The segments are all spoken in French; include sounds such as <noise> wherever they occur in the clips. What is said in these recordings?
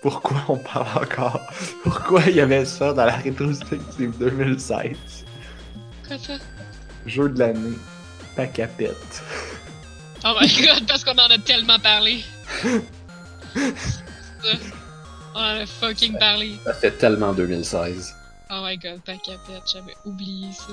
pourquoi on parle encore? Pourquoi il y avait ça dans la rétrospective 2016? Quoi ça? Jeu de l'année, pack à pète. Oh my god, parce qu'on en a tellement parlé. <laughs> On en a fucking parlé. Ça fait tellement 2016. Oh my god, pack à pète, j'avais oublié ça.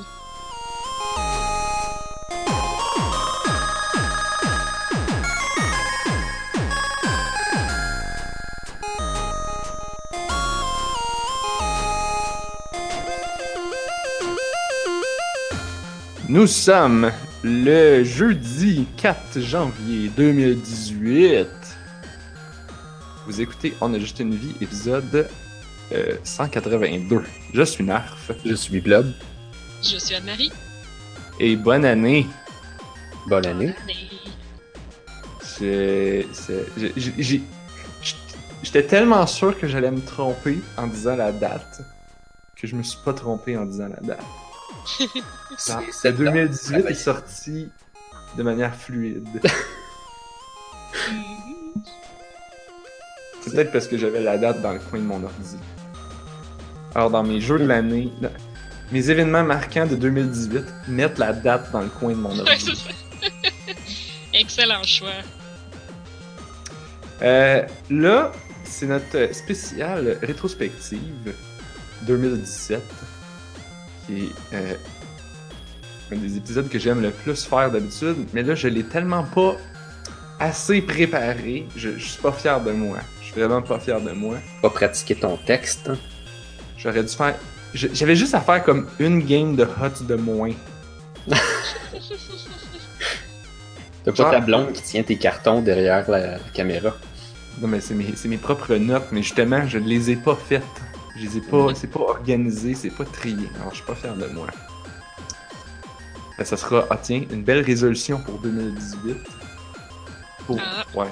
Nous sommes le jeudi 4 janvier 2018. Vous écoutez On a juste une vie, épisode euh, 182. Je suis Narf. Je suis Blob. Je suis Anne-Marie. Et bonne année. Bonne année. C'est- J'étais tellement sûr que j'allais me tromper en disant la date que je me suis pas trompé en disant la date. Le cette date. 2018 est travailler. sorti de manière fluide. <laughs> C'est peut-être parce que j'avais la date dans le coin de mon ordi. Alors, dans mes jeux de l'année, mes événements marquants de 2018 mettent la date dans le coin de mon ordi. <laughs> Excellent choix. Euh, là, c'est notre spécial rétrospective 2017, qui est euh, un des épisodes que j'aime le plus faire d'habitude, mais là, je l'ai tellement pas assez préparé, je, je suis pas fier de moi. Je suis vraiment pas fier de moi. Pas pratiquer ton texte. hein? J'aurais dû faire. J'avais juste à faire comme une game de hot de moins. <laughs> T'as pas ta blonde qui tient tes cartons derrière la, la caméra? Non, mais c'est mes, c'est mes propres notes, mais justement, je ne les ai pas faites. Je les ai pas. C'est pas organisé, c'est pas trié. Alors, je suis pas fier de moi. Ben, ça sera, ah tiens, une belle résolution pour 2018. Pour, Ah. ouais,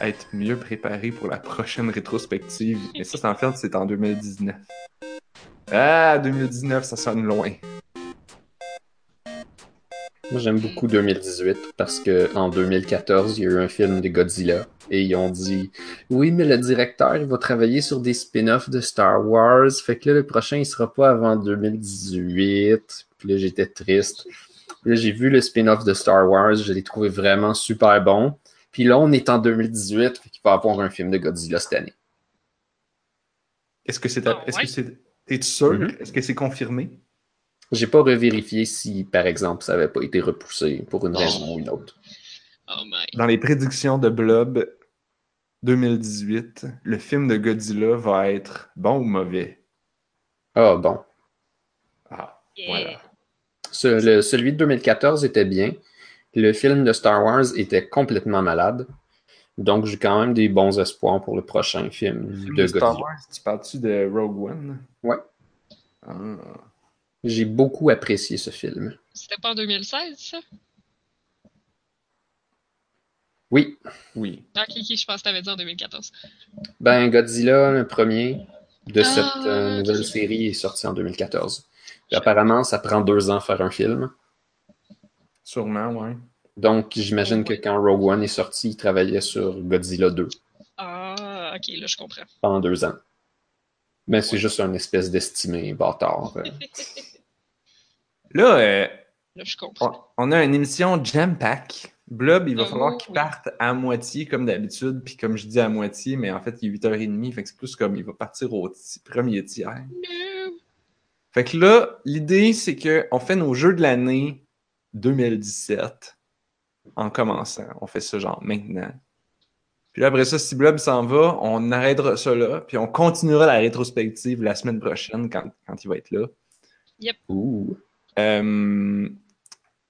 être mieux préparé pour la prochaine rétrospective. Mais ça, c'est en fait, c'est en 2019. Ah, 2019, ça sonne loin. Moi, j'aime beaucoup 2018 parce que en 2014, il y a eu un film de Godzilla et ils ont dit Oui, mais le directeur, il va travailler sur des spin-offs de Star Wars. Fait que là, le prochain, il sera pas avant 2018. Puis là, j'étais triste. Puis là, j'ai vu le spin-off de Star Wars. Je l'ai trouvé vraiment super bon. Puis là, on est en 2018. Fait qu'il va y avoir un film de Godzilla cette année. Est-ce que c'est. Ah, Est-ce que c'est. T'es sûr? Mhm. Est-ce que c'est confirmé? J'ai pas revérifié si, par exemple, ça avait pas été repoussé pour une Oh. raison ou une autre. Oh my. Dans les prédictions de Blob 2018, le film de Godzilla va être bon ou mauvais? Ah bon. Ah, Yeah. voilà. Ce- le- celui de 2014 était bien. Le film de Star Wars était complètement malade. Donc, j'ai quand même des bons espoirs pour le prochain film Le film de de Star Godzilla. Wars, tu parles-tu de Rogue One? Ouais. Ah. J'ai beaucoup apprécié ce film. C'était pas en 2016, ça? Oui, Oui. Ah, Ok, ok, je pense que t'avais dit en 2014. ben Godzilla, le premier de Ah, cette euh, nouvelle série, est sorti en 2014. Puis apparemment, ça prend deux ans à faire un film. Sûrement, ouais. Donc, j'imagine que Ouais. quand Rogue One est sorti, il travaillait sur Godzilla 2 Ah, ok, là, je comprends. pendant deux ans. Mais c'est juste un espèce d'estimé bâtard. <laughs> Là, euh, Là, je on, comprends. on a une émission Jam Pack. Blob, il va Oh, falloir qu'il oui. parte à moitié, comme d'habitude. Puis comme je dis à moitié, mais en fait, il est 8h30. Fait que c'est plus comme il va partir au premier tiers. No. Fait que là, l'idée, c'est que on fait nos jeux de l'année 2017 en commençant. On fait ça genre maintenant. Puis là, après ça, si Blob s'en va, on arrêtera ça là, puis on continuera la rétrospective la semaine prochaine quand, quand il va être là. Ouh. Euh,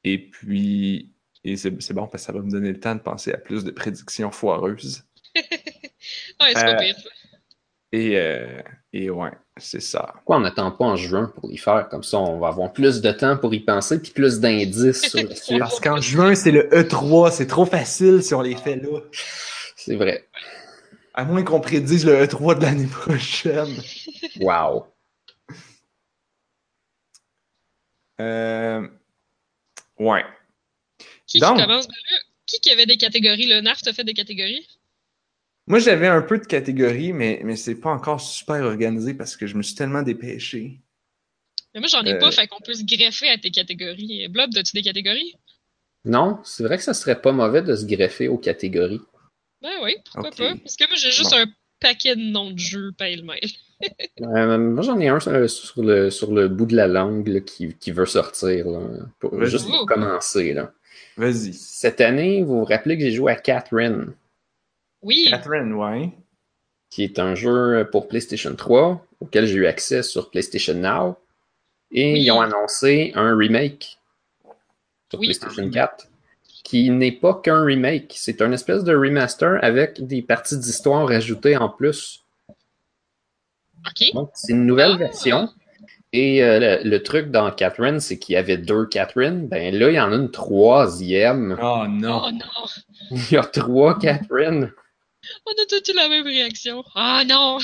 et puis, et c'est c'est bon parce que ça va me donner le temps de penser à plus de prédictions foireuses. <laughs> Ouais, c'est Euh, pas pire. ça. Et, euh, et ouais, c'est ça. Pourquoi on n'attend pas en juin pour y faire? Comme ça, on va avoir plus de temps pour y penser puis plus d'indices sur le sujet. <laughs> Parce qu'en juin, c'est le E3, c'est trop facile si on les fait là. C'est vrai. À moins qu'on prédise le E3 de l'année prochaine. Wow. Euh... Ouais. Qui, donc- qui commence? Ben là, qui qui avait des catégories? Le NARF t'a fait des catégories? Moi, j'avais un peu de catégories, mais, mais c'est pas encore super organisé parce que je me suis tellement dépêché. Mais moi, j'en ai Euh. pas, fait qu'on peut se greffer à tes catégories. Blob, as-tu des catégories? Non, c'est vrai que ça serait pas mauvais de se greffer aux catégories. Ben oui, pourquoi pas? Parce que moi, j'ai juste Bon. un paquet de noms de jeux pêle-mêle. Euh, moi, j'en ai un euh, sur le, sur le bout de la langue là, qui, qui veut sortir. là, pour- juste pour commencer. Là. Vas-y. Cette année, vous vous rappelez que j'ai joué à Catherine, Oui, Catherine, ouais. qui est un jeu pour PlayStation 3, auquel j'ai eu accès sur PlayStation Now. Et Oui. ils ont annoncé un remake sur Oui. PlayStation 4, qui n'est pas qu'un remake, c'est un espèce de remaster avec des parties d'histoire rajoutées en plus. Donc, c'est une nouvelle Ah. version. Et euh, le, le truc dans Catherine, c'est qu'il y avait deux Catherine. Ben là, il y en a une troisième. Oh Oh non. non, Il y a trois Catherine. on a tous eu la même réaction. Ah non!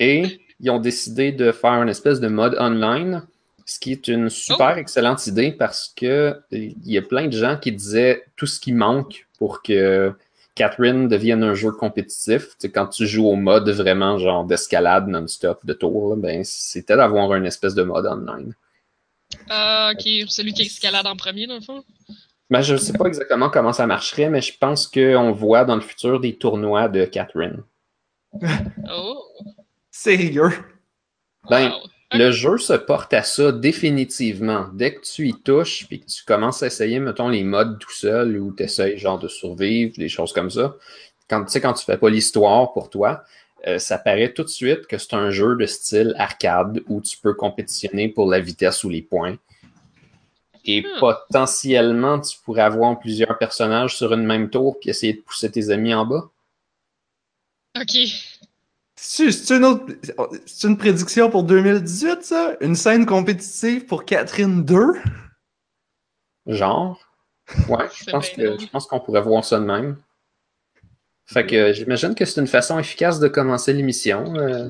Et ils ont décidé de faire une espèce de mode online, ce qui est une super excellente idée parce que euh, il y a plein de gens qui disaient tout ce qui manque pour que Catherine devienne un jeu compétitif. Quand tu joues au mode vraiment genre d'escalade non-stop de tour, ben c'était d'avoir une espèce de mode online. Ah, ok, celui qui escalade en premier, dans le fond? Ben, je ne sais pas exactement comment ça marcherait, mais je pense qu'on voit dans le futur des tournois de Catherine. Oh! <laughs> Sérieux? Ben, wow. Le jeu se porte à ça définitivement. Dès que tu y touches puis que tu commences à essayer, mettons, les modes tout seul ou tu essayes genre de survivre, des choses comme ça, quand tu sais, quand tu fais pas l'histoire pour toi, euh, ça paraît tout de suite que c'est un jeu de style arcade où tu peux compétitionner pour la vitesse ou les points. Et Hmm. potentiellement, tu pourrais avoir plusieurs personnages sur une même tour puis essayer de pousser tes amis en bas. Ok. C'est une autre. C'est une prédiction pour 2018, ça? Une scène compétitive pour Catherine 2? Genre. Ouais, je pense que je qu'on pourrait voir ça de même. Fait que j'imagine que c'est une façon efficace de commencer l'émission. Euh,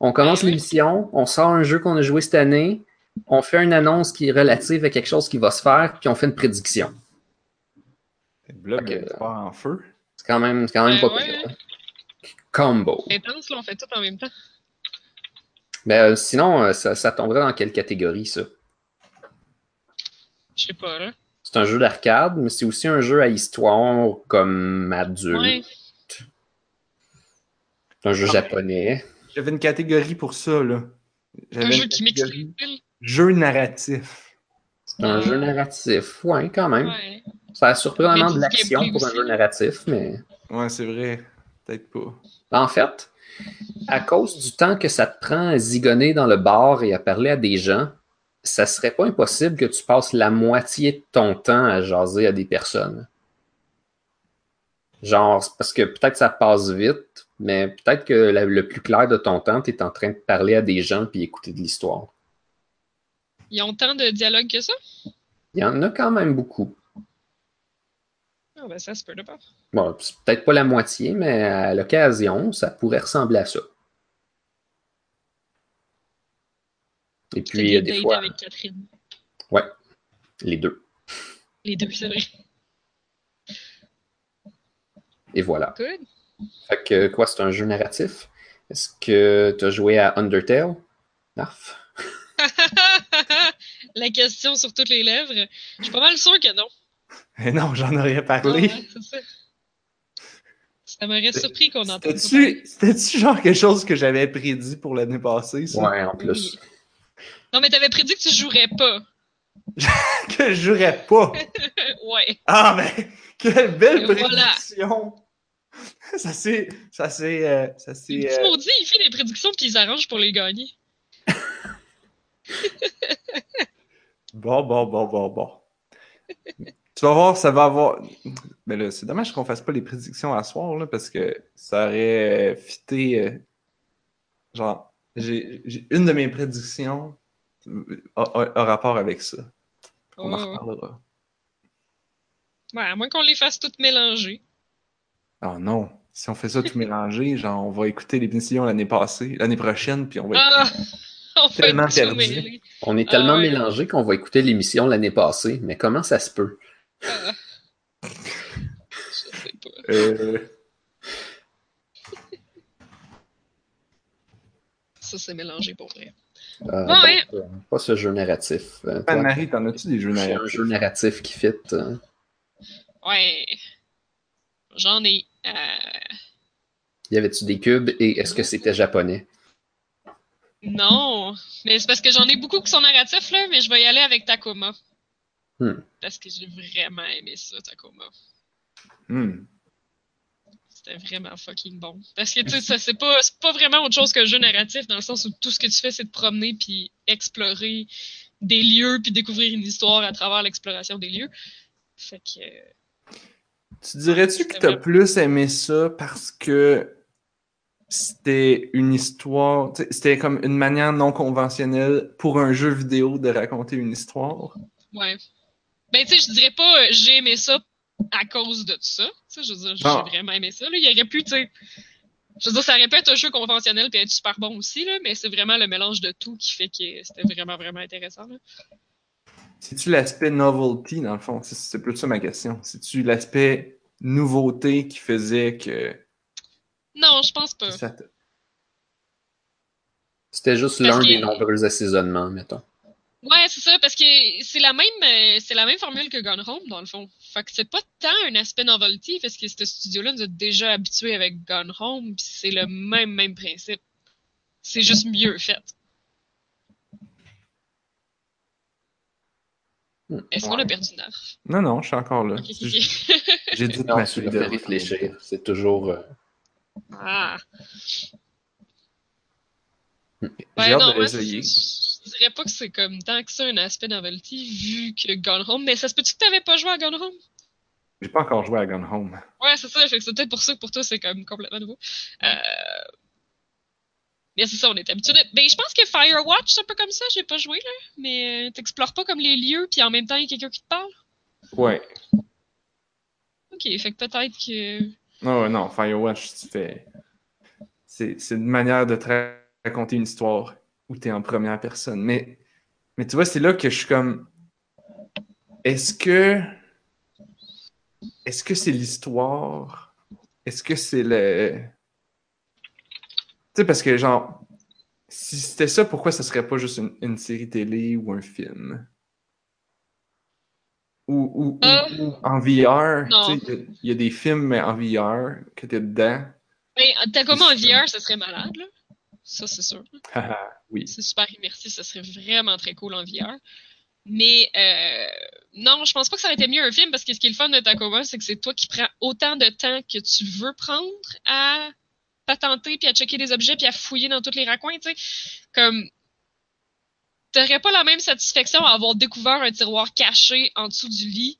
on commence l'émission, on sort un jeu qu'on a joué cette année, on fait une annonce qui est relative à quelque chose qui va se faire, puis on fait une prédiction. Blob Ok. est fort en feu. C'est quand même, c'est quand même Ben pas ouais. pire. Combo. Intense, là, on fait tout en même temps. Ben, euh, sinon, euh, ça, ça tomberait dans quelle catégorie, ça? Je sais pas, là. C'est un jeu d'arcade, mais c'est aussi un jeu à histoire comme adulte. Ouais. C'est un jeu Ah. japonais. J'avais une catégorie pour ça, là. Un jeu qui mixe. Jeu narratif. C'est un jeu narratif. Ouais, quand même. Ouais. Ça a surprenamment Mais de l'action pour un jeu narratif, mais Ouais, c'est vrai. Peut-être pas. en fait, à cause du temps que ça te prend à zigonner dans le bar et à parler à des gens, ça serait pas impossible que tu passes la moitié de ton temps à jaser à des personnes. Genre, parce que peut-être ça passe vite, mais peut-être que la- le plus clair de ton temps, tu es en train de parler à des gens puis écouter de l'histoire. Ils ont tant de dialogues que ça? Il y en a quand même beaucoup. Ah, ben ça se peut de pas. Bon, peut-être pas la moitié, mais à l'occasion, ça pourrait ressembler à ça. Et puis, il y a des dates fois, avec Catherine. les deux. Les deux, c'est vrai. Et voilà. Good. Fait que, quoi, c'est un jeu narratif? Est-ce que tu as joué à Undertale? Narf? <laughs> La question sur toutes les lèvres. Je suis pas mal sûr que non. <laughs> Mais non, j'en aurais parlé. Ah, ouais, ça. Ça m'aurait surpris qu'on entende ça. C'était-tu c'était-tu genre quelque chose que j'avais prédit pour l'année passée, ça? Ouais, en plus. Non, mais t'avais prédit que tu jouerais pas. <laughs> Que je jouerais pas? <laughs> ouais. Ah, mais quelle belle Et voilà. prédiction! Ça c'est. Ça c'est. euh, ça c'est. petits euh, il fait des prédictions puis ils s'arrangent pour les gagner. Bon, bon, bon, bon, bon. Tu vas voir, ça va avoir. Mais là, c'est dommage qu'on fasse pas les prédictions à soir, là, parce que ça aurait fité. euh, Genre, j'ai j'ai- une de mes prédictions euh, a, rapport avec ça. On en reparlera. Ouais, à moins qu'on les fasse toutes mélanger. Oh non, si on fait ça tout mélangé, <laughs> genre, on va écouter l'émission l'année passée, l'année prochaine, puis on va. Ah! <laughs> On va Tellement être perdu. On est tellement Ah ouais. mélangés qu'on va écouter l'émission l'année passée, mais comment ça se peut? Ça, c'est mélangé pour vrai. Ah, ah, euh, pas ce jeu narratif. Euh, ah, Marie, t'en as-tu des jeux narratifs? Un jeu narratif qui fit. Hein. Ouais. J'en ai. Euh, y avait-tu des cubes et est-ce que c'était japonais? Non, mais c'est parce que j'en ai beaucoup qui sont narratifs, là, mais je vais y aller avec Takuma. Hmm. Parce que j'ai vraiment aimé ça, Tacoma. Hmm. C'était vraiment fucking bon. Parce que, tu sais, ça, c'est pas, c'est pas vraiment autre chose qu'un jeu narratif, dans le sens où tout ce que tu fais, c'est de promener puis explorer des lieux puis découvrir une histoire à travers l'exploration des lieux. Fait que. Tu dirais-tu que t'as plus aimé ça parce que c'était une histoire, c'était comme une manière non conventionnelle pour un jeu vidéo de raconter une histoire? Ouais. Ben, tu sais, je dirais pas euh, j'ai aimé ça à cause de ça. Tu sais, je veux dire, j'ai Ah. vraiment aimé ça. Là. Il aurait pu, tu sais. Je veux dire, ça aurait pu être un jeu conventionnel puis être super bon aussi, là, mais c'est vraiment le mélange de tout qui fait que c'était vraiment, vraiment intéressant. Là. C'est-tu l'aspect novelty, dans le fond? C'est- plus ça ma question. C'est-tu l'aspect nouveauté qui faisait que Non, je pense pas. te- C'était juste l'un des nombreux assaisonnements, mettons. Ouais, c'est ça, parce que c'est la même euh, c'est la même formule que Gone Home, dans le fond. Fait que c'est pas tant un aspect novelty, parce que ce studio-là nous a déjà habitués avec Gone Home, pis c'est le même, même principe. C'est juste mieux fait. Hmm. Est-ce qu'on a perdu Narf? Non, non, je suis encore là. J'ai- <laughs> dit Non, ma tu fais réfléchir. C'est toujours. euh, ah. J'ai Ouais, hâte non, de moi, l'essayer. Je dirais pas que c'est comme tant que ça un aspect novelty, vu que Gone Home, mais ça se peut-tu que t'avais pas joué à Gone Home? J'ai pas encore joué à Gone Home. Ouais, c'est ça. C'est peut-être pour ça que pour toi, c'est comme complètement nouveau. Euh... Mais c'est ça, on est habitué. Ben, je pense que Firewatch, c'est un peu comme ça. J'ai pas joué, là. Mais euh, t'explores pas comme les lieux, puis en même temps, il y a quelqu'un qui te parle? Ouais. Ok, fait que peut-être que. Non, non, Firewatch, tu fais. C'est une manière de te ra- raconter une histoire où tu es en première personne. Mais, mais tu vois, c'est là que je suis comme. Est-ce que. Est-ce que c'est l'histoire? Est-ce que c'est le. Tu sais, parce que, genre, si c'était ça, pourquoi ça serait pas juste une, une série télé ou un film? Ou, ou, ou- Euh, ou en VR, il y a- il y, a des films mais en VR que t'es dedans. Ben, Tacoma en C'est ça. VR, ça serait malade, là. Ça, c'est sûr. Haha, <laughs> oui. C'est super immersif, ça serait vraiment très cool en VR. Mais euh, non, je pense pas que ça aurait été mieux un film parce que ce qui est le fun de Tacoma, c'est que c'est toi qui prends autant de temps que tu veux prendre à patenter, puis à checker des objets, puis à fouiller dans tous les raccoins, tu sais. Comme, t'aurais pas la même satisfaction à avoir découvert un tiroir caché en dessous du lit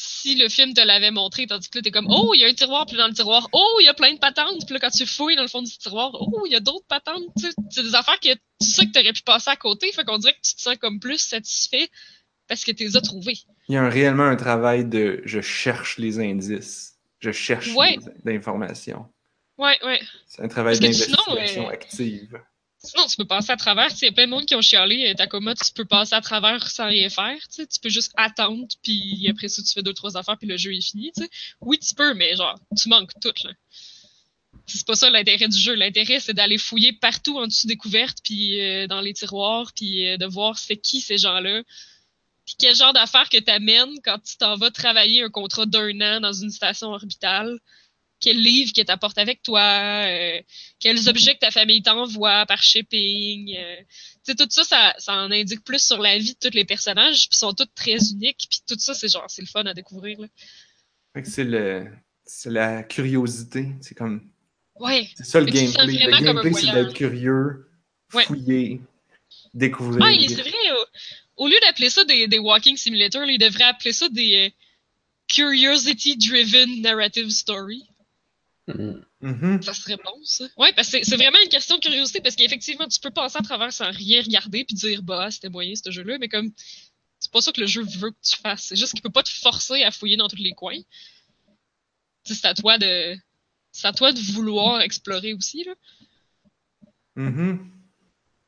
si le film te l'avait montré, tandis que là, t'es comme, oh, il y a un tiroir, puis dans le tiroir, oh, il y a plein de patentes, puis là, quand tu fouilles dans le fond du tiroir, oh, il y a d'autres patentes, tu sais, c'est des affaires que tu sais que t'aurais pu passer à côté, fait qu'on dirait que tu te sens comme plus satisfait parce que tu les as trouvés. Il y a un- réellement un travail de je cherche les indices. Je cherche Ouais. l'information. Ouais, ouais. C'est un travail d'investigation euh, active. Sinon, tu peux passer à travers. Tu Il y a plein de monde qui ont chialé. euh, Tacoma, tu peux passer à travers sans rien faire. Tu. Tu peux juste attendre, puis après ça, tu fais deux, trois affaires, puis le jeu est fini. tu. Oui, tu peux, mais genre, tu manques tout. C'est pas ça l'intérêt du jeu. L'intérêt, c'est d'aller fouiller partout en dessous des couvertes, puis euh, dans les tiroirs, puis euh, de voir c'est qui ces gens-là. Puis quel genre d'affaires que t'amènes quand tu t'en vas travailler un contrat d'un an dans une station orbitale. Quel livre que t'apportes avec toi. euh, quels objets que ta famille t'envoie par shipping. euh, tu sais, tout ça, ça, ça en indique plus sur la vie de tous les personnages, puis sont tous très uniques, puis tout ça, c'est genre, c'est le fun à découvrir. C'est le. C'est la curiosité. C'est comme. Ouais. C'est ça le gameplay. Le gameplay, c'est d'être curieux, Ouais. fouiller, découvrir. Ouais, c'est vrai. Au, au lieu d'appeler ça des, des walking simulators, ils devraient appeler ça des euh, curiosity-driven narrative story. Hmm. Mhm. Ça serait bon, ça. Ouais, parce que c'est- vraiment une question de curiosité, parce qu'effectivement, tu peux passer à travers sans rien regarder puis dire, bah, c'était moyen, ce jeu-là, mais comme, c'est pas ça que le jeu veut que tu fasses. C'est juste qu'il peut pas te forcer à fouiller dans tous les coins. Tu sais, C'est à toi de, c'est à toi de vouloir explorer aussi, là. Mhm.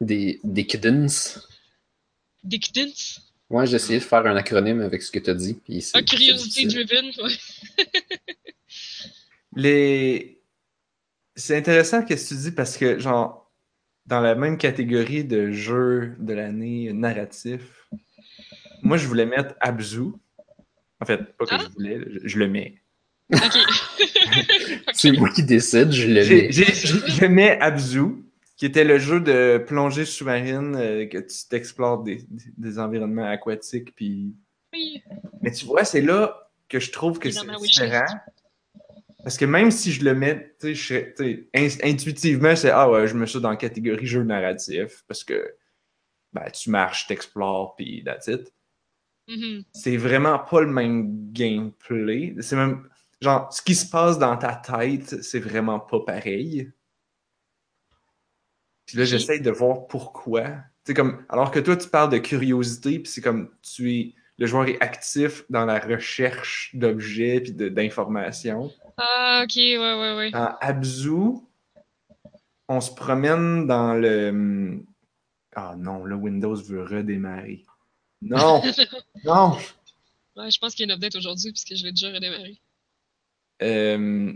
Des, des kiddens. Decadence. Ouais, j'ai essayé de faire un acronyme avec ce que tu as dit. Puis Ah, difficile. driven, ouais. <laughs> Les. C'est intéressant ce que tu dis parce que, genre, dans la même catégorie de jeux de l'année narratif, moi, je voulais mettre Abzu. En fait, pas que Ah. je voulais, je, je le mets. Ok. <laughs> C'est moi qui décide, je le mets. Je mets Abzu, qui était le jeu de plongée sous-marine, euh, que tu t'explores des, des- environnements aquatiques. Puis... Oui. Mais tu vois, c'est là que je trouve que c'est différent. Parce que même si je le mets, tu sais, je serais- tu sais, in- intuitivement, c'est Ah ouais, je mets ça dans la catégorie jeu narratif. Parce que ben, tu marches, t'explores, puis that's it. Mhm. c'est vraiment pas le même gameplay. C'est même. Genre, ce qui se passe dans ta tête, c'est vraiment pas pareil. Puis là, Ok. j'essaye de voir pourquoi. Sais, comme. Alors que toi, tu parles de curiosité, puis c'est comme tu es. Le joueur est actif dans la recherche d'objets puis d'informations. Ah, ok, ouais, ouais, ouais. Dans Abzu, on se promène dans le. Ah non, le Windows veut redémarrer. Non! <laughs> non! Ouais, je pense qu'il y a une update aujourd'hui puisque je l'ai déjà redémarré. Euh,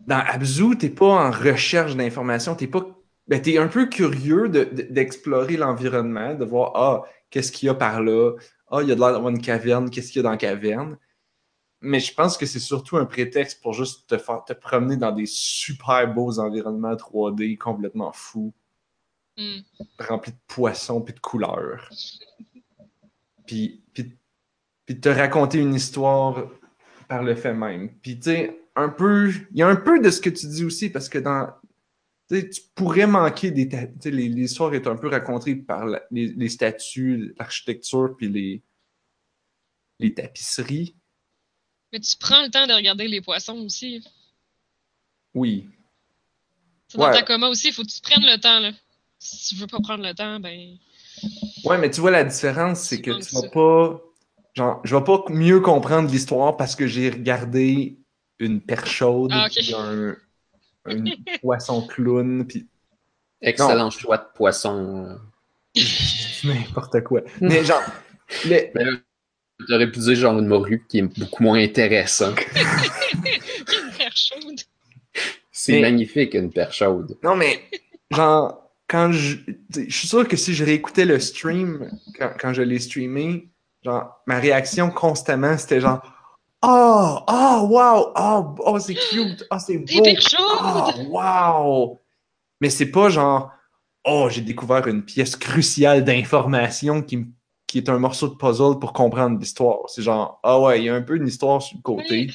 dans Abzu, t'es pas en recherche d'informations, t'es pas. Ben, t'es un peu curieux de- de- d'explorer l'environnement, de voir ah, qu'est-ce qu'il y a par là, ah, il y a de l'air d'avoir une caverne, qu'est-ce qu'il y a dans la caverne. Mais je pense que c'est surtout un prétexte pour juste te faire te promener dans des super beaux environnements 3D complètement fous, Hmm. remplis de poissons puis de couleurs. Puis, puis, puis te raconter une histoire par le fait même. Puis, tu sais, un peu, il y a un peu de ce que tu dis aussi, parce que dans, tu sais, tu pourrais manquer des, l'histoire est un peu racontée par la- les, les statues, l'architecture, puis les, les tapisseries. Mais tu prends le temps de regarder les poissons aussi. Oui. Dans Ouais. ta coma aussi, il faut que tu prennes le temps, là. Si tu veux pas prendre le temps, ben. Ouais, mais tu vois, la différence, c'est que tu vas ça. pas, genre, je vais pas mieux comprendre l'histoire parce que j'ai regardé une perche chaude, Ah, un, un <laughs> poisson clown, puis Excellent choix de poisson. <laughs> n'importe quoi. Mais genre, le- <laughs> Mais là, J'aurais pu dire genre une morue qui est beaucoup moins intéressant. Une perche chaude. C'est Mais- magnifique une perche chaude. non, mais genre, quand je, je suis sûr que si je réécoutais le stream, quand, quand je l'ai streamé, genre, ma réaction constamment, c'était genre, oh, oh, wow, oh, oh c'est cute, oh, c'est beau. Oh, wow! Mais c'est pas genre, oh, j'ai découvert une pièce cruciale d'information qui, qui est un morceau de puzzle pour comprendre l'histoire. C'est genre, ah ouais, il y a un peu une histoire sur le côté. Oui.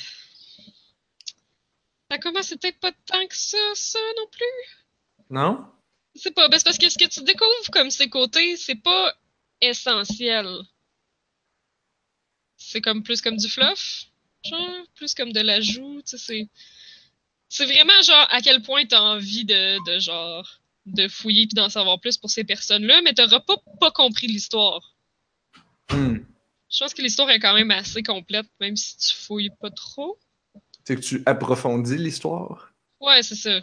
Ça commence, peut-être pas tant que ça, ça non plus. Non? C'est pas. Ben, c'est parce que ce que tu découvres comme ses côtés, c'est pas essentiel. C'est comme plus comme du fluff, genre, plus comme de l'ajout, tu sais, c'est. C'est vraiment genre à quel point t'as envie de, de genre de fouiller puis d'en savoir plus pour ces personnes-là, mais t'auras pas, pas compris l'histoire. Hmm. Je pense que l'histoire est quand même assez complète, même si tu fouilles pas trop. C'est que tu approfondis l'histoire? Ouais, c'est ça.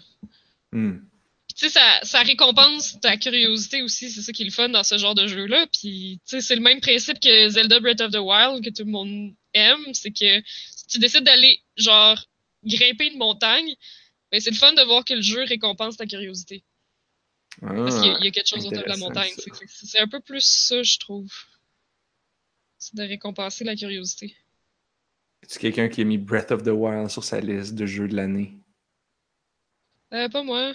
Puis, tu sais, ça, ça récompense ta curiosité aussi, c'est ça qui est le fun dans ce genre de jeu-là. Puis, tu sais, c'est le même principe que Zelda Breath of the Wild que tout le monde aime, c'est que si tu décides d'aller, genre, grimper une montagne, ben c'est le fun de voir que le jeu récompense ta curiosité. Parce qu'il y, a- il y a quelque chose autour de la montagne. c'est un peu plus ça, je trouve. C'est de récompenser la curiosité. C'est quelqu'un qui a mis Breath of the Wild sur sa liste de jeux de l'année? Euh, pas moi.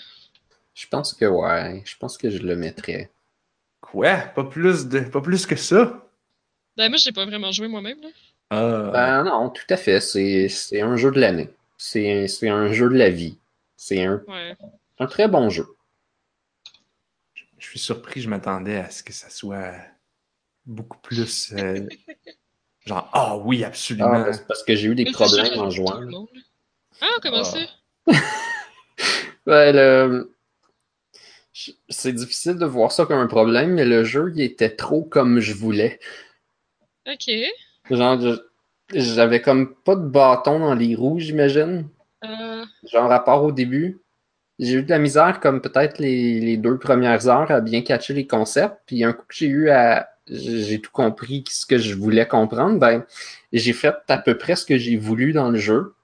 Je pense que ouais. Je pense que je le mettrais. Quoi? Pas plus, de, pas plus que ça? Ben, moi, j'ai pas vraiment joué moi-même, là. Ah. Ben non, tout à fait. C'est c'est un jeu de l'année. C'est c'est un jeu de la vie. C'est un, Ouais. un très bon jeu. Je suis surpris, je m'attendais à ce que ça soit beaucoup plus. euh, <laughs> genre, ah oui, Ah, absolument. ben, c'est parce que j'ai eu des Mais c'est problèmes en jouant. Ah, comment Ah. ça? Ouais, <laughs> le- C'est difficile de voir ça comme un problème, mais le jeu, il était trop comme je voulais. Ok. Genre, j'avais comme pas de bâton dans les roues, j'imagine. Euh, Genre, à part au début. J'ai eu de la misère, comme peut-être les, les deux premières heures, à bien catcher les concepts. Puis un coup que j'ai eu à. J'ai tout compris ce que je voulais comprendre, ben, j'ai fait à peu près ce que j'ai voulu dans le jeu.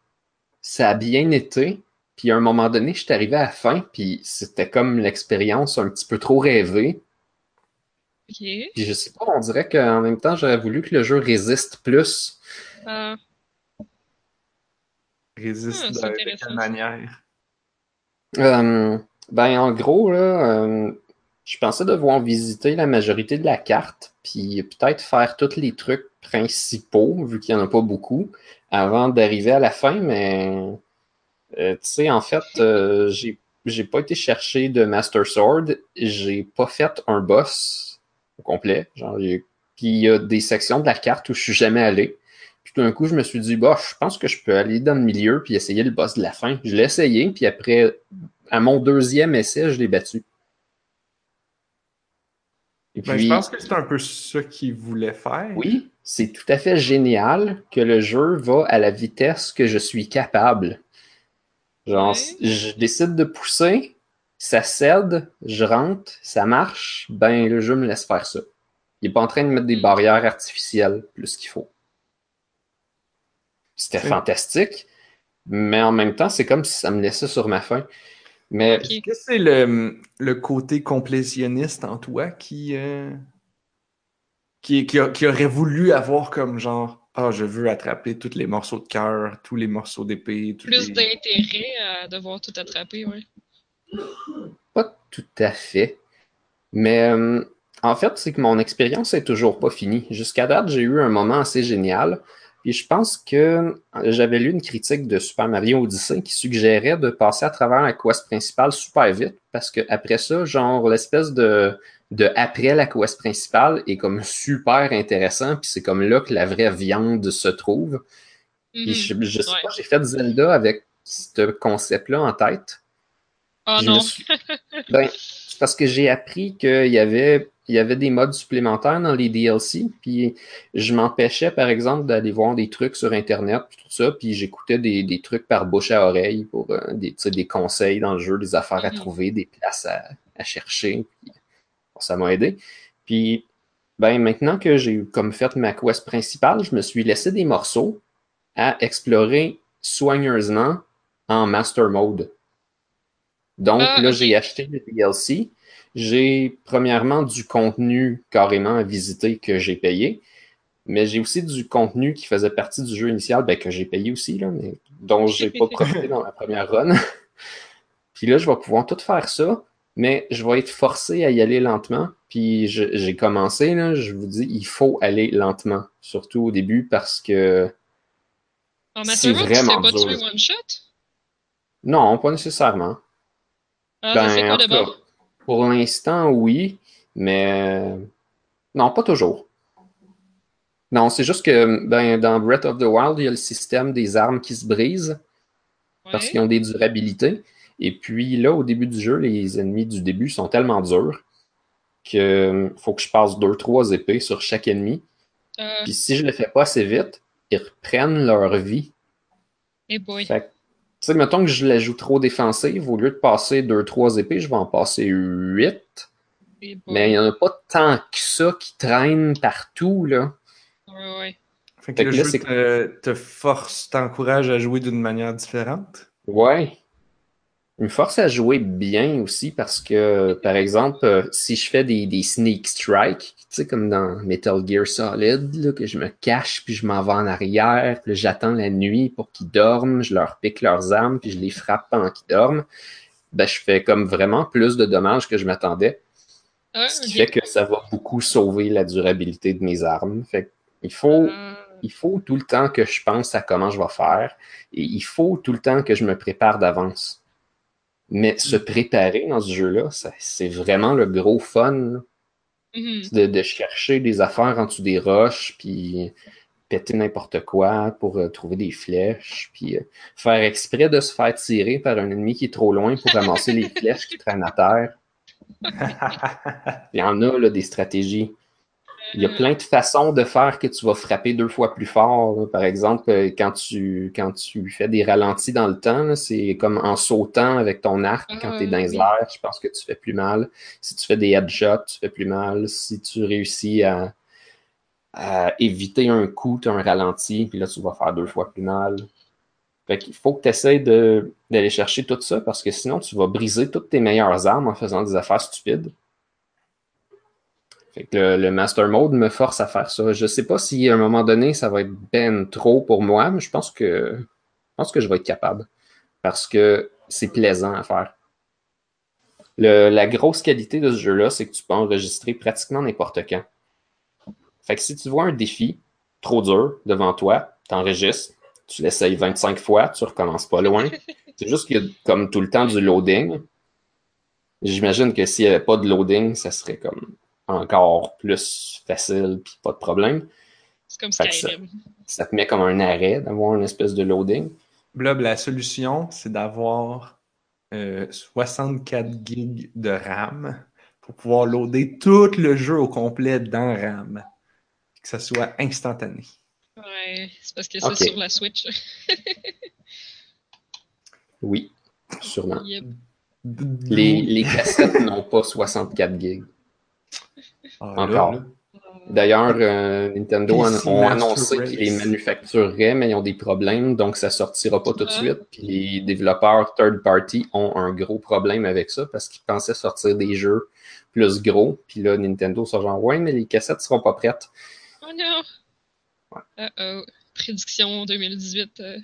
Ça a bien été. Puis à un moment donné, je suis arrivé à la fin, puis c'était comme l'expérience un petit peu trop rêvée. Ok. Puis je sais pas, on dirait qu'en même temps, j'aurais voulu que le jeu résiste plus. Euh, Résiste Ah, c'est de, quelle manière? Euh, ben, en gros, là, euh, je pensais devoir visiter la majorité de la carte, puis peut-être faire tous les trucs principaux, vu qu'il n'y en a pas beaucoup, avant d'arriver à la fin, mais euh, tu sais, en fait, <laughs> euh, j'ai j'ai pas été chercher de Master Sword, j'ai pas fait un boss au complet, genre, puis il y a des sections de la carte où je suis jamais allé. Puis tout d'un coup, je me suis dit, bah, je pense que je peux aller dans le milieu puis essayer le boss de la fin. Je l'ai essayé, puis après, à mon deuxième essai, je l'ai battu. Et Ben, je pense que c'est un peu ça qu'il voulait faire. oui, c'est tout à fait génial que le jeu va à la vitesse que je suis capable. Genre, je décide de pousser, ça cède, je rentre, ça marche, ben le jeu me laisse faire ça. Il est pas en train de mettre des barrières artificielles plus qu'il faut. C'était Oui. fantastique, mais en même temps, c'est comme si ça me laissait sur ma faim. Mais Ok. Est-ce que c'est le, le côté complétionniste en toi qui, euh, qui, qui, a- qui aurait voulu avoir comme genre Ah, je veux attraper tous les morceaux de cœur, tous les morceaux d'épée, tous plus les... d'intérêt à devoir tout attraper, ouais. Pas tout à fait. Mais euh, en fait, c'est que mon expérience est toujours pas finie. Jusqu'à date, j'ai eu un moment assez génial. Puis je pense que j'avais lu une critique de Super Mario Odyssey qui suggérait de passer à travers la quest principale super vite parce que après ça, genre l'espèce de, de après la quest principale est comme super intéressant. Puis c'est comme là que la vraie viande se trouve. Puis Mhm. je, je sais Ouais. pas, j'ai fait Zelda avec ce concept-là en tête. Oh non. suis- <laughs> Ben, c'est parce que j'ai appris qu'il y avait, il y avait des modes supplémentaires dans les DLC, puis je m'empêchais, par exemple, d'aller voir des trucs sur Internet, puis tout ça, puis j'écoutais des, des trucs par bouche à oreille pour euh, des, des conseils dans le jeu, des affaires à Mhm. trouver, des places à, à chercher, puis bon, ça m'a aidé. Puis, ben, maintenant que j'ai comme fait ma quest principale, je me suis laissé des morceaux à explorer soigneusement en Master Mode. Donc Ah, là, j'ai acheté le DLC. J'ai premièrement du contenu carrément à visiter que j'ai payé, mais j'ai aussi du contenu qui faisait partie du jeu initial, ben, que j'ai payé aussi, là, mais dont j'ai pas <laughs> profité dans ma première run. <laughs> Puis là, je vais pouvoir tout faire ça, mais je vais être forcé à y aller lentement. Puis je- j'ai commencé, là, je vous dis, il faut aller lentement, surtout au début parce que En C'est tu vraiment pas tuer one shot? non, pas nécessairement. Ah, Ben, quoi cas? Pour l'instant, oui, mais non, pas toujours. Non, c'est juste que ben, dans Breath of the Wild, il y a le système des armes qui se brisent parce qu'ils ont des durabilités. Et puis là, au début du jeu, les ennemis du début sont tellement durs que faut que je passe deux, trois épées sur chaque ennemi. Euh, Puis si je le fais pas assez vite, ils reprennent leur vie. hey boy. Fait que, tu sais, mettons que je la joue trop défensive, au lieu de passer deux, trois épées, je vais en passer huit. Hey boy. Mais il n'y en a pas tant que ça qui traîne partout, là. Ouais, ouais. Fait que Fait le là, jeu c'est- te, te force, t'encourage à jouer d'une manière différente? Ouais. Il me force à jouer bien aussi parce que, par exemple, euh, si je fais des, des sneak strikes, tu sais, comme dans Metal Gear Solid, là, que je me cache, puis je m'en vais en arrière, puis j'attends la nuit pour qu'ils dorment, je leur pique leurs armes, puis je les frappe pendant qu'ils dorment, ben, je fais comme vraiment plus de dommages que je m'attendais. Ah, Ce qui fait que ça va beaucoup sauver la durabilité de mes armes. Fait que il faut, Ah, il faut tout le temps que je pense à comment je vais faire et il faut tout le temps que je me prépare d'avance. Mais se préparer dans ce jeu-là, c'est vraiment le gros fun mhm. de, de chercher des affaires en dessous des roches, puis péter n'importe quoi pour euh, trouver des flèches, puis euh, faire exprès de se faire tirer par un ennemi qui est trop loin pour ramasser les <laughs> flèches qui traînent à terre. <laughs> Il y en a là, des stratégies. Il y a plein de façons de faire que tu vas frapper deux fois plus fort. Par exemple, euh, quand tu, quand tu fais des ralentis dans le temps, c'est comme en sautant avec ton arc quand tu es dans les Ah, airs, je pense que tu fais plus mal. Si tu fais des headshots, tu fais plus mal. Si tu réussis à, à éviter un coup, tu as un ralenti, puis là, tu vas faire deux fois plus mal. Fait qu'il faut que tu essaies d'aller chercher tout ça parce que sinon tu vas briser toutes tes meilleures armes en faisant des affaires stupides. Fait que le, Master Mode me force à faire ça. Je sais pas si à un moment donné ça va être ben trop pour moi, mais je pense que je pense que je vais être capable. Parce que c'est plaisant à faire. la grosse qualité de ce jeu-là, c'est que tu peux enregistrer pratiquement n'importe quand. Fait que si tu vois un défi trop dur devant toi, tu enregistres, tu l'essayes 25 fois, tu recommences pas loin. <laughs> C'est juste qu'il y a comme tout le temps du loading. J'imagine que s'il n'y avait pas de loading, ça serait comme encore plus facile puis pas de problème. C'est comme Skyrim. Ça, te met comme un arrêt d'avoir une espèce de loading. Blob, la solution, c'est d'avoir 64 euh, gigs de RAM pour pouvoir loader tout le jeu au complet dans RAM. Que ça soit instantané. Ouais, c'est parce que c'est sur la Switch. <laughs> oui, sûrement. Les, les, cassettes n'ont pas 64 gigs. Ah, Encore. D'ailleurs, euh, Nintendo a, ont annoncé qu'ils les manufactureraient, mais ils ont des problèmes, donc ça sortira pas tout de suite. Puis les développeurs third party ont un gros problème avec ça parce qu'ils pensaient sortir des jeux plus gros. Puis là, Nintendo sont genre, ouais, mais les cassettes seront pas prêtes. Oh non! Uh -oh. Prédiction 2018, euh,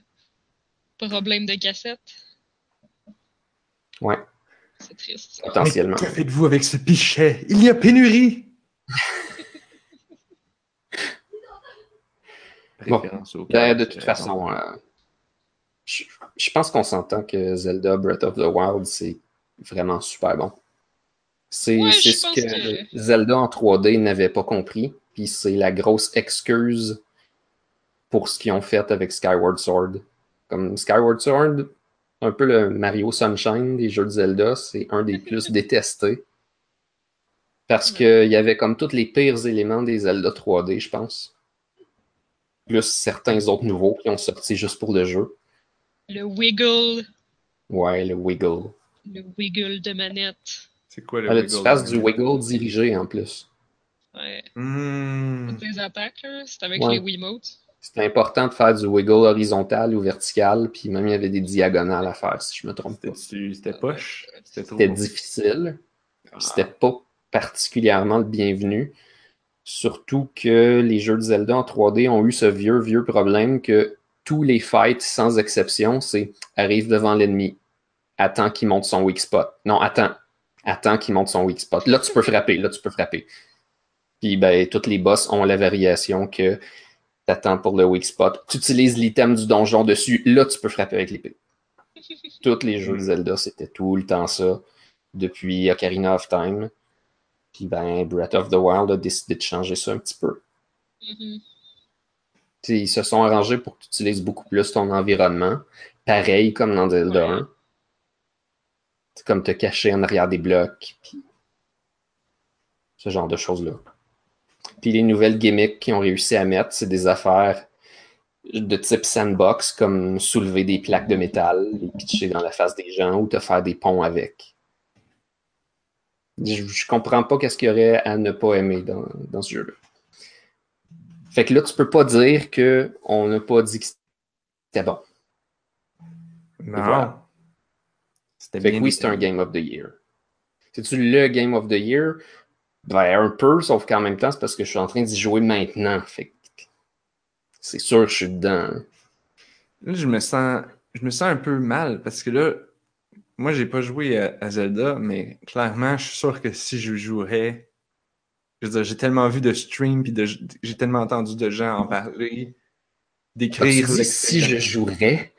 problème de cassette. Ouais. C'est triste. Potentiellement. que faites-vous avec ce pichet? Il y a pénurie! <laughs> bon, ben, de toute façon, euh, je, je, pense qu'on s'entend que Zelda Breath of the Wild, c'est vraiment super bon. C'est ce que, Zelda en 3D n'avait pas compris, puis c'est la grosse excuse pour ce qu'ils ont fait avec Skyward Sword. Comme Skyward Sword, un peu le Mario Sunshine des jeux de Zelda, c'est un des <laughs> plus détestés. Parce qu'il y avait comme tous les pires éléments des Zelda 3D, je pense. Plus certains autres nouveaux qui ont sorti juste pour le jeu. Le Wiggle. Ouais, le Wiggle. Le Wiggle de manette. C'est quoi le Wiggle? Tu fasses du Wiggle dirigé en plus. Ouais. Hmm. Toutes les attaques, c'est avec les Wiimotes. C'était important de faire du wiggle horizontal ou vertical, puis même il y avait des diagonales à faire, si je me trompe pas. C'était poche? C'était difficile. Ah. C'était pas particulièrement le bienvenu. Surtout que les jeux de Zelda en 3D ont eu ce vieux, vieux problème que tous les fights, sans exception, c'est arrive devant l'ennemi, attends qu'il monte son weak spot. Non, attends, attends qu'il monte son weak spot. Là, tu peux frapper, là, tu peux frapper. Puis, ben, toutes les boss ont la variation que t'attends pour le weak spot, tu utilises l'item du donjon dessus, là tu peux frapper avec l'épée. <laughs> Tous les jeux de Zelda, c'était tout le temps ça, depuis Ocarina of Time. Puis ben, Breath of the Wild a décidé de changer ça un petit peu. Mm-hmm. Ils se sont arrangés pour que tu utilises beaucoup plus ton environnement, pareil comme dans Zelda 1. C'est comme te cacher en arrière des blocs, puis ce genre de choses-là. Puis les nouvelles gimmicks qu'ils ont réussi à mettre, c'est des affaires de type sandbox, comme soulever des plaques de métal, les pitcher dans la face des gens ou te faire des ponts avec. Je, je comprends pas qu'est-ce qu'il y aurait à ne pas aimer dans, dans ce jeu-là. Fait que là, tu peux pas dire qu'on n'a pas dit que c'était bon. Non. C'était fait que oui, c'est un Game of the Year. C'est-tu le Game of the Year? Ben, un peu, sauf qu'en même temps, c'est parce que je suis en train d'y jouer maintenant. Fait c'est sûr que je suis dedans. Là, je me sens, je me sens un peu mal parce que là, moi, j'ai pas joué à, Zelda, mais clairement, je suis sûr que si je jouerais, je veux dire, j'ai tellement vu de streams puis j'ai tellement entendu de gens en parler, d'écrire. si je jouerais?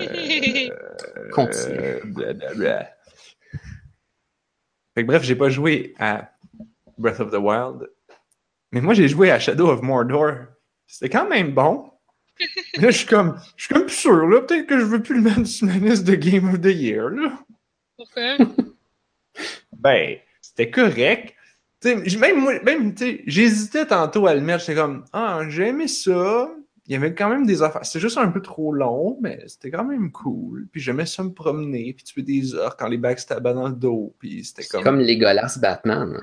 Euh, Continue. Euh, fait que bref, j'ai pas joué à Breath of the Wild. Mais moi, j'ai joué à Shadow of Mordor. C'était quand même bon. <laughs> là, je suis comme, je suis comme plus sûr, là. Peut-être que je veux plus le mettre sur ma liste de Game of the Year, là. Pourquoi? <laughs> ben, c'était correct. T'sais, même moi, même, j'hésitais tantôt à le mettre. J'étais comme, ah, j'ai aimé ça. Il y avait quand même des affaires. C'était juste un peu trop long, mais c'était quand même cool. Puis j'aimais ça me promener, puis tuer des orques quand les backstabbent dans le dos. Puis c'était comme. comme Legolas Batman.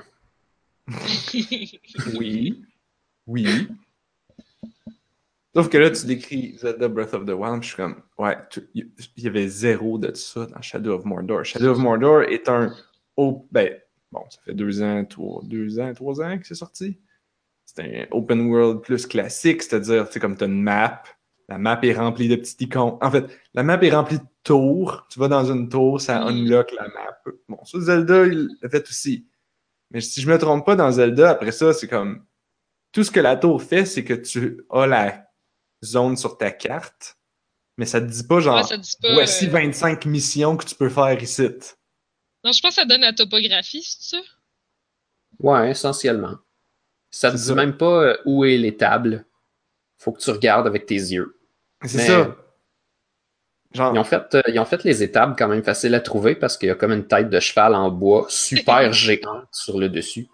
<laughs> oui. Oui. Sauf que là, tu décris Zelda Breath of the Wild, je suis comme, ouais, il y avait zéro de ça dans Shadow of Mordor. Shadow of Mordor est un. ben, bon, ça fait deux ans, trois, deux ans, trois ans que c'est sorti. C'est un open world plus classique, c'est-à-dire, c'est comme tu as une map. La map est remplie de petits icônes. En fait, la map est remplie de tours. Tu vas dans une tour, ça unlock la map. Bon, ça, Zelda, il l'a fait aussi. Mais si je me trompe pas, dans Zelda, après ça, c'est comme. Tout ce que la tour fait, c'est que tu as la zone sur ta carte, mais ça te dit pas genre. Ouais, ça dit pas. Voici euh, 25 missions que tu peux faire ici. Non, je pense que ça donne la topographie, c'est ça? Ouais, essentiellement. Ça te dit ça. même pas euh, où est l'étable. Faut que tu regardes avec tes yeux. C'est Mais- ça. Genre, Ils ont, fait, euh, ils ont fait les étables quand même faciles à trouver parce qu'il y a comme une tête de cheval en bois super <laughs> géante sur le dessus.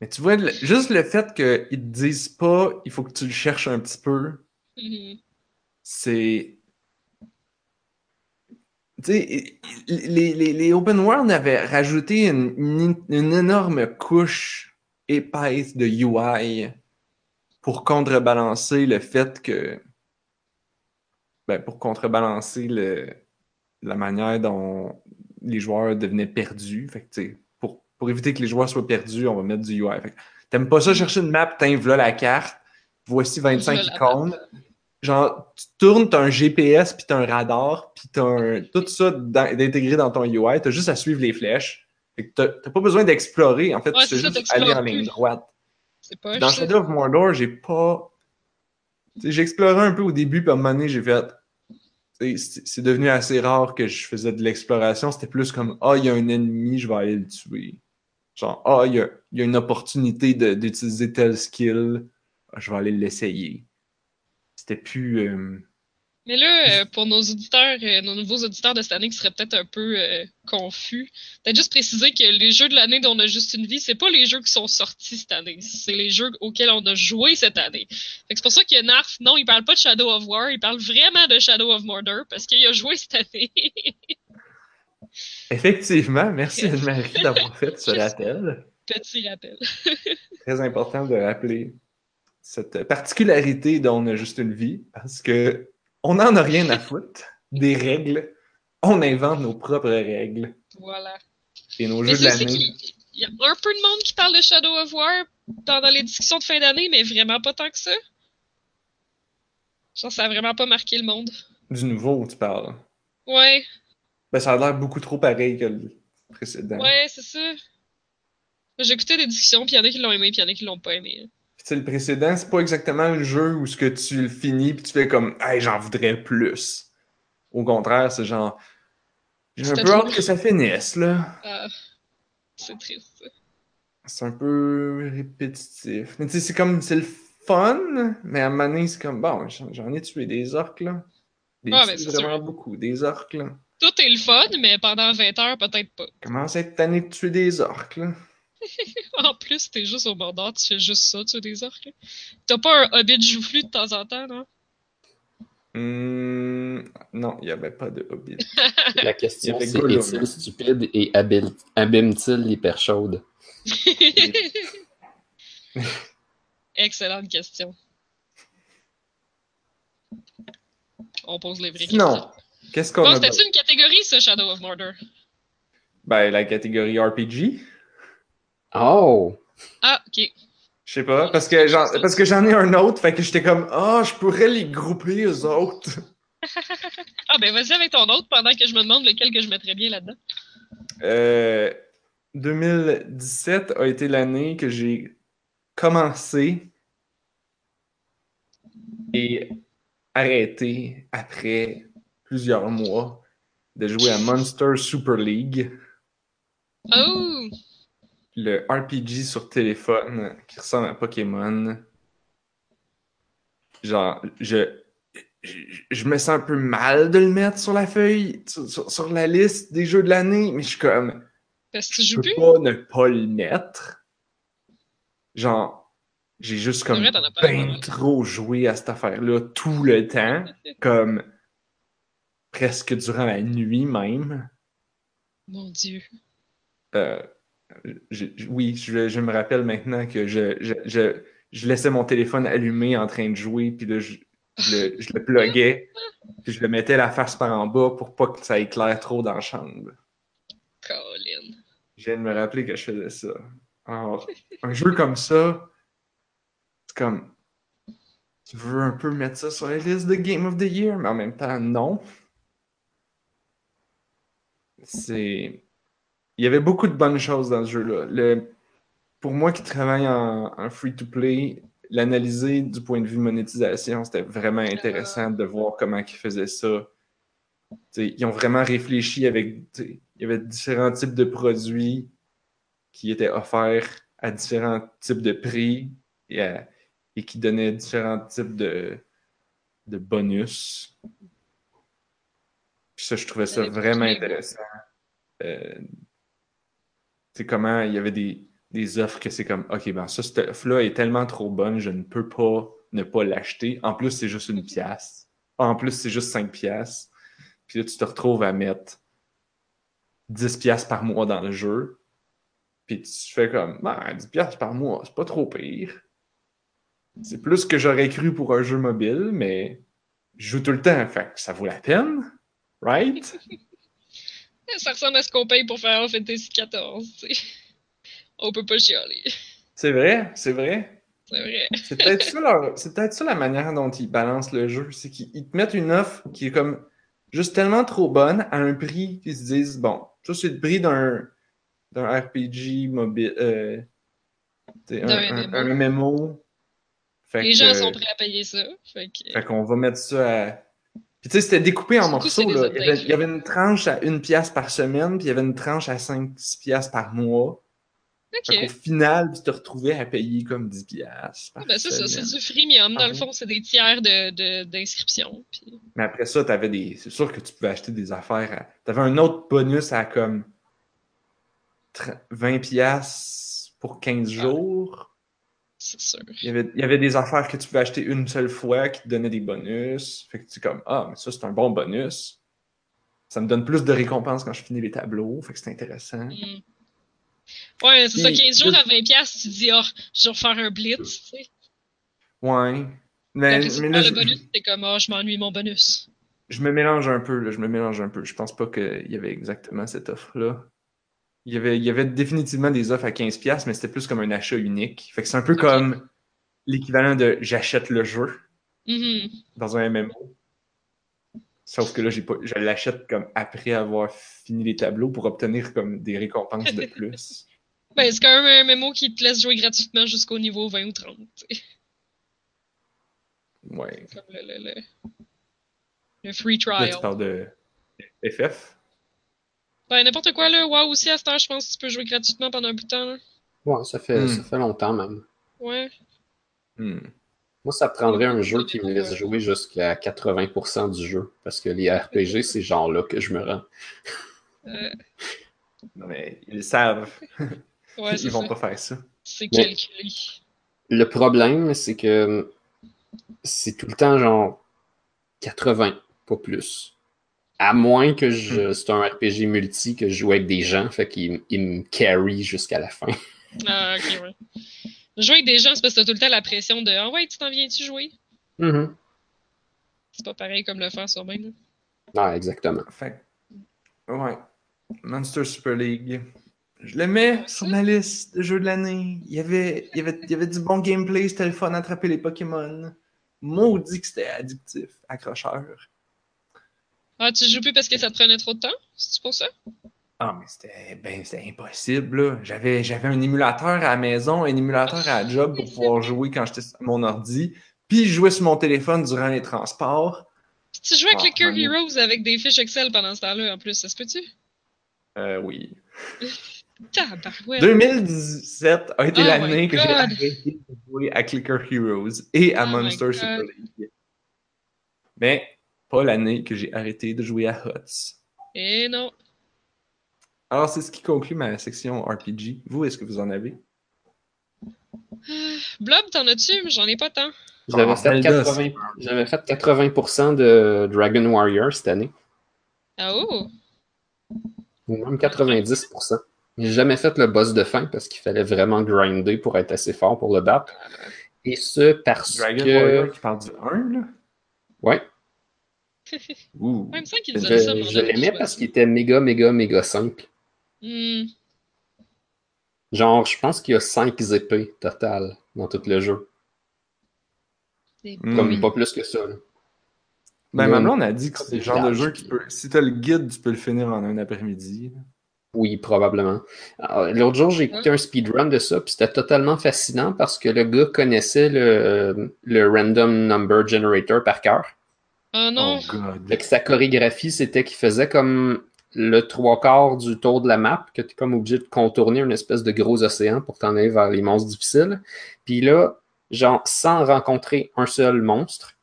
mais tu vois, le- juste le fait qu'ils te disent pas, il faut que tu le cherches un petit peu, Mhm. c'est. Tu sais, les, les, les open world avaient rajouté une, une, une énorme couche épaisse de UI pour contrebalancer le fait que. Ben, pour contrebalancer le, la manière dont les joueurs devenaient perdus. Fait que, sais, pour, pour éviter que les joueurs soient perdus, on va mettre du UI. T'aimes pas ça chercher une map, t'as là la carte, voici 25 Voilà la icônes. Genre, tu tournes, t'as un GPS, puis t'as un radar, puis t'as un... <laughs> tout ça d'intégrer dans ton UI. T'as juste à suivre les flèches. T'as pas besoin d'explorer. En fait, Ouais, tu ça, juste aller en ligne droite. Pas Dans. Shadow of Mordor, j'ai pas. Sais, J'ai exploré un peu au début, puis à un moment donné, j'ai fait. C'est devenu assez rare que je faisais de l'exploration. C'était plus comme Ah, il y a un ennemi, je vais aller le tuer. Genre Ah, il y a, il y a une opportunité d'utiliser tel skill, je vais aller l'essayer. C'était plus. euh, Mais là, euh, pour nos auditeurs, euh, nos nouveaux auditeurs de cette année qui seraient peut-être un peu euh, confus, peut-être juste préciser que les jeux de l'année dont on a juste une vie, c'est pas les jeux qui sont sortis cette année, c'est les jeux auxquels on a joué cette année. C'est pour ça que Narf, non, il parle pas de Shadow of War, il parle vraiment de Shadow of Mordor parce qu'il a joué cette année. <laughs> Effectivement, merci <laughs> Anne-Marie d'avoir fait ce rappel. Petit rappel. <laughs> Très important de rappeler cette particularité dont on a juste une vie, parce que on n'en a rien à foutre des règles. On invente nos propres règles. Voilà. Et nos Mais jeux de l'année. il y a un peu de monde qui parle de Shadow of War pendant les discussions de fin d'année, mais vraiment pas tant que ça. Genre, ça a vraiment pas marqué le monde. Du nouveau, tu parles. Ouais, Ben, ça a l'air beaucoup trop pareil que le précédent. ouais, c'est ça. J'ai écouté des discussions, puis il y en a qui l'ont aimé, puis il y en a qui l'ont pas aimé. Sais, le précédent, c'est pas exactement un jeu où ce que tu le finis puis tu fais comme Hey, j'en voudrais plus. Au contraire, c'est genre J'ai un peu hâte que ça finisse, là. Ah, c'est triste. C'est un peu répétitif. Mais tu sais, c'est comme c'est le fun, mais à un moment donné, c'est comme bon, j'en ai tué des orques là. Des mais c'est vraiment sûr. beaucoup, des orques là. Tout est le fun, mais pendant 20 heures, peut-être pas. Commence à être tanné de tuer des orques là? <laughs> En plus, t'es juste au Mordor, tu fais juste ça, tu as des orques. T'as pas un hobbit joufflu de temps en temps, non? Hmm, non, il n'y avait pas de hobbit. <laughs> La question, c'est est-il stupide et abîme-t-il l'hyper chaude? <laughs> Excellente question. On pose les vraies Sinon, questions. qu'est-ce qu'on Bon, a c'était-tu d'autre? une catégorie, ça, Shadow of Mordor? Ben, la catégorie RPG. Oh! Ah, ok. Je sais pas, parce que j'en parce que j'en ai un autre, fait que j'étais comme Ah, je pourrais les grouper eux autres. <laughs> Ah, ben vas-y avec ton autre pendant que je me demande lequel que je mettrais bien là-dedans. Euh, 2017 a été l'année que j'ai commencé et arrêté après plusieurs mois de jouer à Monster Super League, Oh! Le RPG sur téléphone qui ressemble à Pokémon. Genre, je, je, je me sens un peu mal de le mettre sur la feuille, sur, la liste des jeux de l'année, mais je suis comme. Parce que tu je peux plus? pas ne pas le mettre. Genre, j'ai juste comme vrai, vraiment. trop joué à cette affaire-là tout le temps, <laughs> comme presque durant la nuit même. Mon Dieu. Euh, oui, je, je me rappelle maintenant que je, je, je- je laissais mon téléphone allumé en train de jouer, puis là, je, je le, je le pluguais, puis je le mettais la face par en bas pour pas que ça éclaire trop dans la chambre. Colin. Je viens de me rappeler que je faisais ça. Alors, un jeu comme ça, c'est comme. Tu veux un peu mettre ça sur la liste de Game of the Year, mais en même temps, non. C'est. Il y avait beaucoup de bonnes choses dans ce jeu-là. Pour moi qui travaille en, en free-to-play, l'analyser du point de vue monétisation, c'était vraiment intéressant de voir comment ils faisaient ça. T'sais, ils ont vraiment réfléchi avec. Il y avait différents types de produits qui étaient offerts à différents types de prix et, à- et qui donnaient différents types de, de bonus. Puis ça, je trouvais ça vraiment intéressant. Euh, comment il y avait des, des offres que c'est comme, OK, ben ça, cette offre-là est tellement trop bonne, je ne peux pas ne pas l'acheter. En plus, c'est juste une pièce. En plus, c'est juste 5 pièces. Puis là, tu te retrouves à mettre 10 pièces par mois dans le jeu. Puis tu fais comme, ben, 10 pièces par mois, c'est pas trop pire. C'est plus que j'aurais cru pour un jeu mobile, mais je joue tout le temps, fait que ça vaut la peine, right? <laughs> Ça ressemble à ce qu'on paye pour Final Fantasy XIV, tu sais. On peut pas chialer. C'est vrai, c'est vrai. C'est vrai. C'est peut-être ça, leur- la manière dont ils balancent le jeu. C'est qu'ils ils te mettent une offre qui est comme juste tellement trop bonne à un prix qu'ils se disent bon, ça c'est le prix d'un RPG mobile. Euh, t'sais, un, un- un MMO. Fait Les que- gens sont prêts à payer ça. Fait qu'on va mettre ça à. Puis tu sais, c'était découpé en morceaux. Là. Il, y avait, updates, il y avait une tranche à une pièce par semaine, puis il y avait une tranche à 5 pièces par mois. Fait qu'au Ok. final, tu te retrouvais à payer comme 10 pièces. Ah, ben c'est ça, c'est du freemium. Dans le fond, c'est des tiers de, de, d'inscription. Puis... Mais après ça, t'avais des. C'est sûr que tu pouvais acheter des affaires. À... T'avais un autre bonus à comme tre- 20 pièces pour 15 Ah. jours. C'est sûr. Il y, avait, il y avait des affaires que tu pouvais acheter une seule fois qui te donnaient des bonus. Fait que tu es comme Ah, mais ça, c'est un bon bonus. Ça me donne plus de récompenses quand je finis les tableaux. Fait que c'est intéressant. Mm. Ouais, c'est ça, Puis, 15 jours à 20$, piastres, tu te dis, oh, je vais refaire un blitz, tu sais. Ouais. Mais, Après, mais là, le je, bonus, t'es comme, oh, je m'ennuie mon bonus. je me mélange un peu. Là, je me mélange un peu. Je pense pas qu'il y avait exactement cette offre-là. Il y, avait, il y avait définitivement des offres à 15$, mais c'était plus comme un achat unique. Fait que c'est un peu comme l'équivalent de j'achète le jeu Mhm. dans un MMO. Sauf que là, j'ai pas, je l'achète comme après avoir fini les tableaux pour obtenir comme des récompenses de plus. <laughs> Ben, c'est quand même un mémo qui te laisse jouer gratuitement jusqu'au niveau 20 ou 30, tu sais. Ouais. Comme le, le, le, le free Là, trial. tu parles de FF. Ben, n'importe quoi, là. WoW aussi, à cette heure, je pense que tu peux jouer gratuitement pendant un bout de temps, là. Ouais, ça fait, Hmm. ça fait longtemps même. Ouais. Hmm. Moi, ça prendrait un jeu qui me laisse jouer jusqu'à 80% du jeu. Parce que les RPG, c'est genre là que je me rends. Euh, Non, mais ils le savent. <laughs> ouais, ils vont ça. pas faire ça. C'est calculé. Le problème, c'est que c'est tout le temps genre 80, pas plus. À moins que je, c'est un RPG multi que je joue avec des gens, fait qu'il il me carry jusqu'à la fin. Ah, ok, ouais. Jouer avec des gens, c'est parce que t'as tout le temps la pression de Ah ouais, tu t'en viens-tu jouer? Mhm. C'est pas pareil comme le faire soi-même. là. Ah, exactement. Fait que- ouais. Monster Super League. Je le mets sur ma liste de jeux de l'année. Il y avait, il y avait, il y avait du bon gameplay, c'était le fun d'attraper les Pokémon. Maudit que c'était addictif, accrocheur. Ah, tu joues plus parce que ça te prenait trop de temps? C'est pour ça? Ah, mais c'était ben, impossible, là. J'avais, un émulateur à la maison, un émulateur à la job pour pouvoir jouer quand j'étais sur mon ordi, puis je jouais sur mon téléphone durant les transports. Puis tu jouais avec Ah, Clicker Manu. Heroes avec des fiches Excel pendant ce temps-là, en plus, ça se peut-tu? Euh, oui. <laughs> Tabarouette. 2017 a été Oh l'année que j'ai arrêté de jouer à Clicker Heroes et à Oh Monster. Super League. Mais pas l'année que j'ai arrêté de jouer à HOTS. Eh non. Alors, c'est ce qui conclut ma section RPG. Vous, est-ce que vous en avez? Blob, t'en as-tu? J'en ai pas tant. J'avais Ah, fait, Zelda, 80, j'avais fait 80% de Dragon Warrior cette année. Ah oh! Ou même 90%. J'ai jamais fait le boss de fin parce qu'il fallait vraiment grinder pour être assez fort pour le battre. Et ce, parce Dragon que... Warrior qui parle du 1, là? Ouais, Ouh. Même ça qu'ils je, nous ça. on l'aimais parce qu'il était méga, méga, méga simple. Hmm. Genre, je pense qu'il y a 5 épées total dans tout le jeu. Comme oui. pas plus que ça. là. Ben, ma une- blonde a dit que c'est le genre de jeu qui peut. Si t'as le guide, tu peux le finir en un après-midi. là. Oui, probablement. Alors, L'autre jour, j'ai écouté un speedrun de ça, puis c'était totalement fascinant parce que le gars connaissait le, le random number generator par cœur. Oh non. Oh god. Fait que sa chorégraphie, c'était qu'il faisait comme le trois quarts du tour de la map, que tu es comme obligé de contourner une espèce de gros océan pour t'en aller vers les monstres difficiles. Puis là, genre, sans rencontrer un seul monstre,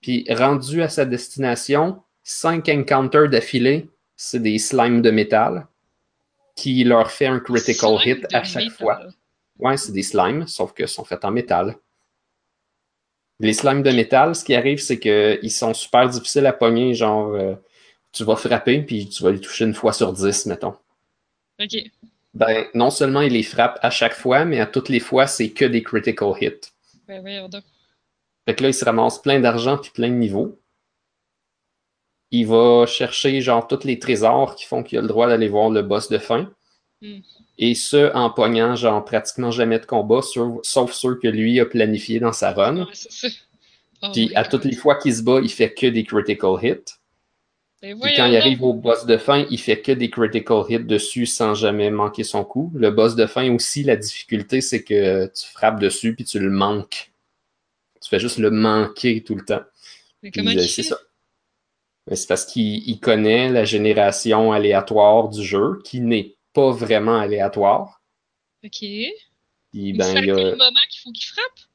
puis rendu à sa destination, cinq encounters d'affilée, c'est des slimes de métal qui leur fait un critical Slime hit à chaque métal. fois. Ouais, c'est des slimes, sauf que sont faits en métal. Les slimes de métal, ce qui arrive, c'est qu'ils sont super difficiles à pogner. Genre, euh, tu vas frapper, puis tu vas les toucher une fois sur dix, mettons. Ok. Ben, non seulement il les frappe à chaque fois, mais à toutes les fois, c'est que des critical hits. Ben voyons donc. Fait que là, il se ramasse plein d'argent puis plein de niveaux. Il va chercher, genre, tous les trésors qui font qu'il a le droit d'aller voir le boss de fin. Hmm. Et ce, en pognant, genre, pratiquement jamais de combat, sur- sauf ceux que lui a planifié dans sa run. Ouais, ça. Oh Puis à toutes les fois qu'il se bat, il fait que des critical hits. Ben Puis quand il arrive au boss de fin, il fait que des critical hits dessus sans jamais manquer son coup. Le boss de fin aussi, la difficulté, c'est que tu frappes dessus puis tu le manques. Tu fais juste le manquer tout le temps. Mais Puis, comment euh, il c'est ça. C'est parce qu'il il connaît la génération aléatoire du jeu, qui n'est pas vraiment aléatoire. Ok. Puis Il ben, il y a... moment qu'il faut qu'il frappe?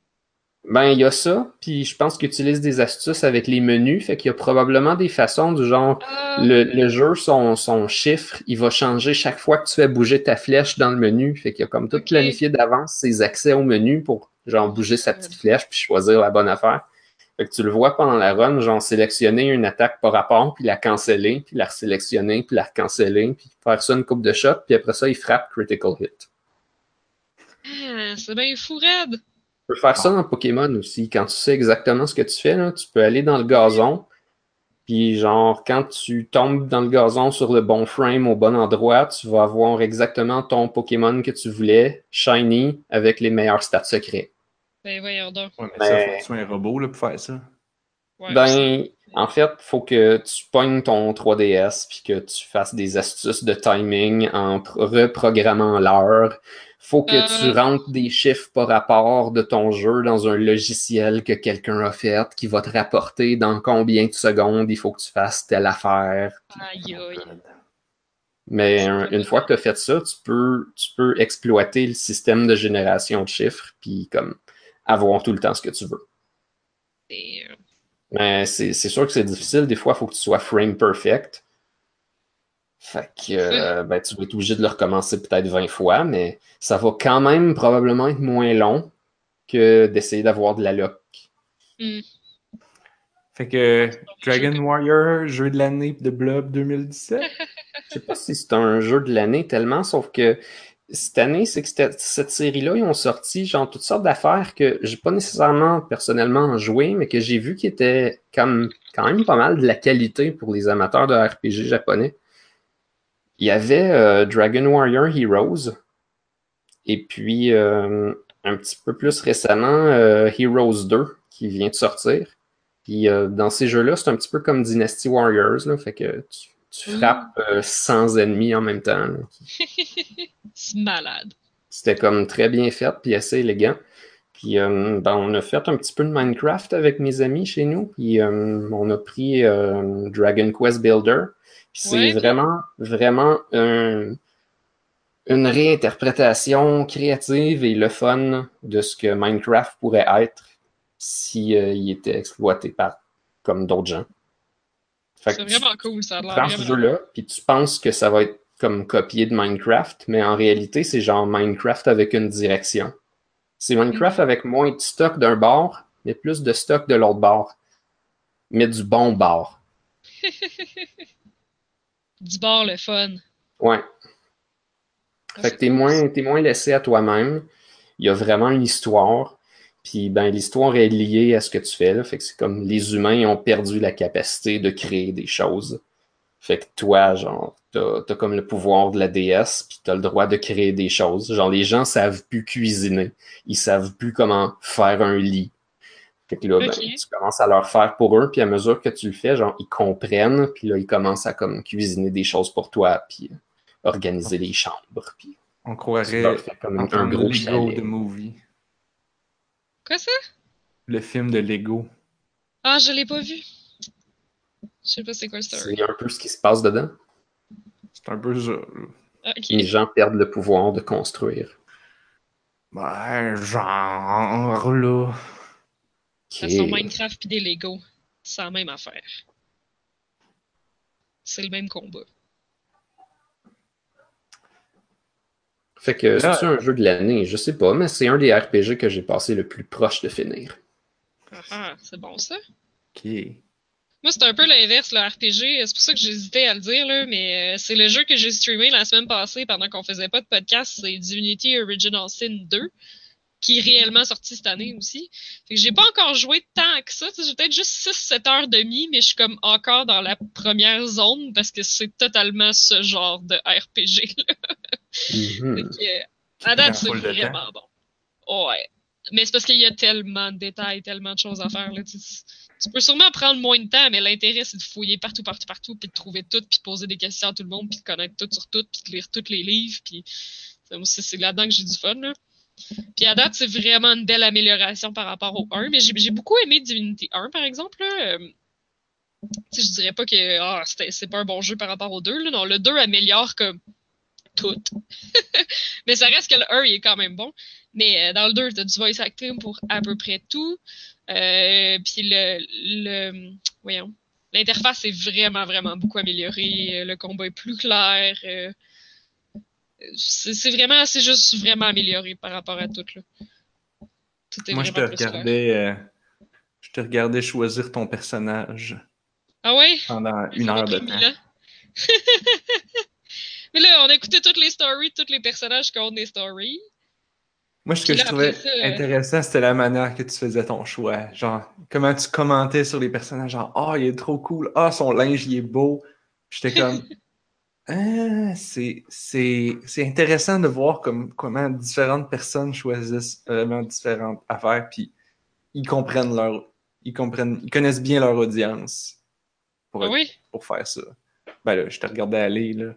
Ben, il y a ça, puis je pense qu'il utilise des astuces avec les menus, fait qu'il y a probablement des façons du genre, Ah, le, le jeu, son, son chiffre, il va changer chaque fois que tu fais bouger ta flèche dans le menu, fait qu'il y a comme tout planifié d'avance ses accès au menu pour, genre, bouger sa petite flèche puis choisir la bonne affaire. Fait que tu le vois pendant la run, genre, sélectionner une attaque par rapport, puis la canceller, puis la resélectionner, puis la recanceller, puis faire ça une coupe de shot, puis après ça, il frappe critical hit. ah, c'est bien fou, raide. Tu peux faire ça dans Pokémon aussi. Quand tu sais exactement ce que tu fais, là, tu peux aller dans le gazon. Puis genre, quand tu tombes dans le gazon sur le bon frame au bon endroit, tu vas avoir exactement ton Pokémon que tu voulais, shiny, avec les meilleurs stats secrets. Ben voyons donc. Ouais, mais ça, Mais- faut que tu sois un robot là, pour faire ça. Ouais, Ben, en fait, faut que tu pognes ton 3DS puis que tu fasses des astuces de timing en pr- reprogrammant l'heure. Faut que tu Euh. rentres des chiffres par rapport de ton jeu dans un logiciel que quelqu'un a fait qui va te rapporter dans combien de secondes il faut que tu fasses telle affaire. Aïe aïe. Mais euh, une fois que tu as fait ça, tu peux, tu peux exploiter le système de génération de chiffres puis comme avoir tout le temps ce que tu veux. Euh, Mais c'est sûr que c'est difficile. Des fois, il faut que tu sois frame perfect. Fait que euh, ben, tu vas être obligé de le recommencer peut-être 20 fois, mais ça va quand même probablement être moins long que d'essayer d'avoir de la luck. Fait que Dragon Warrior, jeu de l'année de Blob 2017. <laughs> Je sais pas si c'est un jeu de l'année tellement, sauf que cette année, c'est que cette série-là, ils ont sorti genre toutes sortes d'affaires que j'ai pas nécessairement personnellement joué, mais que j'ai vu qui étaient comme quand même pas mal de la qualité pour les amateurs de RPG japonais. Il y avait euh, Dragon Warrior Heroes, et puis euh, un petit peu plus récemment, euh, Heroes 2 qui vient de sortir. Puis dans ces jeux-là, c'est un petit peu comme Dynasty Warriors, là, fait que tu Mm. frappes euh, 100 ennemis en même temps. <laughs> c'est malade. C'était comme très bien fait, puis assez élégant. Puis euh, ben, on a fait un petit peu de Minecraft avec mes amis chez nous, puis euh, on a pris euh, Dragon Quest Builder. Puis c'est Ouais. vraiment, vraiment un- une réinterprétation créative et le fun de ce que Minecraft pourrait être si euh, il était exploité par comme d'autres gens. C'est tu- vraiment cool, ça a tu l'air prends ce vraiment. jeu-là, puis tu penses que ça va être comme copié de Minecraft, mais en réalité, c'est genre Minecraft avec une direction. C'est Minecraft avec moins de stock d'un bord, mais plus de stock de l'autre bord. Mais du bon bord. <laughs> Du bord, le fun. Ouais. Fait que t'es moins, t'es moins laissé à toi-même. Il y a vraiment une histoire. Puis ben l'histoire est liée à ce que tu fais là, fait que c'est comme les humains ont perdu la capacité de créer des choses. Fait que toi, genre, t'as as comme le pouvoir de la déesse, puis t'as le droit de créer des choses. Genre, les gens savent plus cuisiner, ils savent plus comment faire un lit. Fait que là, ben, tu commences à leur faire pour eux, puis à mesure que tu le fais, genre, ils comprennent, puis là, ils commencent à comme cuisiner des choses pour toi, puis euh, organiser les chambres, puis On croirait comme un, gros de movie. Quoi ça? Le film de Lego. Ah, je l'ai pas vu. Je sais pas c'est quoi le story. C'est un peu ce qui se passe dedans. C'est un peu ça. Ah. Les gens perdent le pouvoir de construire. Ben, genre, là. Ça Ok. sont Minecraft puis des Lego. C'est la même affaire. C'est le même combat. Fait que c'est un jeu de l'année, je sais pas, mais c'est un des RPG que j'ai passé le plus proche de finir. Ah, ah, c'est bon ça. Ok. Moi, c'est un peu l'inverse, le RPG. C'est pour ça que j'hésitais à le dire, là, mais euh, c'est le jeu que j'ai streamé la semaine passée pendant qu'on faisait pas de podcast. C'est Divinity Original Sin 2, qui est réellement sorti cette année aussi. Fait que j'ai pas encore joué tant que ça. tu sais, J'ai peut-être juste 6-7 heures demi, mais je suis comme encore dans la première zone parce que c'est totalement ce genre de RPG. là. Mhm. Fait que, euh, à date, c'est de vraiment bon. Ouais. Mais c'est parce qu'il y a tellement de détails, tellement de choses à faire. Là. Tu, tu peux sûrement prendre moins de temps, mais l'intérêt, c'est de fouiller partout, partout, partout, puis de trouver tout, puis de poser des questions à tout le monde, puis de connaître tout sur tout, puis de lire tous les livres. Puis c'est c'est là-dedans que j'ai du fun. Là. Puis à date, c'est vraiment une belle amélioration par rapport au 1. Mais j'ai beaucoup aimé Divinity 1, par exemple. Là. Euh, tu sais, je dirais pas que ah, c'est pas un bon jeu par rapport au 2. Là. Non, le 2 améliore comme tout. <laughs> mais ça reste que le 1 il est quand même bon. Mais euh, dans le 2, tu as du voice acting pour à peu près tout. Euh, puis le, le. Voyons. L'interface est vraiment, vraiment beaucoup améliorée. Le combat est plus clair. C'est vraiment, c'est juste vraiment amélioré par rapport à tout. Là. Tout est Moi, je te regardais. euh, je te regardais choisir ton personnage Ah ouais? pendant une heure de temps. <laughs> Mais là, on a écouté toutes les stories, tous les personnages qui ont des stories. Moi, ce que je trouvais ça, euh, intéressant, c'était la manière que tu faisais ton choix. Genre, comment tu commentais sur les personnages. Genre, ah, il est trop cool. Ah, son linge, il est beau. J'étais comme, <laughs> ah, c'est, c'est, c'est intéressant de voir comme, comment différentes personnes choisissent vraiment différentes affaires. Puis, ils comprennent leur, ils comprennent, ils connaissent bien leur audience pour, oui? pour faire ça. Ben là, je te regardais aller, là.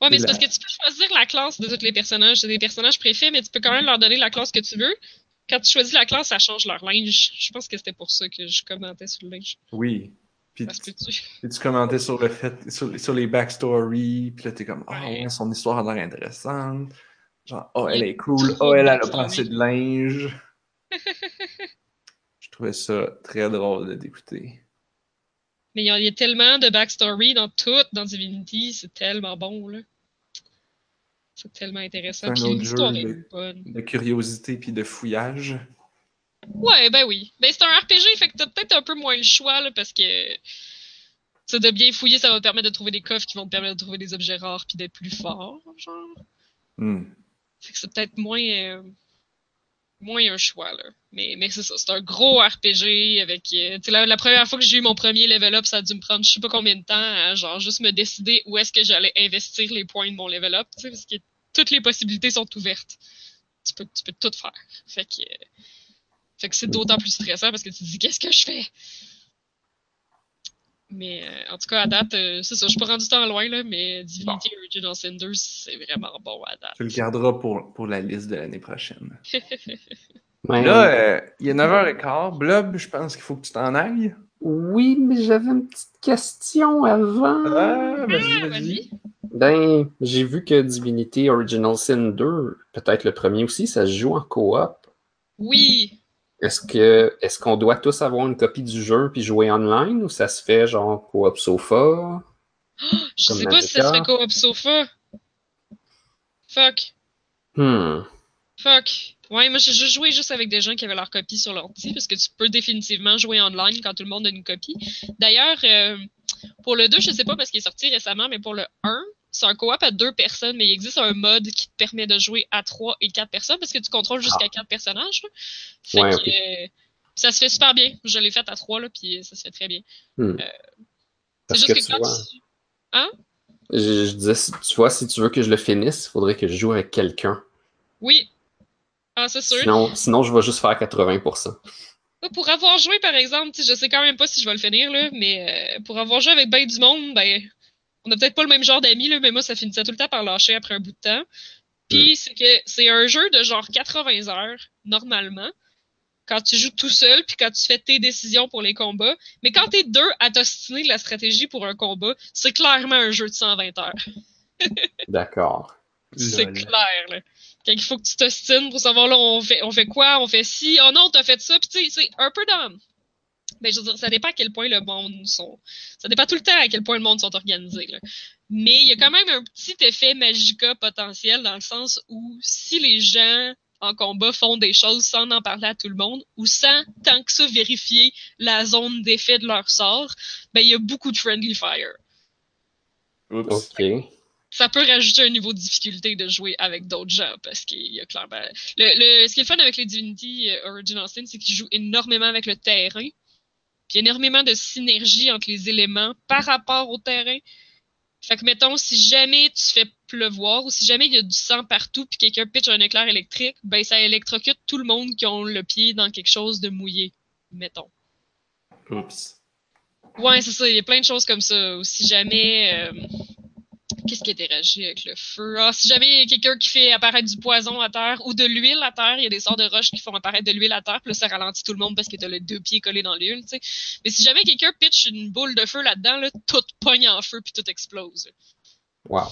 Ouais, mais c'est parce que tu peux choisir la classe de tous les personnages. C'est des personnages préfets, mais tu peux quand même leur donner la classe que tu veux. Quand tu choisis la classe, ça change leur linge. Je pense que c'était pour ça que je commentais sur le linge. Oui. Puis, tu commentais sur le fait, sur, sur les backstories, puis là t'es comme, ah Ouais. ouais, son histoire a l'air intéressante. Genre, oh, elle est cool, oh, elle de a assez de linge. <laughs> Je trouvais ça très drôle de d'écouter. Mais il y, a, tellement de backstory dans tout, dans Divinity. C'est tellement bon, là. C'est tellement intéressant. C'est un Puis autre jeu, le- bonne. De curiosité puis de fouillage. Ouais, ben oui. Ben c'est un RPG, fait que t'as peut-être un peu moins le choix, là, parce que. Ça, de bien fouiller, ça va te permettre de trouver des coffres qui vont te permettre de trouver des objets rares puis d'être plus fort, genre. Hmm. Fait que c'est peut-être moins. euh, moins un choix, là. Mais, mais c'est ça, c'est un gros RPG avec. euh, la, la première fois que j'ai eu mon premier level up, ça a dû me prendre je sais pas combien de temps, à, genre, juste me décider où est-ce que j'allais investir les points de mon level up, tu sais, parce que toutes les possibilités sont ouvertes. Tu peux, tu peux tout faire. Fait que. euh, fait que c'est d'autant plus stressant parce que tu te dis qu'est-ce que je fais? Mais euh, en tout cas, à date, euh, c'est ça, je suis pas rendu tant loin, là, mais Divinity Original Sin 2, c'est vraiment bon à date. Tu le garderas pour, pour la liste de l'année prochaine. <laughs> Ouais. Là, euh, il est 9h15. Blob, je pense qu'il faut que tu t'en ailles. Oui, mais j'avais une petite question avant. Ah, vas-y, Ah, vas-y. vas-y. Ben, j'ai vu que Divinity Original Sin 2, peut-être le premier aussi, ça se joue en coop. Oui, Est-ce que est-ce qu'on doit tous avoir une copie du jeu puis jouer online ou ça se fait genre coop sofa? <gasps> je sais pas si ça se fait coop sofa. Fuck. Hmm. Fuck. Ouais, moi j'ai joué juste avec des gens qui avaient leur copie sur l'ordi parce que tu peux définitivement jouer online quand tout le monde a une copie. D'ailleurs, euh, pour le 2, je sais pas parce qu'il est sorti récemment, mais pour le 1, c'est un coop à deux personnes, mais il existe un mode qui te permet de jouer à trois et quatre personnes parce que tu contrôles jusqu'à quatre personnages. Fait Ouais, que, euh, ça se fait super bien. Je l'ai fait à trois, là, puis ça se fait très bien. Hmm. C'est Parce juste que que, tu quand vois, tu... Hein? je, je disais, tu vois, si tu veux que je le finisse, il faudrait que je joue avec quelqu'un. Oui. Ah, c'est sûr. Sinon, sinon, je vais juste faire 80%. Pour avoir joué, par exemple, je sais quand même pas si je vais le finir, là, mais euh, pour avoir joué avec ben du monde, ben, on a peut-être pas le même genre d'amis, là, mais moi, ça finissait tout le temps par lâcher après un bout de temps. Puis, c'est que c'est un jeu de genre 80 heures, normalement, quand tu joues tout seul, puis quand tu fais tes décisions pour les combats. Mais quand t'es deux à t'ostiner de la stratégie pour un combat, c'est clairement un jeu de 120 heures. <laughs> D'accord. C'est Lol. clair, là. Quand il faut que tu t'ostines pour savoir, là, on fait, on fait quoi, on fait ci, oh non, t'as fait ça, puis tu sais, c'est un peu. Ben, je veux dire, ça dépend à quel point le monde sont... Ça dépend tout le temps à quel point le monde sont organisés, là. Mais il y a quand même un petit effet magica potentiel dans le sens où si les gens en combat font des choses sans en parler à tout le monde ou sans tant que ça vérifier la zone d'effet de leur sort, ben il y a beaucoup de friendly fire Oups. Ok. ça peut rajouter un niveau de difficulté de jouer avec d'autres gens parce qu'il y a clairement. Le, le, ce qui est le fun avec les Divinity euh, Original Sin, c'est qu'ils jouent énormément avec le terrain. Il y a énormément de synergie entre les éléments par rapport au terrain. Fait que mettons, si jamais tu fais pleuvoir ou si jamais il y a du sang partout puis quelqu'un pitch un éclair électrique, ben ça électrocute tout le monde qui ont le pied dans quelque chose de mouillé. Mettons. Oups. Ouais, c'est ça. Il y a plein de choses comme ça. Ou si jamais. euh, Qu'est-ce qui interagit avec le feu? Ah, si jamais il y a quelqu'un qui fait apparaître du poison à terre ou de l'huile à terre, il y a des sorts de roches qui font apparaître de l'huile à terre, puis là, ça ralentit tout le monde parce que t'as les deux pieds collés dans l'huile, tu sais. Mais si jamais quelqu'un pitch une boule de feu là-dedans, là, tout pogne en feu puis tout explose. Wow.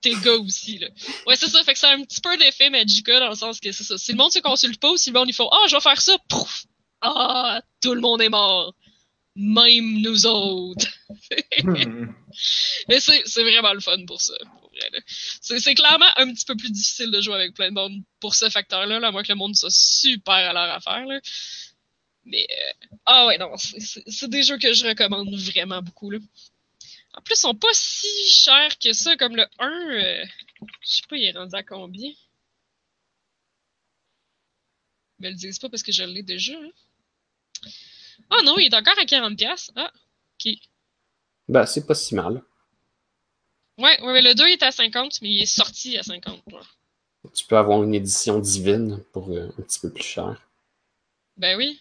Tes gars aussi, là. Ouais, c'est ça. Fait que c'est un petit peu d'effet Magica dans le sens que c'est ça. Si le monde se consulte pas ou si le monde, ils font, ah, je vais faire ça, pouf! Ah, tout le monde est mort. Même nous autres. Hmm. Mais c'est vraiment le fun pour ça. C'est clairement un petit peu plus difficile de jouer avec plein de monde pour ce facteur-là, là, à moins que le monde soit super à leur affaire. Là. Mais euh, ah ouais, non, c'est- des jeux que je recommande vraiment beaucoup. Là. En plus, ils sont pas si chers que ça, comme le 1. euh, je sais pas, il est rendu à combien? Ils me le disent pas parce que je l'ai déjà. hein. Ah non, il est encore à 40$. Ah, ok. Ben, c'est pas si mal. Ouais, ouais, mais le 2 est à 50, mais il est sorti à 50. ouais. Tu peux avoir une édition divine pour euh, un petit peu plus cher. Ben oui.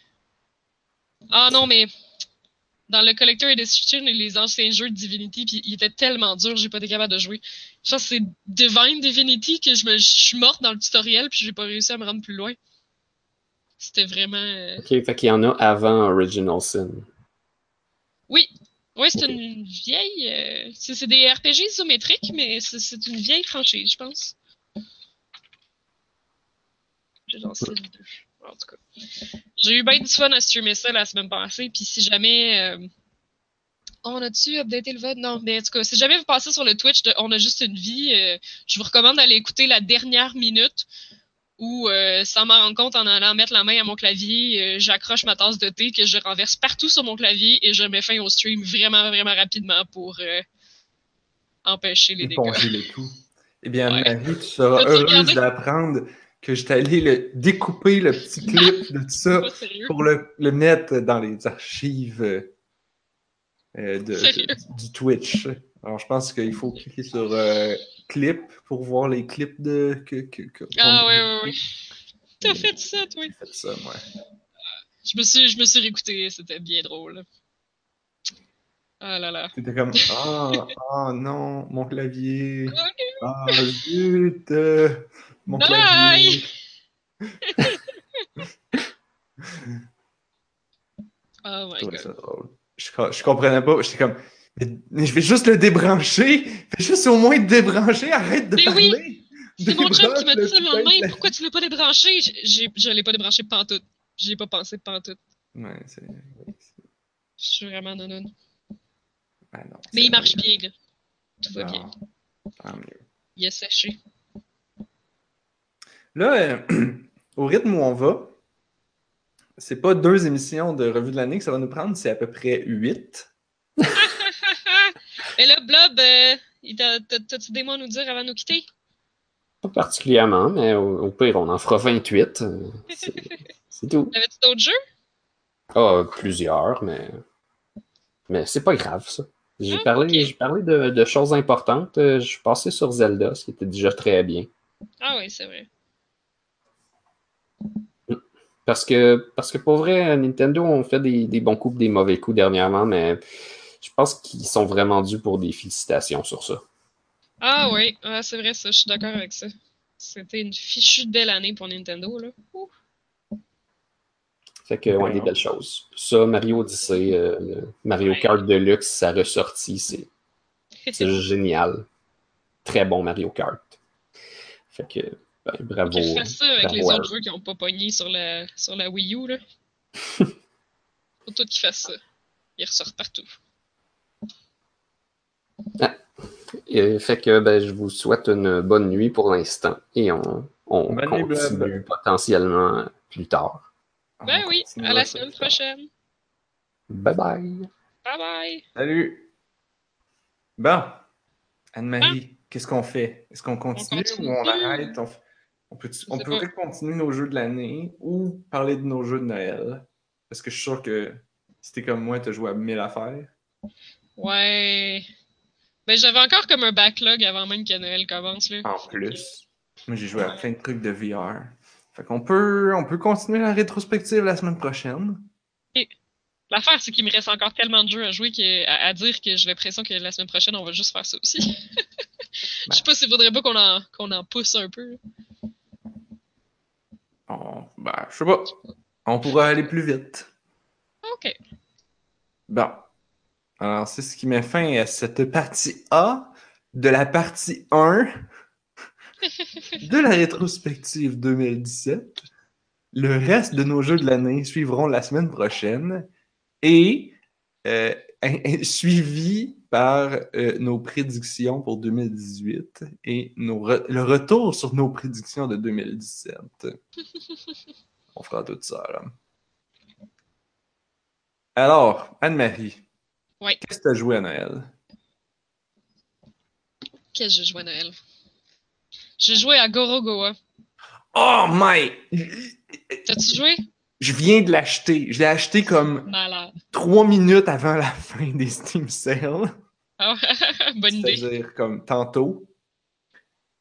Ah non, mais dans le Collector Edition, les anciens jeux de Divinity, puis il était tellement dur, j'ai pas été capable de jouer. Je pense que c'est Divine Divinity que je me je suis morte dans le tutoriel, puis j'ai pas réussi à me rendre plus loin. C'était vraiment. euh, Ok, fait qu'il y en a avant Original Sin. Oui. Oui, c'est une vieille. euh, c'est des RPG isométriques, mais c'est c'est une vieille franchise, je pense. J'ai lancé le 2. En tout cas. J'ai eu bien du fun à streamer ça la semaine passée, puis si jamais. euh, On a-tu updaté le vote? Non, mais en tout cas, si jamais vous passez sur le Twitch de On a juste une vie, euh, je vous recommande d'aller écouter la dernière minute où, euh, sans m'en rendre compte, en allant mettre la main à mon clavier, euh, j'accroche ma tasse de thé que je renverse partout sur mon clavier et je mets fin au stream vraiment, vraiment rapidement pour euh, empêcher les dégâts. Éponger le tout. Eh bien, Ouais. Marie, tu seras heureuse d'apprendre que j'étais allé le, découper le petit clip de ça Pas sérieux. pour le, le mettre dans les archives de, Sérieux? de- du Twitch. Alors, je pense qu'il faut cliquer sur euh, clip pour voir les clips de. Que, que, que- Ah ouais, ouais, ouais. T'as fait ça, toi? J'ai fait ça, moi. Je me suis, je me suis réécouté, c'était bien drôle. Ah là là. C'était comme Ah, ah non, mon clavier. Ah, zut, euh, mon Bye! clavier. <laughs> Oh my god. ça drôle. Je, je comprenais pas. J'étais comme, mais, mais je vais juste le débrancher. Fais juste au moins te débrancher. Arrête de Mais oui! parler. C'est mon chum qui m'a dit ça le lendemain. de- Pourquoi tu l'as pas débranché? Je l'ai pas débranché pantoute. J'y ai pas pensé pantoute. Ouais, c'est. oui, Je suis vraiment non ah non, Mais c'est il marche bien, là. Tout va bien. Ah, tant mieux. Il a séché. Là, euh, <clears throat> au rythme où on va, c'est pas deux émissions de revue de l'année que ça va nous prendre, c'est à peu près huit. <laughs> Et là, Blob, euh, T'as-tu des mots à nous dire avant de nous quitter? Pas particulièrement, mais au, au pire, on en fera 28. euh, <laughs> C'est tout. T'avais-tu d'autres jeux? Ah, plusieurs, mais. Mais c'est pas grave, ça. J'ai Ah, parlé, parlé de, de choses importantes. Euh, Je suis passé sur Zelda, ce qui était déjà très bien. Ah oui, c'est vrai. Parce que, parce que pour vrai, Nintendo ont fait des, des bons coups, des mauvais coups dernièrement, mais je pense qu'ils sont vraiment dus pour des félicitations sur ça. Ah oui, ah, c'est vrai ça, je suis d'accord avec ça. C'était une fichue belle année pour Nintendo, là. Ouh. Fait que, ouais, des belles choses. Ça, Mario Odyssey, euh, Mario Ouais. Kart Deluxe, sa ressortie, c'est <laughs> c'est génial. Très bon Mario Kart. Fait que, ben, bravo. Qu'ils fassent ça avec bravo les autres eux. jeux qui n'ont pas pogné sur la, sur la Wii U, là. <laughs> Faut tout qu'ils fassent ça. Ils ressortent partout. Et fait que ben, je vous souhaite une bonne nuit pour l'instant et on, on continue potentiellement plus tard. Ben On oui, à la semaine prochaine. Bye bye! Bye bye! Salut! Bon, Anne-Marie, qu'est-ce qu'on fait? Est-ce qu'on continue, continue. ou on arrête? On, on peut, on continuer nos jeux de l'année ou parler de nos jeux de Noël? Parce que je suis sûr que si t'es comme moi, t'as joué à mille affaires. Ouais. Ben j'avais encore comme un backlog avant même que Noël commence, là. En plus, moi j'ai joué à plein de trucs de VR. Fait qu'on peut, on peut continuer la rétrospective la semaine prochaine. L'affaire, c'est qu'il me reste encore tellement de jeux à jouer que, à, à dire que j'ai l'impression que la semaine prochaine, on va juste faire ça aussi. <laughs> Je sais pas s'il faudrait pas qu'on en, qu'on en pousse un peu. On, ben, je sais pas. On pourra aller plus vite. Ok. Bon. Alors, c'est ce qui met fin à cette partie A de la partie 1 de la rétrospective 2017. Le reste de nos jeux de l'année suivront la semaine prochaine et euh, suivi par euh, nos prédictions pour 2018 et nos re- le retour sur nos prédictions de 2017. <laughs> On fera tout ça, là. Alors, Anne-Marie. Oui. Qu'est-ce que tu as joué à Noël? Qu'est-ce que j'ai joué à Noël? J'ai joué à Gorogoa. Oh my! T'as-tu joué? Je viens de l'acheter. Je l'ai acheté comme trois minutes avant la <laughs> fin des Steam Sales. Ah, <laughs> bonne idée. C'est-à-dire comme tantôt.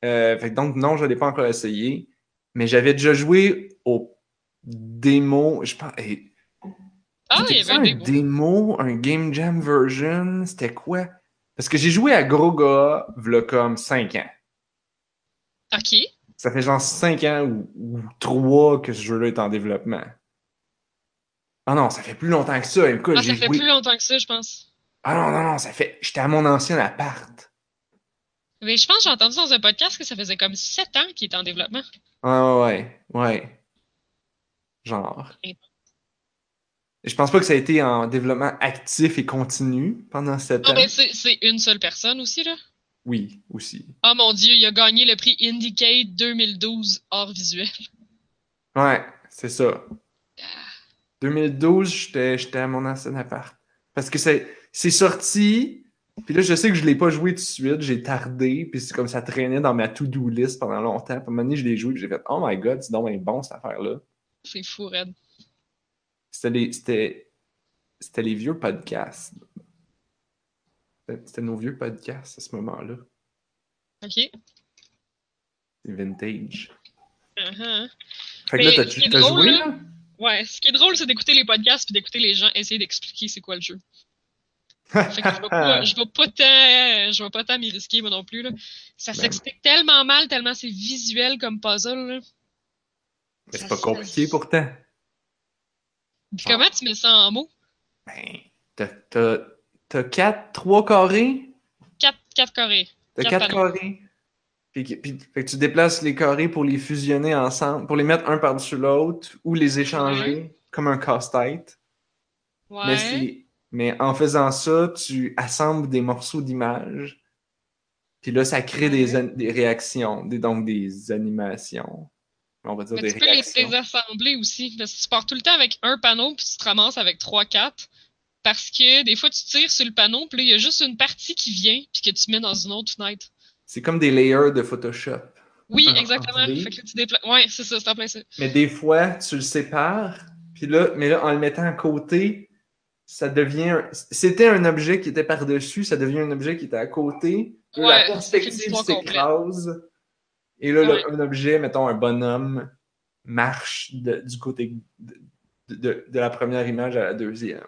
Euh, fait donc, non, je ne l'ai pas encore essayé. Mais j'avais déjà joué au démo. Je pense. Ah, il y avait un des mots. démo, un Game Jam version? C'était quoi? Parce que j'ai joué à Groga, v'là comme 5 ans. Ok. Ça fait genre 5 ans ou, ou 3 que ce jeu-là est en développement. Ah non, ça fait plus longtemps que ça. Écoute, Ah, ça fait joué... plus longtemps que ça, je pense. Ah non, non, non, ça fait... J'étais à mon ancien appart. Mais je pense que j'ai entendu dans un podcast que ça faisait comme 7 ans qu'il était en développement. Ah ouais, ouais. Genre. Je pense pas que ça a été en développement actif et continu pendant 7 Non, ans. mais c'est une seule personne aussi, là? Oui, aussi. Oh mon dieu, il a gagné le prix Indicate 2012 art visuel. Ouais, c'est ça. 2012, j'étais j'étais à mon ancien appart. Parce que c'est sorti, puis là, je sais que je l'ai pas joué tout de suite, j'ai tardé, puis c'est comme ça traînait dans ma to-do list pendant longtemps. Puis à un moment donné, je l'ai joué, puis j'ai fait « Oh my God, c'est donc bien bon, cette affaire-là. C'est fou, Red. » C'était les, vieux podcasts. C'était nos vieux podcasts à ce moment-là. Ok. C'est vintage. Fait que Mais t'as joué, là, là? Ouais, ce qui est drôle, c'est d'écouter les podcasts puis d'écouter les gens essayer d'expliquer c'est quoi le jeu. Fait que je vais pas, je vais pas tant, je vais pas tant m'y risquer, moi non plus, là. Ça Ben, s'explique tellement mal, tellement c'est visuel comme puzzle, là. Mais c'est pas compliqué pourtant. Puis comment tu mets ça en mots? Ben, t'as, t'as, quatre, trois carrés? 4, quatre carrés. T'as Quatre carrés. Puis, puis- fait que tu déplaces les carrés pour les fusionner ensemble, pour les mettre un par-dessus l'autre ou les échanger comme un casse-tête. Mais, Ouais. mais en faisant ça, tu assembles des morceaux d'image. Puis là, ça crée des, Ouais. des réactions, des, donc des animations. On va dire Mais des tu peux les désassembler aussi. Parce que tu pars tout le temps avec un panneau puis tu te ramasses avec 3, 4. Parce que des fois, tu tires sur le panneau, puis là, il y a juste une partie qui vient, puis que tu mets dans une autre fenêtre. C'est comme des layers de Photoshop. Oui, Ah, exactement. en vrai. Fait que là, tu déplaces. Ouais, c'est ça, c'est en plein ça. Mais des fois, tu le sépares, puis là, mais là, en le mettant à côté, ça devient. un- C'était un objet qui était par-dessus, ça devient un objet qui était à côté. Ouais, la perspective s'écrase. Et là, le- un objet, mettons un bonhomme, marche de- du côté de, de- de la première image à la deuxième.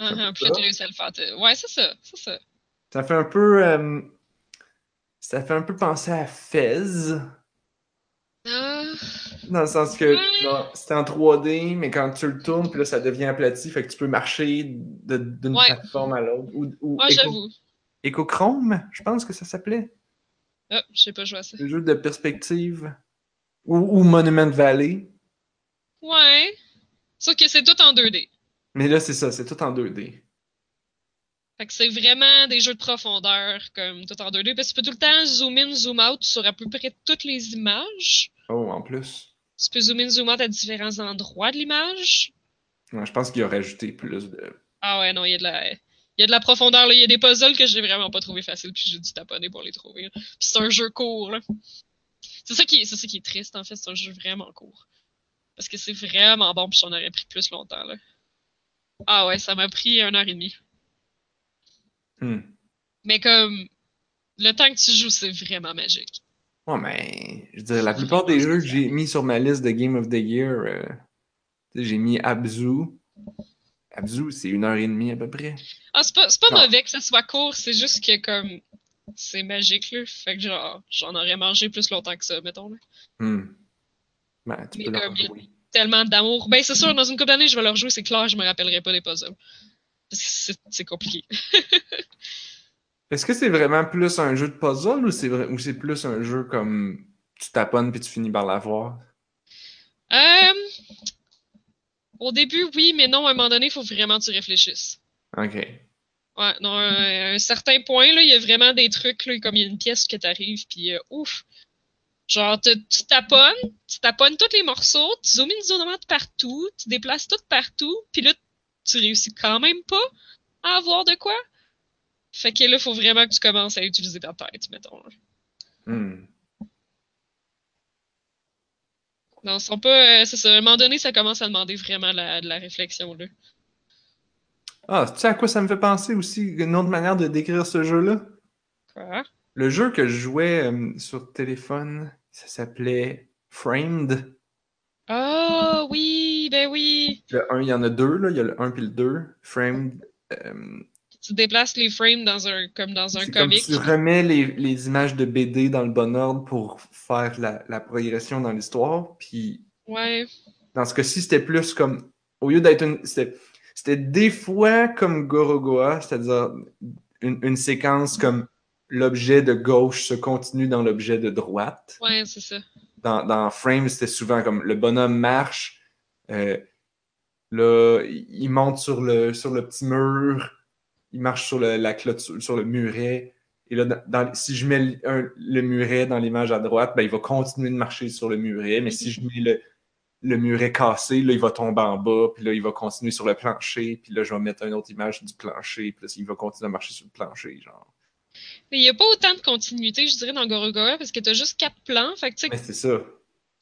Uh peu -huh, puis là, tu réussis à le faire. Ouais, c'est ça, c'est ça. Ça fait un peu. euh, ça fait un peu penser à Fez. Ah, Dans le sens que genre, c'était en 3D, mais quand tu le tournes, puis là, ça devient aplati, fait que tu peux marcher d'une Ouais. plateforme à l'autre. Ou, ou ouais, j'avoue. Echochrome, je pense que ça s'appelait. Ah, je sais pas jouer à ça. Le jeu de perspective. Ou, ou Monument Valley. Ouais. Sauf que c'est tout en 2D. Mais là, c'est ça, c'est tout en 2D. Fait que c'est vraiment des jeux de profondeur, comme tout en 2D. Parce que tu peux tout le temps zoom in, zoom out sur à peu près toutes les images. Oh, en plus. Tu peux zoom in, zoom out à différents endroits de l'image. Ouais, je pense qu'il a rajouté plus de. Ah ouais, non, il y a de la. Il y a de la profondeur, là. Il y a des puzzles que j'ai vraiment pas trouvé faciles, puis j'ai dû taponner pour les trouver. là. Puis c'est un jeu court, là. C'est ça, qui est, c'est ça qui est triste, en fait. C'est un jeu vraiment court. Parce que c'est vraiment bon, puis j'en aurais pris plus longtemps, là. Ah ouais, ça m'a pris une heure et demie. Hmm. Mais comme. Le temps que tu joues, c'est vraiment magique. Ouais, mais je veux dire, la plupart des jeux que j'ai mis sur ma liste de Game of the Year, euh, j'ai mis Abzu. Abzu, c'est une heure et demie à peu près. Ah, c'est pas, pas mauvais que ça soit court, c'est juste que comme. C'est magique, là. Fait que genre, j'en aurais mangé plus longtemps que ça, mettons, là. Hmm. Ben, tu Mais peux comme il y a- tellement d'amour. Ben, c'est sûr, dans une couple d'années, je vais le rejouer, c'est clair, je me rappellerai pas des puzzles. Parce que c'est- compliqué. <laughs> Est-ce que c'est vraiment plus un jeu de puzzle ou c'est ou c'est plus un jeu comme tu taponnes puis tu finis par l'avoir? Euh, au début, oui, mais non, à un moment donné, il faut vraiment que tu réfléchisses. Ok. Ouais, non, à un certain point, là, il y a vraiment des trucs, là, comme il y a une pièce qui t'arrive, puis euh, ouf. Genre, te- tu taponnes, tu taponnes tous les morceaux, tu zoomes in, zoom out partout, tu déplaces tout partout, puis là, tu réussis quand même pas à avoir de quoi. Fait que là, faut vraiment que tu commences à utiliser ta tête, mettons. là. Non, sont pas. euh, c'est ça. À un moment donné, ça commence à demander vraiment la- de la réflexion, là. Ah, tu sais à quoi ça me fait penser aussi? Une autre manière de décrire ce jeu-là? Quoi? Le jeu que je jouais euh, sur téléphone, ça s'appelait Framed. Ah oui, ben oui. Le 1, il y en a deux, là. Il y a le 1 puis le 2. Framed. euh, Tu déplaces les frames dans un, comme dans un comic. tu remets les, les images de BD dans le bon ordre pour faire la, la progression dans l'histoire. Puis Ouais. dans ce cas-ci, c'était plus comme. Au lieu d'être une. C'était, c'était des fois comme Gorogoa, c'est-à-dire une, une séquence comme l'objet de gauche se continue dans l'objet de droite. Ouais, c'est ça. Dans, dans Frame, c'était souvent comme le bonhomme marche, euh, là, il il monte sur le, sur le petit mur, il marche sur le, la clôture, sur le muret. Et là, dans- si je mets le, un- le muret dans l'image à droite, ben, il va continuer de marcher sur le muret. Mais si je mets le, le muret cassé, là, il va tomber en bas, puis là, il va continuer sur le plancher, puis là, je vais mettre une autre image du plancher, puis là, il va continuer à marcher sur le plancher, genre. Mais il n'y a pas autant de continuité, je dirais, dans Gorogoa, parce que t'as juste quatre plans. Fait que, tu Mais c'est ça.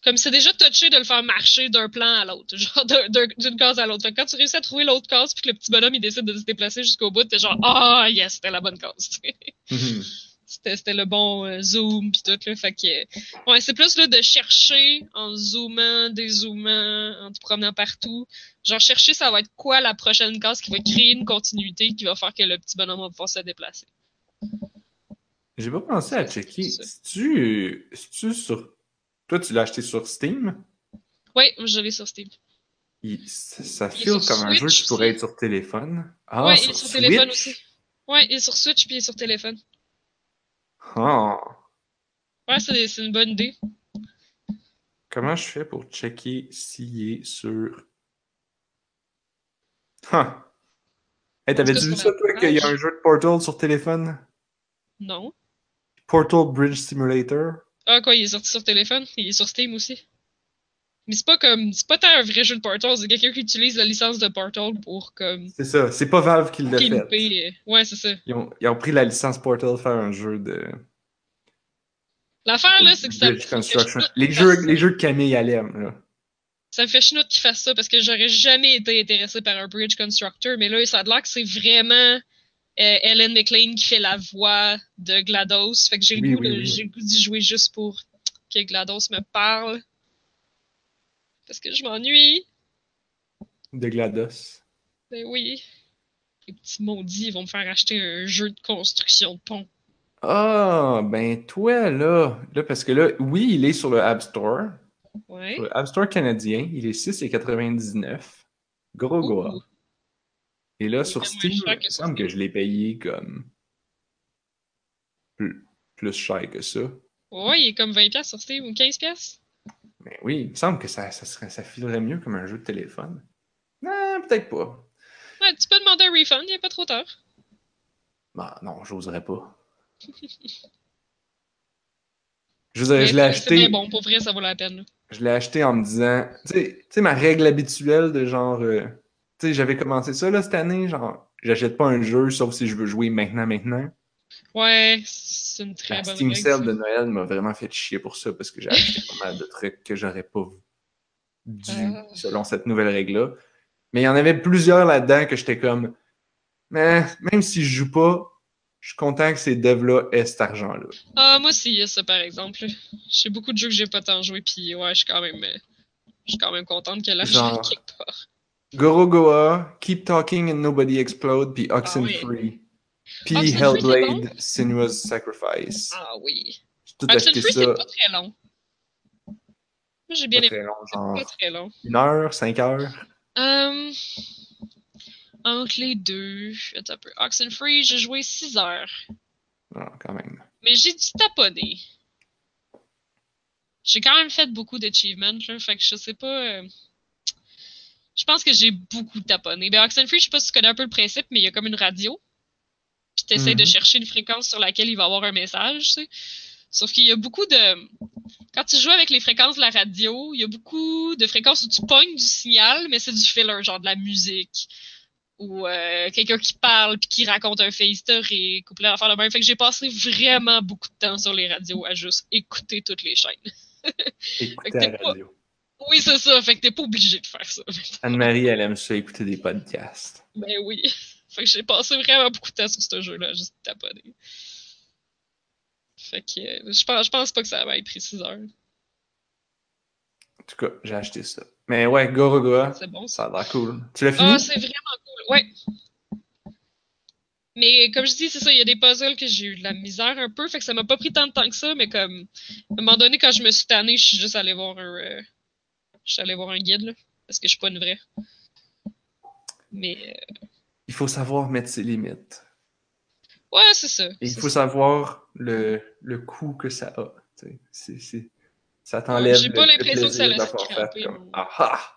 Comme c'est déjà touché de le faire marcher d'un plan à l'autre, <laughs> genre d'un- d'un- d'une case à l'autre. Fait que quand tu réussis à trouver l'autre case, puis que le petit bonhomme, il décide de se déplacer jusqu'au bout, t'es genre, ah, yes, c'était la bonne case, tu. Mhm. <laughs> C'était le bon euh, zoom puis tout là fait que ouais c'est plus là de chercher en zoomant dézoomant en te promenant partout genre chercher ça va être quoi la prochaine case qui va créer une continuité qui va faire que le petit bonhomme va pouvoir se déplacer J'ai pas pensé à checker. C'est ça. C'est-tu c'est-tu sur. Toi, tu l'as acheté sur Steam? oui je l'ai sur Steam Il- ça file comme un jeu qui pourrait être sur téléphone. Ah, ouais il sur est sur Switch? téléphone aussi ouais il est sur Switch puis il est sur téléphone Ah. ouais c'est une bonne idée Comment je fais pour checker s'il est sur? Huh. Hey, t'avais-tu vu ça, toi, qu'il y a un jeu de Portal sur téléphone? non Portal Bridge Simulator? Ah quoi il est sorti sur téléphone? Il est sur Steam aussi Mais c'est pas comme. C'est pas tant un vrai jeu de Portal, c'est quelqu'un qui utilise la licence de Portal pour comme. C'est ça, c'est pas Valve qui l'a fait. euh, Ouais, c'est ça. Ils ont, ils ont pris la licence Portal faire un jeu de. L'affaire, là, c'est que ça. Bridge Construction. Les jeux, les jeux de Camille Alem, là. Ça me fait chenoute qu'ils fassent ça parce que j'aurais jamais été intéressé par un Bridge Constructor, mais là, ça a l'air que c'est vraiment euh, Ellen McLean qui fait la voix de GLaDOS. Fait que j'ai le, goût oui, de- oui. j'ai le goût d'y jouer juste pour que GLaDOS me parle. Parce que je m'ennuie. De GLaDOS. Ben oui. Les petits maudits, ils vont me faire acheter un jeu de construction de pont. Ah, ben toi, là. Là, parce que là, oui, il est sur le App Store. Ouais. Sur le App Store canadien, il est 6,99. Gros Goa. Et là, sur Steam, il me semble que je l'ai payé comme. Plus, plus cher que ça. Ouais, il est comme 20$ sur Steam ou 15$. Mais oui, il me semble que ça, ça, serait, ça filerait mieux comme un jeu de téléphone. Non, peut-être pas. Ouais, tu peux demander un refund, il a pas trop tard. Bah, non, j'oserais pas. <laughs> Je veux dire, Mais je l'ai c'est- C'est bien acheté. bon, pour vrai, ça vaut la peine. là. Je l'ai acheté en me disant, tu sais, ma règle habituelle de genre, euh, j'avais commencé ça là cette année, genre, j'achète pas un jeu sauf si je veux jouer maintenant, maintenant. Ouais, c'est une très La bonne Steam ça. de Noël m'a vraiment fait chier pour ça parce que j'ai acheté pas mal de trucs que j'aurais pas dû selon cette nouvelle règle-là. Mais il y en avait plusieurs là-dedans que j'étais comme, mais même si je joue pas, je suis content que ces devs-là aient cet argent-là. Ah, moi aussi, il y a ça, par exemple. J'ai beaucoup de jeux que j'ai pas tant joué, puis ouais, je suis quand même... euh, Je suis quand même contente que l'argent Genre. Part. Gorogoa, Keep Talking and Nobody Explode, puis Oxenfree. Puis Oxenfree, c'est Hellblade, Sinuous Sacrifice. Ah oui. Tout Oxenfree, ça. c'est pas très long. Moi, j'ai bien aimé. C'est pas très long. une heure, cinq heures. Euh, entre les deux, attends un peu. Oxenfree, j'ai joué 6 heures. Non, quand même. Mais j'ai dû taponner. J'ai quand même fait beaucoup d'achievements, là, fait que je sais pas. euh, Je pense que j'ai beaucoup taponné. Ben, Oxenfree, je sais pas si tu connais un peu le principe, mais il y a comme une radio. Puis t'essayes de Mhm. chercher une fréquence sur laquelle il va y avoir un message, tu sais. Sauf qu'il y a beaucoup de. Quand tu joues avec les fréquences de la radio, il y a beaucoup de fréquences où tu pognes du signal, mais c'est du filler, genre de la musique. Ou euh, quelqu'un qui parle puis qui raconte un fait historique ou plein d'affaires de même. Fait que j'ai passé vraiment beaucoup de temps sur les radios à juste écouter toutes les chaînes. <laughs> T'es la pas- radio. Oui, c'est ça. Fait que t'es pas obligé de faire ça. Anne-Marie, elle aime ça, écouter des podcasts. Ben oui. <laughs> Fait que j'ai passé vraiment beaucoup de temps sur ce jeu-là, juste taponner. Fait que euh, je pense, je pense pas que ça va être pris 6 heures. En tout cas, j'ai acheté ça. Mais ouais, Gorogoa, C'est bon, ça. ça a l'air cool. Tu l'as fini? Ah, c'est vraiment cool. Ouais. Mais comme je dis, c'est ça, il y a des puzzles que j'ai eu de la misère un peu, fait que ça m'a pas pris tant de temps que ça, mais comme à un moment donné, quand je me suis tanné, je suis juste allé voir un. euh, je suis allé voir un guide, là. Parce que je suis pas une vraie. Mais euh, Il faut savoir mettre ses limites. ouais, c'est ça. Et il faut ça. savoir le, le coût que ça a. C'est, c'est- ça t'enlève j'ai pas l'impression que ça cramper fait comme Ah ah!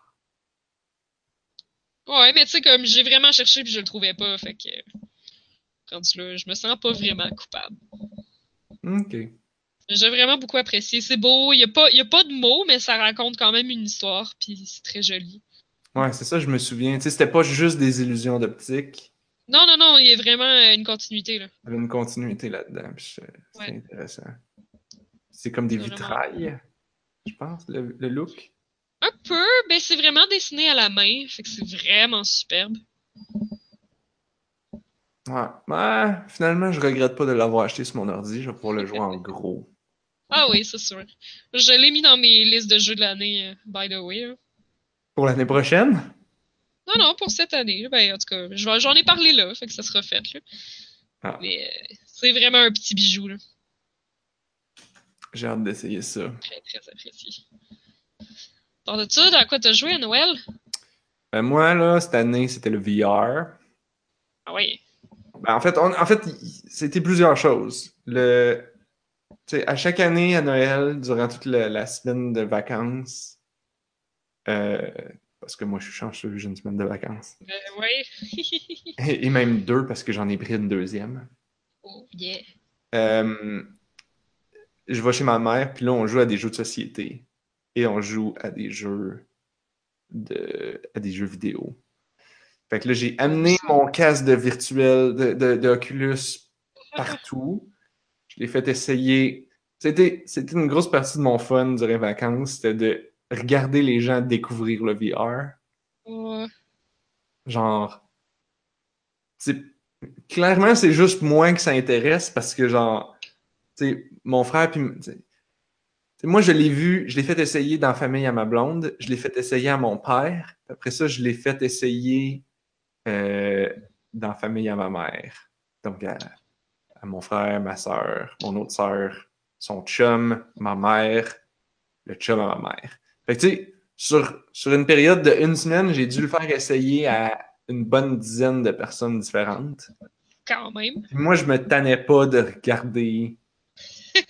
Ouais, mais tu sais, comme j'ai vraiment cherché puis je le trouvais pas, fait que. Rendu là, je me sens pas vraiment coupable. Ok. J'ai vraiment beaucoup apprécié. C'est beau, il y a, pas- y a pas de mots, mais ça raconte quand même une histoire, puis c'est très joli. Ouais, c'est ça, je me souviens. Tu sais, c'était pas juste des illusions d'optique. Non, non, non, il y a vraiment euh, une continuité, là. Il y avait une continuité là-dedans. puis c'est Ouais. intéressant. C'est comme des vitrailles, je pense, le, le look. Un peu, ben c'est vraiment dessiné à la main, fait que c'est vraiment superbe. Ouais. Ouais, finalement, je regrette pas de l'avoir acheté sur mon ordi. Je vais pouvoir le jouer en <laughs> gros. Ah oui, c'est sûr. Je l'ai mis dans mes listes de jeux de l'année, euh, by the way. là. Pour l'année prochaine? Non, non, pour cette année. Ben, en tout cas, je vais- j'en ai parlé là, fait que ça sera fait, là. Ah. Mais euh, c'est vraiment un petit bijou, là. J'ai hâte d'essayer ça. Très, très apprécié. De ça, dans quoi t'as joué à Noël? Ben, moi, là, cette année, c'était le VR. Ah oui. Ben, en fait, on- en fait, il- c'était plusieurs choses. Le, sais, à chaque année, à Noël, durant toute la, la semaine de vacances, euh, parce que moi, je suis chanceux, j'ai une semaine de vacances. Ben oui. <laughs> Et, et même deux, parce que j'en ai pris une deuxième. oh yeah. Euh, je vais chez ma mère, puis là, on joue à des jeux de société. et on joue à des jeux de à des jeux vidéo. Fait que là, j'ai amené mon casque de virtuel de, de, de Oculus <laughs> partout. Je l'ai fait essayer. C'était, c'était une grosse partie de mon fun durant les vacances, c'était de regarder les gens découvrir le VR. Ouais. Genre, c'est clairement, c'est juste moi que ça intéresse parce que, genre, tu sais, mon frère, puis. moi, je l'ai vu, je l'ai fait essayer dans la famille à ma blonde, je l'ai fait essayer à mon père, après ça, je l'ai fait essayer euh, dans la famille à ma mère. Donc, à, à mon frère, ma soeur, mon autre soeur, son chum, ma mère, le chum à ma mère. Fait que, tu sais, sur, sur une période de une semaine, j'ai dû le faire essayer à une bonne dizaine de personnes différentes. Quand même. Puis moi, je me tannais pas de regarder,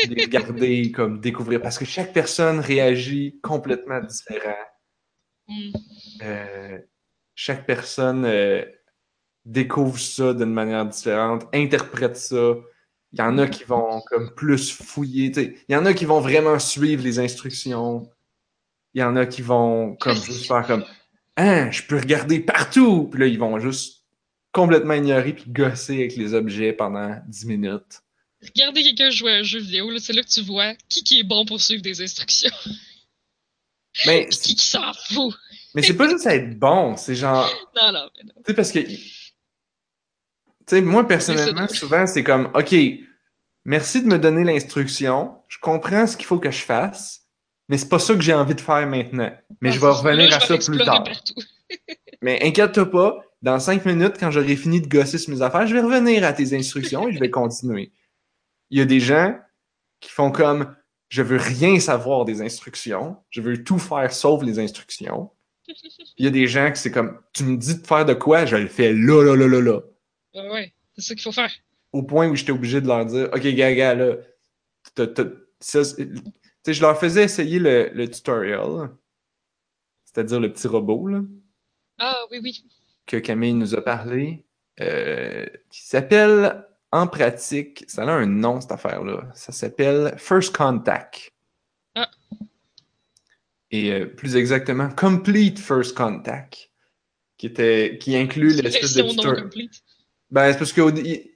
de regarder <laughs> comme découvrir, parce que chaque personne réagit complètement différent. Mm. Euh, chaque personne euh, découvre ça d'une manière différente, interprète ça. Il y en a qui vont comme plus fouiller. Il y en a qui vont vraiment suivre les instructions. Il y en a qui vont comme juste faire comme Hein, je peux regarder partout. Puis là, ils vont juste complètement ignorer puis gosser avec les objets pendant 10 minutes. Regardez quelqu'un jouer à un jeu vidéo, c'est là que tu vois qui, qui est bon pour suivre des instructions. Mais, <laughs> qui s'en fout. mais c'est pas juste être bon, c'est genre. Non, non, mais non. Tu sais, parce que. Tu sais, moi, personnellement, souvent, c'est comme, OK, merci de me donner l'instruction, je comprends ce qu'il faut que je fasse, mais c'est pas ça que j'ai envie de faire maintenant. Mais je vais revenir là, à ça plus tard. <laughs> Mais inquiète-toi pas, dans cinq minutes, quand j'aurai fini de gosser sur mes affaires, je vais revenir à tes instructions et je vais continuer. Il y a des gens qui font comme, je veux rien savoir des instructions, je veux tout faire sauf les instructions. <laughs> Il y a des gens qui c'est comme, tu me dis de faire de quoi, je le fais là, là, là, là, là. Ouais, ouais, c'est ça qu'il faut faire. au point où j'étais obligé de leur dire OK, gaga, là, t'as- t'as- ça, c'est- tu sais, je leur faisais essayer le, le tutorial, c'est-à-dire le petit robot là, Ah, oui, oui. que Camille nous a parlé, euh, qui s'appelle en pratique, ça a un nom cette affaire-là, ça s'appelle First Contact. Ah. Et euh, plus exactement, Complete First Contact, qui, était, qui inclut <laughs> l'espèce de tutorial. Ben, c'est parce que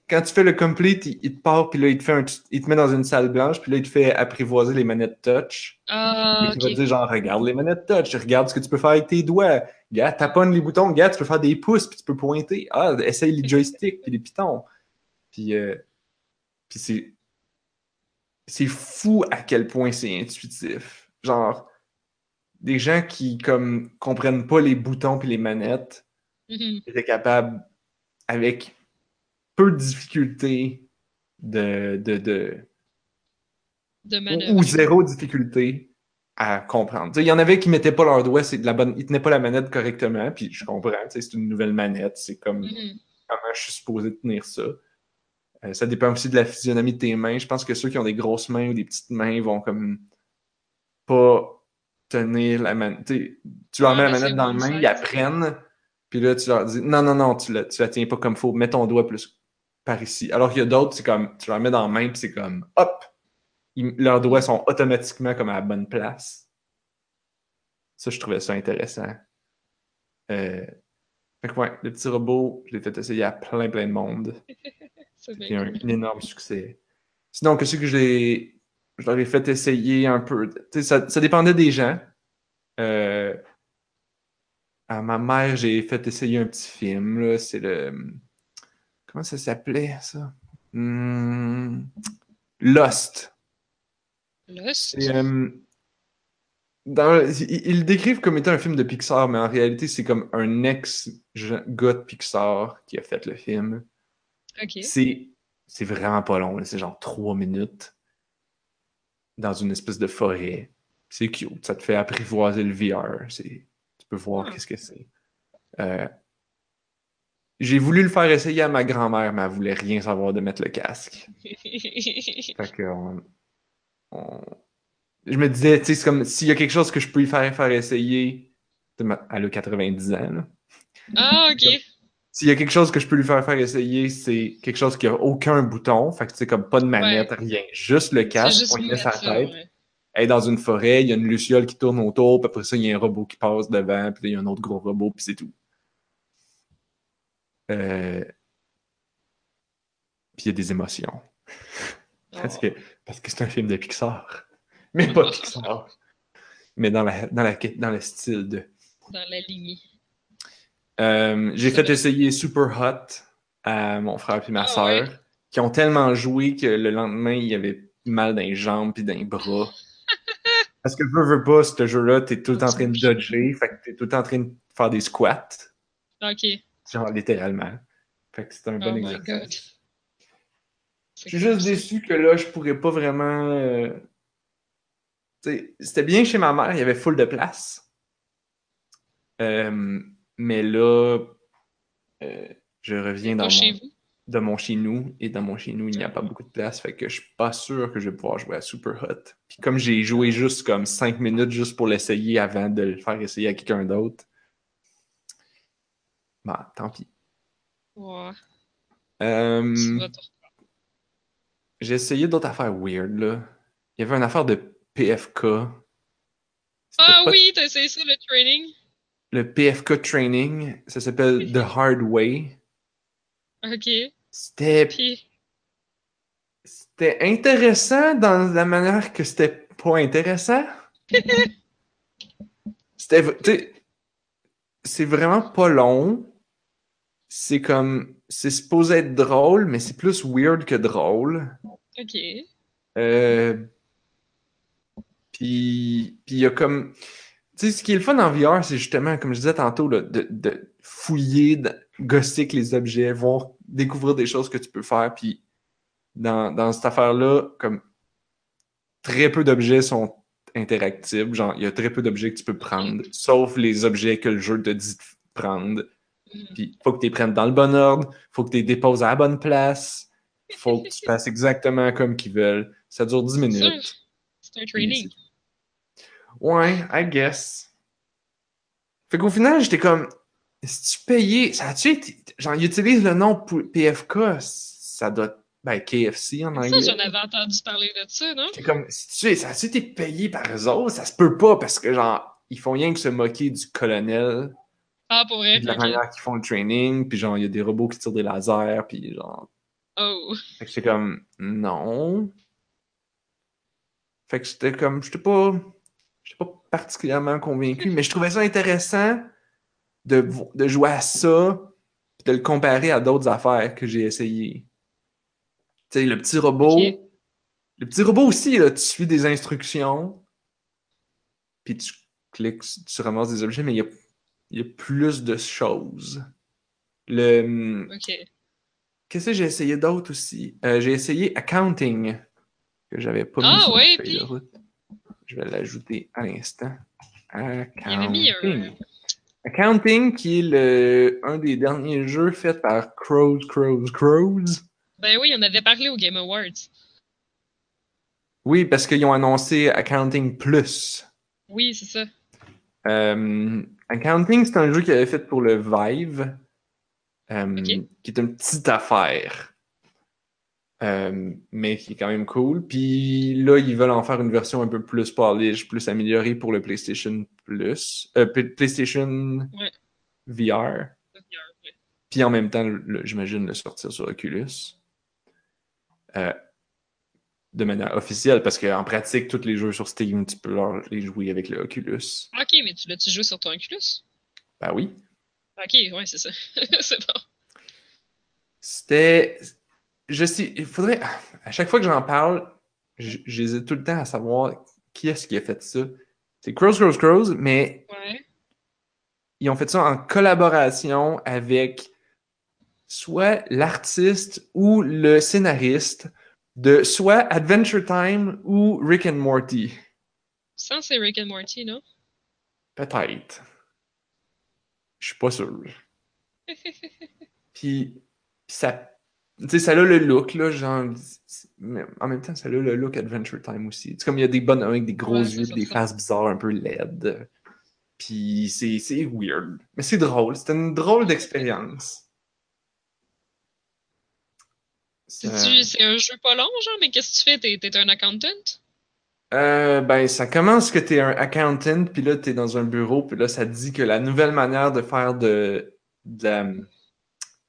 quand tu fais le complete, il, te part, puis là, il te, fait un, il te met dans une salle blanche, puis là, il te fait apprivoiser les manettes touch. Ah, Et il te dire, genre, regarde les manettes touch, regarde ce que tu peux faire avec tes doigts. Gars, taponne les boutons, gars, tu peux faire des pouces, puis tu peux pointer. Ah, essaye les joysticks, puis les pitons. Puis, euh, puis c'est. C'est fou à quel point c'est intuitif. Genre, des gens qui, comme, comprennent pas les boutons puis les manettes, Mhm. était capable, avec peu de difficulté, de, de, de De ou, ou zéro difficulté à comprendre. Il y en avait qui mettaient pas leur doigt, c'est de la bonne, ils tenaient pas la manette correctement, puis je comprends, c'est une nouvelle manette, c'est comme Mhm. comment je suis supposé tenir ça. Euh, ça dépend aussi de la physionomie de tes mains. Je pense que ceux qui ont des grosses mains ou des petites mains vont comme pas tenir la manette. Tu leur mets la manette dans la main, ils apprennent, puis là, tu leur dis non, non, non, tu la, tu la tiens pas comme faut, mets ton doigt plus par ici. Alors qu'il y a d'autres, c'est comme tu leur mets dans la main, puis c'est comme hop, ils- leurs doigts sont automatiquement comme à la bonne place. Ça, je trouvais ça intéressant. Euh, Fait que ouais, le petit robot, je l'ai fait essayer à plein, plein de monde. <laughs> C'était un, un énorme succès. Sinon, qu'est-ce que j'ai. Je leur ai fait essayer un peu. Tu sais, ça, ça dépendait des gens. Euh, à ma mère, j'ai fait essayer un petit film. là, C'est le. Comment ça s'appelait, ça? Hmm, Lost. Lost? Et, euh, dans, ils, ils le décrivent comme étant un film de Pixar, mais en réalité, c'est comme un ex-gars de Pixar qui a fait le film. Ok. C'est vraiment pas long, c'est genre trois minutes dans une espèce de forêt. C'est cute, ça te fait apprivoiser le VR. Tu peux voir Ah. qu'est-ce que c'est. Euh, J'ai voulu le faire essayer à ma grand-mère, mais elle voulait rien savoir de mettre le casque. <laughs> Fait que on- on- Je me disais, tu sais, c'est comme s'il y a quelque chose que je peux lui faire faire essayer. Elle a 90 ans, là. ah, ok. S'il y a quelque chose que je peux lui faire faire essayer, c'est quelque chose qui a aucun bouton. Fait que c'est comme pas de manette, rien. Juste le casque, met sa tête. ouais. elle est dans une forêt, il y a une luciole qui tourne autour, puis après ça, il y a un robot qui passe devant, puis il y a un autre gros robot, puis c'est tout. Euh, Puis il y a des émotions. Parce Oh. que parce que c'est un film de Pixar. <laughs> Mais pas Pixar. Mais dans, la, dans, la, dans le style de. Dans la lignée. Euh, J'ai fait essayer Super Hot à mon frère et ma Ah soeur, qui ont tellement joué que le lendemain, il y avait mal dans les jambes puis dans les bras. <laughs> Parce que veux, veux pas, ce jeu-là, t'es tout le temps en train de dodger, fait que t'es tout le temps en train de faire des squats, Ok. Genre littéralement. Fait que c'est un bon oh my exercice. god. Je suis juste déçu que là, je pourrais pas vraiment. euh, C'était bien chez ma mère, il y avait full de place. Euh, mais là, euh, je reviens dans chez mon, vous? de mon chez nous et dans mon chez nous, il n'y a pas beaucoup de place. Fait que je suis pas sûr que je vais pouvoir jouer à Super Hot. Puis comme j'ai joué juste comme 5 minutes juste pour l'essayer avant de le faire essayer à quelqu'un d'autre, bah tant pis. Ouais. Euh, J'ai essayé d'autres affaires weird, là. Il y avait une affaire de PFK. Ah pas- oui, t'as essayé ça, le training? Le PFK Training, ça s'appelle The Hard Way. Ok. C'était Puis, c'était intéressant dans la manière que c'était pas intéressant. <laughs> C'était, c'est vraiment pas long. C'est comme, c'est supposé être drôle, mais c'est plus weird que drôle. ok. Euh, Puis, il y a comme. Tu sais, ce qui est le fun en VR, c'est justement, comme je disais tantôt, là, de, de fouiller, de gosser avec les objets, voir, découvrir des choses que tu peux faire. Puis, dans, dans cette affaire-là, comme très peu d'objets sont interactibles. Genre, il y a très peu d'objets que tu peux prendre, sauf les objets que le jeu te dit de prendre. Mhm. Puis, faut que tu les prennes dans le bon ordre, faut que tu les déposes à la bonne place, faut que tu fasses exactement comme qu'ils veulent. Ça dure 10 minutes. C'est un training. Ouais, I guess. Fait qu'au final, j'étais comme, si tu payais, ça a-tu été, genre, ils utilisent le nom PFK, ça doit, ben, KFC en Ça, anglais. j'en avais entendu parler de ça, non? J'étais comme, si tu ça été payé par eux autres? Ça se peut pas, parce que, genre, ils font rien que se moquer du colonel, Ah, pour vrai? de la Ok. manière qu'ils font le training, puis genre, il y a des robots qui tirent des lasers, puis genre, Oh. Fait que j'étais comme, non. Fait que j'étais comme, j'étais pas, j'étais pas particulièrement convaincu, mais je trouvais ça intéressant de, de jouer à ça, puis de le comparer à d'autres affaires que j'ai essayé. Tu sais, le petit robot, le petit robot aussi, là, tu suis des instructions, puis tu cliques, tu ramasses des objets, mais il y a, il y a plus de choses. Le, Ok. Qu'est-ce que j'ai essayé d'autre aussi? Euh, j'ai essayé Accounting, que j'avais pas mis Ah, sur ma ouais, feuille puis? de route. Je vais l'ajouter à l'instant. Un- Accounting. Accounting, qui est le, un des derniers jeux faits par Crows, Crows, Crows. Ben oui, on avait parlé au Game Awards. Oui, parce qu'ils ont annoncé Accounting Plus. Oui, c'est ça. Euh, Accounting, c'est un jeu qu'ils avaient fait pour le Vive, euh, qui est une petite affaire, euh, mais qui est quand même cool. Puis là, ils veulent en faire une version un peu plus polish, plus améliorée pour le PlayStation Plus, PlayStation Ouais. VR. Puis en même temps, j'imagine le sortir sur Oculus. Euh, de manière officielle, parce qu'en pratique, tous les jeux sur Steam, tu peux leur- les jouer avec le Oculus. Ok, mais tu l'as-tu joué sur ton Oculus? Ben oui. Ok, ouais, c'est ça. <laughs> c'est bon. C'était. Je sais. Il faudrait. À chaque fois que j'en parle, j'hésite tout le temps à savoir qui est-ce qui a fait ça. C'est Crows, Crows, Crows, mais Ouais. ils ont fait ça en collaboration avec soit l'artiste ou le scénariste de soit Adventure Time ou Rick and Morty. Ça, c'est Rick and Morty, non? Peut-être. Je suis pas sûr. <laughs> Puis ça, tu sais, ça a le look, là, genre, mais en même temps, ça a le look Adventure Time aussi. C'est comme il y a des bonnes avec des gros Ouais, yeux, des faces bizarres, un peu laides. Puis c'est c'est weird. Mais c'est drôle. C'était une drôle d'expérience. Ça- C'est-tu- C'est un jeu pas long, genre, mais qu'est-ce que tu fais? T'es t'es un accountant? Euh, ben, ça commence que t'es un accountant, puis là, t'es dans un bureau, puis là, ça te dit que la nouvelle manière de faire de, de la, de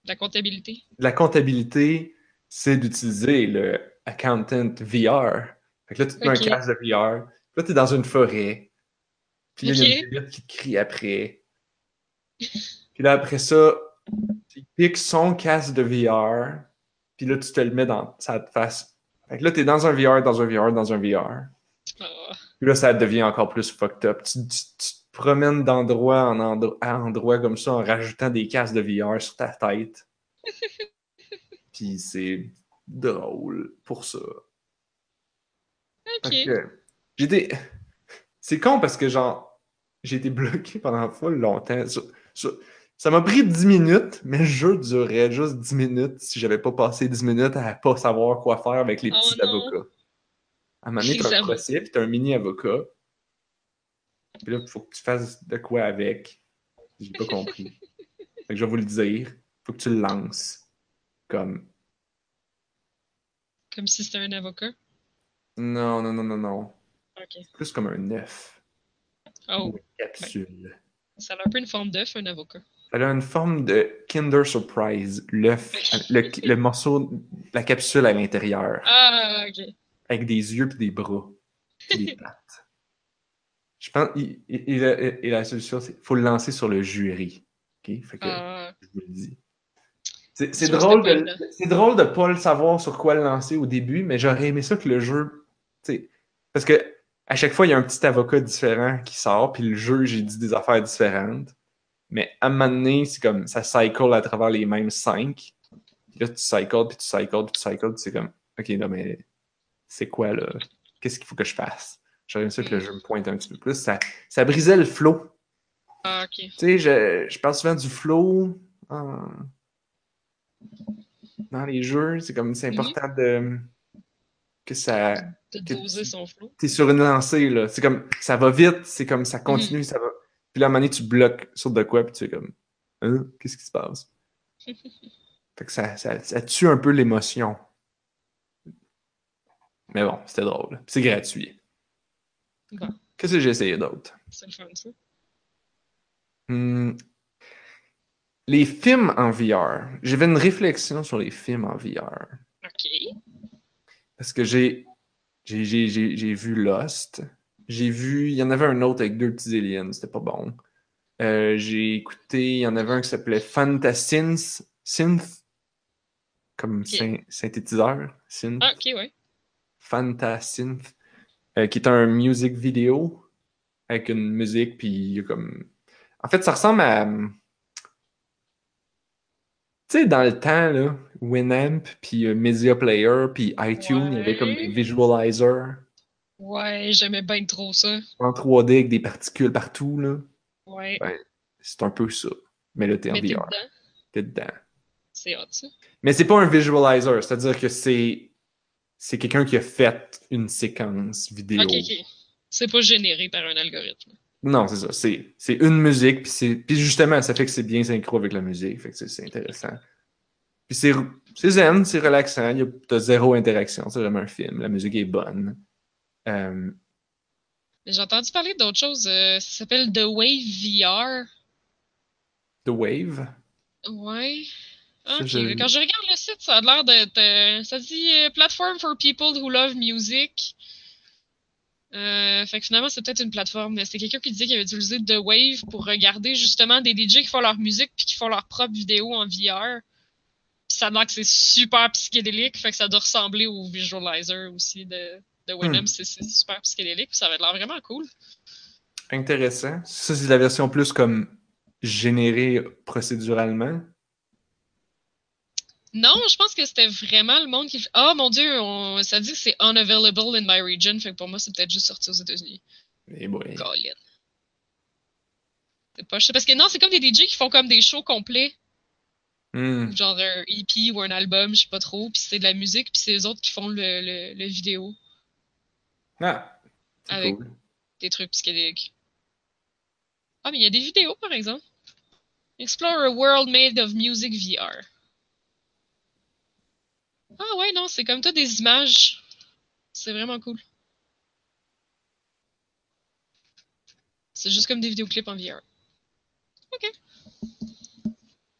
La comptabilité. la comptabilité, c'est d'utiliser le accountant VR. Fait que là, tu te mets un casque de VR, puis là, t'es dans une forêt, puis là, il y a une bébête qui te crie après. <laughs> Puis là, après ça, tu piques son casque de VR, puis là, tu te le mets dans sa face. Fait que là, t'es dans un VR, dans un VR, dans un VR. Ah, Puis là, ça devient encore plus fucked up. Tu, tu- tu te promènes d'endroit en endroit, à endroit comme ça en rajoutant des casques de VR sur ta tête. <laughs> Puis c'est drôle pour ça. ok. Été- C'est con parce que genre, j'ai été bloqué pendant full longtemps. sur- sur- Ça m'a pris 10 minutes, mais le jeu durait juste 10 minutes si j'avais pas passé 10 minutes à pas savoir quoi faire avec les Oh petits avocats. À un moment donné, t'as un procès, puis t'as un mini-avocat. Puis là, il faut que tu fasses de quoi avec. J'ai pas compris. <laughs> fait que je vais vous le dire. Faut que tu le lances. Comme. Comme si c'était un avocat? Non, non, non, non, non. Ok. Plus comme un œuf. Oh, une capsule. ça a un peu une forme d'œuf, un avocat. Elle a une forme de Kinder Surprise, l'œuf, le, le morceau, la capsule à l'intérieur, Ah, ok. avec des yeux et des bras, et des <laughs> pattes. Je pense, a- et la solution, c'est faut le lancer sur le jury. OK? Fait que, Ah, je vous le dis. C'est drôle, de, c'est drôle de pas le savoir sur quoi le lancer au début, mais j'aurais aimé ça que le jeu. tu sais, Parce que à chaque fois, il y a un petit avocat différent qui sort, puis le jeu, j'ai dit des affaires différentes. Mais à un moment donné, c'est comme ça cycle à travers les mêmes cinq. Puis là, tu cycles, puis tu cycles, puis tu cycles, puis c'est comme, OK, non, mais c'est quoi là? Qu'est-ce qu'il faut que je fasse? J'aurais aimé ça que le jeu me pointe un petit peu plus. Ça, ça brisait le flow. ah, ok. Tu sais, je, je parle souvent du flow en- dans les jeux. C'est comme c'est Mhm. important de que ça. De doser son flow. T'es sur une lancée, là. C'est comme ça va vite, c'est comme ça continue, ça va. Puis là, à un moment donné, tu bloques sur de quoi, puis tu es comme Hein? Qu'est-ce qui se passe? <laughs> fait que ça, ça, ça tue un peu l'émotion. Mais bon, c'était drôle. C'est gratuit. Bon. Qu'est-ce que j'ai essayé d'autre? C'est le fun, ça. Hmm. Les films en VR. J'avais une réflexion sur les films en VR. Ok. Parce que j'ai j'ai, j'ai, j'ai, j'ai vu Lost. J'ai vu. Il y en avait un autre avec deux petits aliens, c'était pas bon. Euh, j'ai écouté. Il y en avait un qui s'appelait Fantasynth. Synth. Comme syn- synthétiseur. Synth. Ah, ok, ouais. Fantasynth. euh, qui est un music video. Avec une musique, puis il y a comme. En fait, ça ressemble à. Tu sais, dans le temps, là, Winamp, puis euh, Media Player, puis iTunes, il y avait comme des Ouais. j'aimais bien trop ça. en 3D avec des particules partout, là. Ouais. C'est un peu ça. Mais là, t'es en Mais t'es VR. dedans. T'es dedans. C'est hot, ça. Mais c'est pas un visualizer, c'est-à-dire que c'est c'est quelqu'un qui a fait une séquence vidéo. Ok, ok. C'est pas généré par un algorithme. Non, c'est ça. C'est, une musique, puis, justement, ça fait que c'est bien synchro avec la musique. Fait que c'est, intéressant. Puis c'est, zen, c'est relaxant. T'as zéro interaction. C'est vraiment un film. La musique est bonne. Euh, j'ai entendu parler d'autre chose. euh, ça s'appelle The Wave VR. The Wave? Ouais. Je- Quand je regarde le site, ça a l'air d'être. ça dit euh, Platform for people who love music. Euh, fait que finalement, c'est peut-être une plateforme. C'était quelqu'un qui disait qu'il avait utilisé The Wave pour regarder justement des DJ qui font leur musique puis qui font leur propre vidéo en VR. Ça a l'air que c'est super psychédélique, fait que ça doit ressembler au visualizer aussi de, de. Hmm. C'est super psychédélique, puis ça avait l'air vraiment cool. Intéressant. Ça, c'est la version plus comme générée procéduralement? Non, je pense que c'était vraiment le monde qui. Ah mon dieu, on- ça dit que c'est unavailable in my region, fait que pour moi, c'est peut-être juste sorti aux États-Unis. Boy. Colin. C'est pas. je sais- Parce que non, c'est comme des DJ qui font comme des shows complets, Hmm. genre un EP ou un album, je sais pas trop, puis c'est de la musique, puis c'est les autres qui font le, le, le vidéo, Ah, Avec- cool. des trucs psychédéliques. Ah, mais il y a des vidéos, par exemple. Explore a world made of music VR. Ah ouais, non, c'est comme toi des images. C'est vraiment cool. C'est juste comme des vidéoclips en VR. Ok.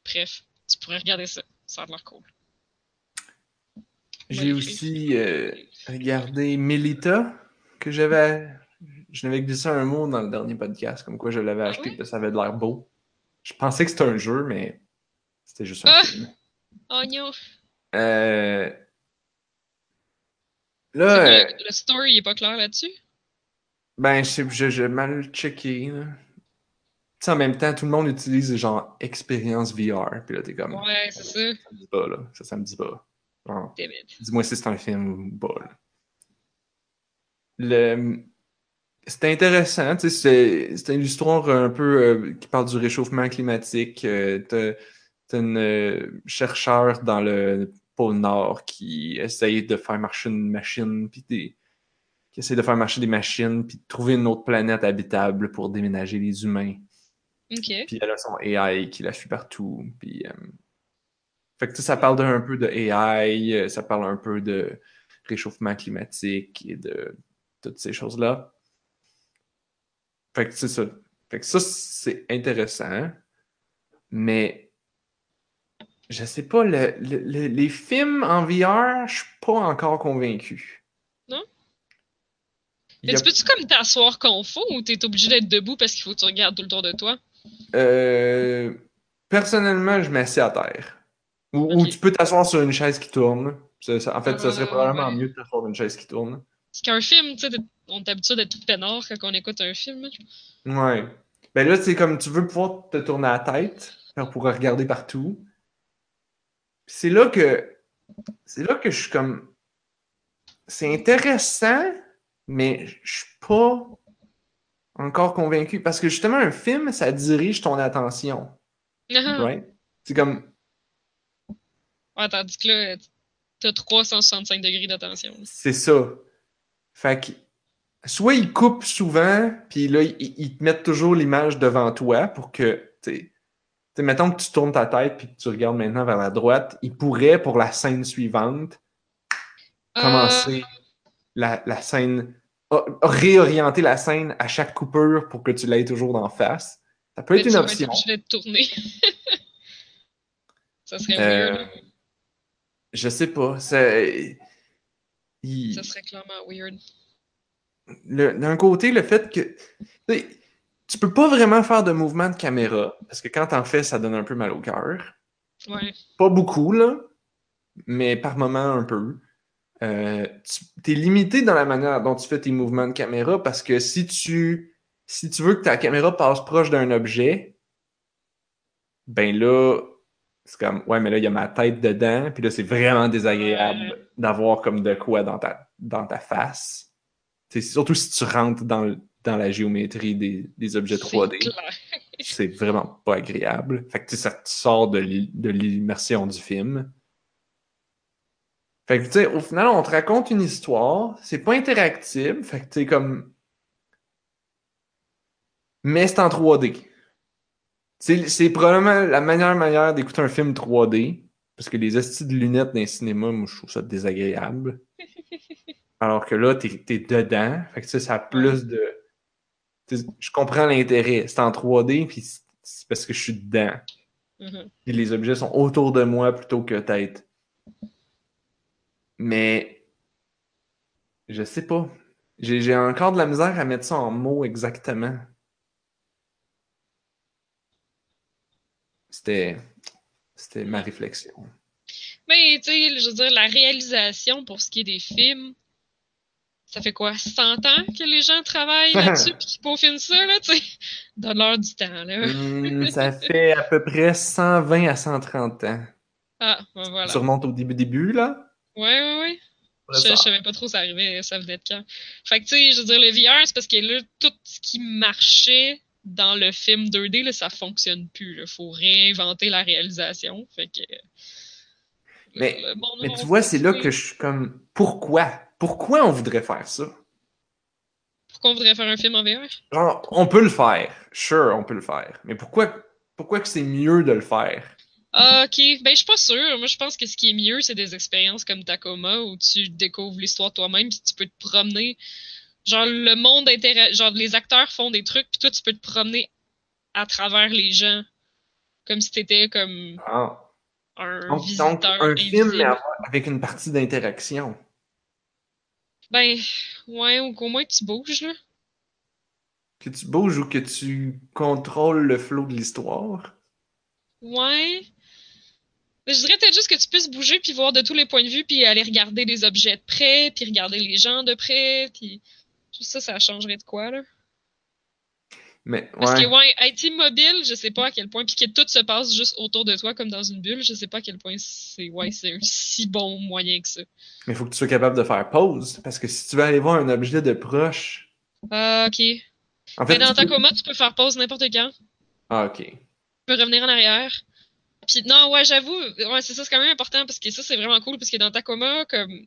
Bref, tu pourrais regarder ça. Ça a l'air cool. J'ai aussi euh, regardé Melita, que j'avais. Je n'avais glissé un mot dans le dernier podcast, comme quoi je l'avais acheté, oui? que ça avait de l'air beau. Je pensais que c'était un jeu, mais c'était juste un Ah! film. Oh non! Euh... Là, euh, le, le story il est pas clair là-dessus? ben, je sais- je- j'ai mal checké. là. Tu sais, en même temps, tout le monde utilise genre expérience VR. Puis là, t'es comme, Ouais, c'est ça. ça me dit pas, là. Ça, ça me dit pas. Dis-moi si c'est un film ou pas. là. Le... C'est intéressant, tu sais, c'est une histoire un peu euh, qui parle du réchauffement climatique. Euh, T'as une euh, chercheur dans le pôle Nord qui essaye de faire marcher une machine, puis des- qui essaye de faire marcher des machines, puis de trouver une autre planète habitable pour déménager les humains. Ok. Puis elle a son AI qui la suit partout. Puis, euh, Fait que tu sais, ça parle d'un peu de AI, ça parle un peu de réchauffement climatique et de toutes ces choses-là. Fait que c'est ça. Fait que ça, c'est intéressant. Mais je sais pas, le- le- le- les films en VR, je suis pas encore convaincu. Non? Mais a- tu peux-tu comme t'asseoir faut ou t'es obligé d'être debout parce qu'il faut que tu regardes tout le tour de toi? Euh, personnellement, je m'assieds à terre. Ou, tu peux t'asseoir sur une chaise qui tourne. Ça- ça- en fait, ça serait Ah, probablement ouais. mieux de t'asseoir sur une chaise qui tourne. Parce qu'un film, tu sais, on est habitué d'être tout peinard quand on écoute un film. Ouais. Ben là, c'est comme tu veux pouvoir te tourner la tête pour pouvoir regarder partout. C'est là que c'est là que je suis comme c'est intéressant, mais je suis pas encore convaincu parce que justement un film, ça dirige ton attention, <laughs> right? C'est comme ouais, tandis que là, t'as 365 degrés d'attention. C'est ça. Fait que soit ils coupent souvent, puis là, ils, ils te mettent toujours l'image devant toi pour que, tu sais, mettons que tu tournes ta tête puis que tu regardes maintenant vers la droite, ils pourraient, pour la scène suivante, commencer la, la scène, réorienter la scène à chaque coupure pour que tu l'aies toujours d'en face. Ça peut Mais être une option. obligé d'être tourné. <laughs> ça serait Euh, weird. Je sais pas. c'est- il- Ça serait clairement weird. d'un côté, le fait que tu peux pas vraiment faire de mouvement de caméra parce que quand t'en fais, ça donne un peu mal au cœur. Ouais. Pas beaucoup, là, mais par moment un peu. Euh, tu es limité dans la manière dont tu fais tes mouvements de caméra parce que si tu, si tu veux que ta caméra passe proche d'un objet, ben là, c'est comme, ouais, mais là, il y a ma tête dedans, puis là, c'est vraiment désagréable d'avoir comme de quoi dans ta, dans ta face. C'est surtout si tu rentres dans, dans la géométrie des, des objets C'est 3D clair. c'est vraiment pas agréable. Fait que ça te sort de l'i- de l'immersion du film. Fait que tu sais, au final, on te raconte une histoire, c'est pas interactif, fait que tu sais, comme. Mais c'est en 3D. C'est probablement la meilleure manière d'écouter un film 3D, parce que les estis de lunettes dans les cinémas, moi, je trouve ça désagréable. <laughs> Alors que là, t'es es dedans, fait que sais, ça a plus de. Je comprends l'intérêt. C'est en 3D, puis c'est- parce que je suis dedans. Mhm. Puis les objets sont autour de moi plutôt que tête. Mais je sais pas. J'ai encore de la misère à mettre ça en mots exactement. C'était c'était ma réflexion. Mais, tu sais, je veux dire, la réalisation pour ce qui est des films, ça fait quoi, 100 ans que les gens travaillent <laughs> là-dessus puis qu'ils peaufinent ça, là, tu sais? Donne-leur du temps, là. Hmm, <laughs> ça fait à peu près 120 à 130 ans. Ah, ben voilà. Tu remontes au début début là? Ouais, ouais, ouais. Je, je savais pas trop ça arrivait, ça venait de quand. Fait que, tu sais, je veux dire, le VR, c'est parce que là, tout ce qui marchait dans le film 2D, là, ça fonctionne plus. Là. Faut réinventer la réalisation. Fait que. Mais- monde Mais va tu vois, c'est là que je suis comme pourquoi? Pourquoi on voudrait faire ça? Pourquoi on voudrait faire un film en VR? Genre, on peut le faire. Sure, on peut le faire. Mais pourquoi, pourquoi que c'est mieux de le faire? Ah, ok. Ben, je suis pas sûre. Moi, je pense que ce qui est mieux, c'est des expériences comme Tacoma où tu découvres l'histoire toi-même puis tu peux te promener genre le monde intéresse, genre les acteurs font des trucs, puis toi tu peux te promener à travers les gens, comme si t'étais comme Ah. un Donc, visiteur donc, un film mais avec une partie d'interaction. Ben, ouais, ou qu'au moins tu bouges, là. Que tu bouges ou que tu contrôles le flot de l'histoire. Ouais. Je dirais peut-être juste que tu puisses bouger puis voir de tous les points de vue puis aller regarder les objets de près puis regarder les gens de près puis ça, ça changerait de quoi, là? Mais Parce ouais. que, ouais, être immobile, je sais pas à quel point, puis que tout se passe juste autour de toi comme dans une bulle, je sais pas à quel point c'est, ouais, c'est un si bon moyen que ça. Mais il faut que tu sois capable de faire pause. Parce que si tu veux aller voir un objet de proche. Ah, ok. En fait, Mais dans tu peux- Tacoma, tu peux faire pause n'importe quand. Ah, ok. Tu peux revenir en arrière. Puis non, ouais, j'avoue, ouais, c'est ça, c'est quand même important parce que ça, c'est vraiment cool parce que dans Tacoma, comme.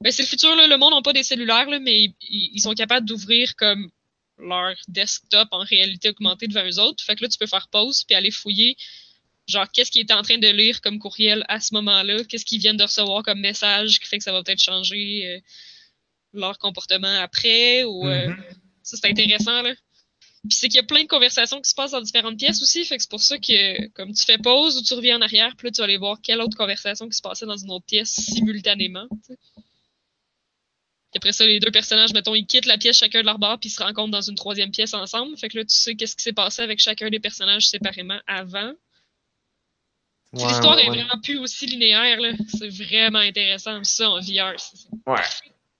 Ben, c'est le futur, là, le monde n'a pas des cellulaires, là, mais ils, ils sont capables d'ouvrir comme leur desktop en réalité augmentée devant eux autres. Fait que là, tu peux faire pause puis aller fouiller, genre, qu'est-ce qu'ils étaient en train de lire comme courriel à ce moment-là, qu'est-ce qu'ils viennent de recevoir comme message qui fait que ça va peut-être changer euh, leur comportement après, ou. euh, Mhm. ça, c'est intéressant, là. Puis c'est qu'il y a plein de conversations qui se passent dans différentes pièces aussi, fait que c'est pour ça que, comme tu fais pause ou tu reviens en arrière, puis là, tu vas aller voir quelle autre conversation qui se passait dans une autre pièce simultanément. Puis après ça, les deux personnages, mettons, ils quittent la pièce chacun de leur bord, puis ils se rencontrent dans une troisième pièce ensemble. Fait que là, tu sais qu'est-ce qui s'est passé avec chacun des personnages séparément avant. Ouais, l'histoire ouais, est vraiment plus aussi linéaire, là. C'est vraiment intéressant, ça, en VR. C'est Ouais.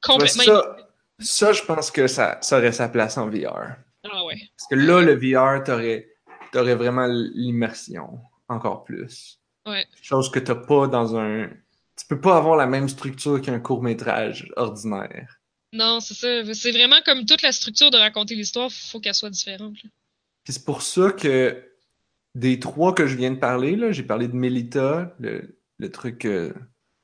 complètement... ça, ça, je pense que ça, ça aurait sa place en VR. Ah ouais. Parce que là, le VR, t'aurais, t'aurais vraiment l'immersion encore plus. Ouais. Chose que t'as pas dans un. Tu peux pas avoir la même structure qu'un court-métrage ordinaire. Non, c'est ça. C'est vraiment comme toute la structure de raconter l'histoire, faut qu'elle soit différente. Puis c'est pour ça que des trois que je viens de parler, là, j'ai parlé de Melita, le, le truc euh,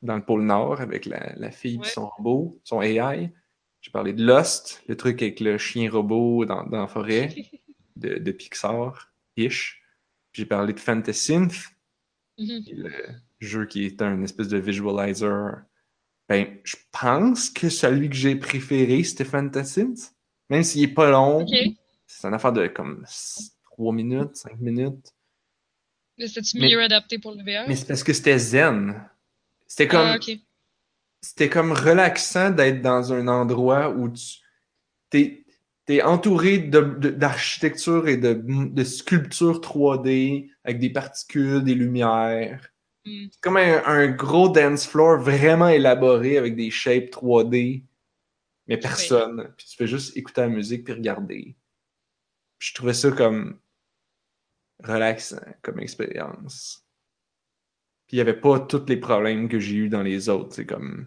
dans le pôle Nord avec la, la fille Ouais. et son robot, son AI. J'ai parlé de Lost, le truc avec le chien robot dans, dans la forêt <laughs> de, de Pixar-ish. Puis J'ai parlé de Fantasynth, Mhm. le jeu qui est un espèce de visualizer. Ben, je pense que celui que j'ai préféré, c'était Fantasynth. Même s'il est pas long, c'est une affaire de comme 3 minutes, 5 minutes. Mais c'était-tu mieux adapté pour le VR? Mais c'est parce que c'était zen. C'était comme, Ah, ok. c'était comme relaxant d'être dans un endroit où tu t'es, t'es entouré de, de- d'architecture et de, de sculptures 3D avec des particules, des lumières. Hmm. C'est comme un, un gros dance floor vraiment élaboré avec des shapes 3D, mais personne. Puis tu fais juste écouter la musique puis regarder. Puis je trouvais ça comme relaxant comme expérience. Puis il n'y avait pas tous les problèmes que j'ai eu dans les autres. C'est comme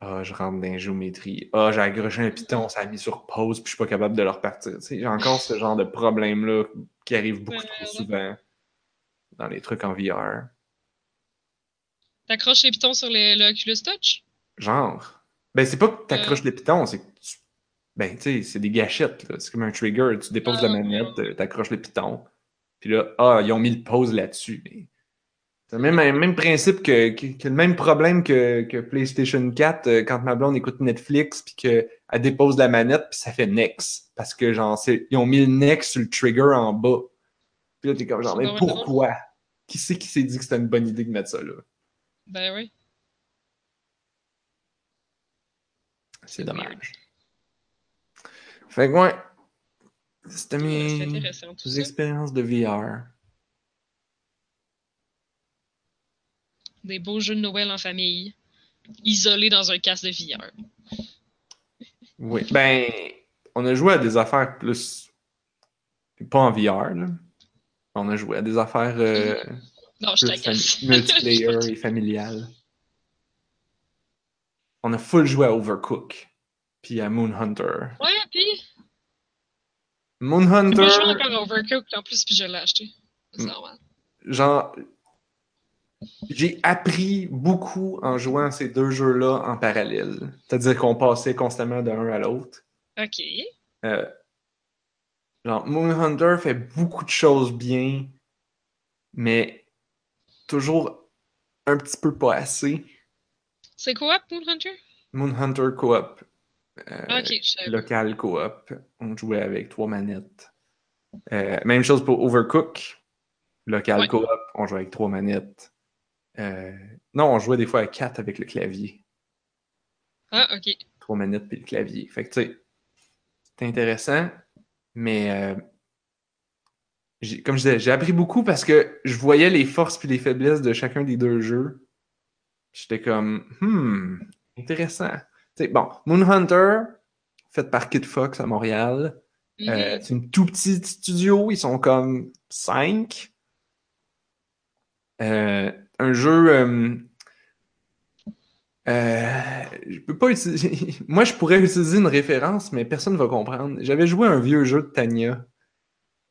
Ah, je rentre dans la géométrie. Ah, j'ai accroché un piton, ça a mis sur pause, puis je suis pas capable de le repartir. J'ai encore ce genre de problème-là qui arrive beaucoup Ouais, trop ouais. souvent dans les trucs en VR. T'accroches les pitons sur le, le Oculus Touch? Genre. Ben, c'est pas que t'accroches Euh. les pitons, c'est que tu... Ben, tu sais, c'est des gâchettes, là. C'est comme un trigger. Tu déposes Ah, la ouais. manette, euh, t'accroches les pitons. Puis là, ah, ils ont mis le pause là-dessus. Mais... C'est le même, même, principe que, que, que le même problème que, que PlayStation 4 euh, quand ma blonde écoute Netflix puis qu'elle dépose la manette puis ça fait next. Parce que, genre, ils ont mis le next sur le trigger en bas. Puis là, t'es comme genre, mais pourquoi? Qui c'est qui s'est dit que c'était une bonne idée de mettre ça là? Ben oui. C'est dommage. Fait que ouais. C'était mes expériences de VR. Des beaux jeux de Noël en famille. Isolés dans un casque de VR. Oui. Ben, on a joué à des affaires plus. Pas en VR, là. On a joué à des affaires euh, Non, je t'agace. multiplayer <laughs> et familiales. On a full joué à Overcook. Puis à Moon Hunter. Ouais, puis? Moon J'ai Hunter. pas joué encore à Overcooked en plus, puis je l'ai acheté. C'est Mm. normal. genre, j'ai appris beaucoup en jouant à ces deux jeux-là en parallèle. C'est-à-dire qu'on passait constamment d'un à l'autre. Ok. Euh, genre, Moon Hunter fait beaucoup de choses bien, mais toujours un petit peu pas assez. C'est quoi, Moon Hunter? Moon Hunter Co-op. euh, Ah, ok, je savais pas. local coop. On jouait avec trois manettes. Euh, même chose pour Overcook. Local Ouais. coop, on jouait avec trois manettes. Euh, non, on jouait des fois à quatre avec le clavier. Ah, ok. Trois manettes puis le clavier. Fait que tu sais, c'est intéressant, mais euh, comme je disais, j'ai appris beaucoup parce que je voyais les forces puis les faiblesses de chacun des deux jeux. J'étais comme, hmm, intéressant. Tu sais, bon, Moonhunter, fait par Kid Fox à Montréal. Mhm. Euh, c'est un tout petit studio, ils sont comme 5. un jeu. euh, euh, je peux pas utiliser. <laughs> Moi, je pourrais utiliser une référence, mais personne ne va comprendre. J'avais joué à un vieux jeu de Tanya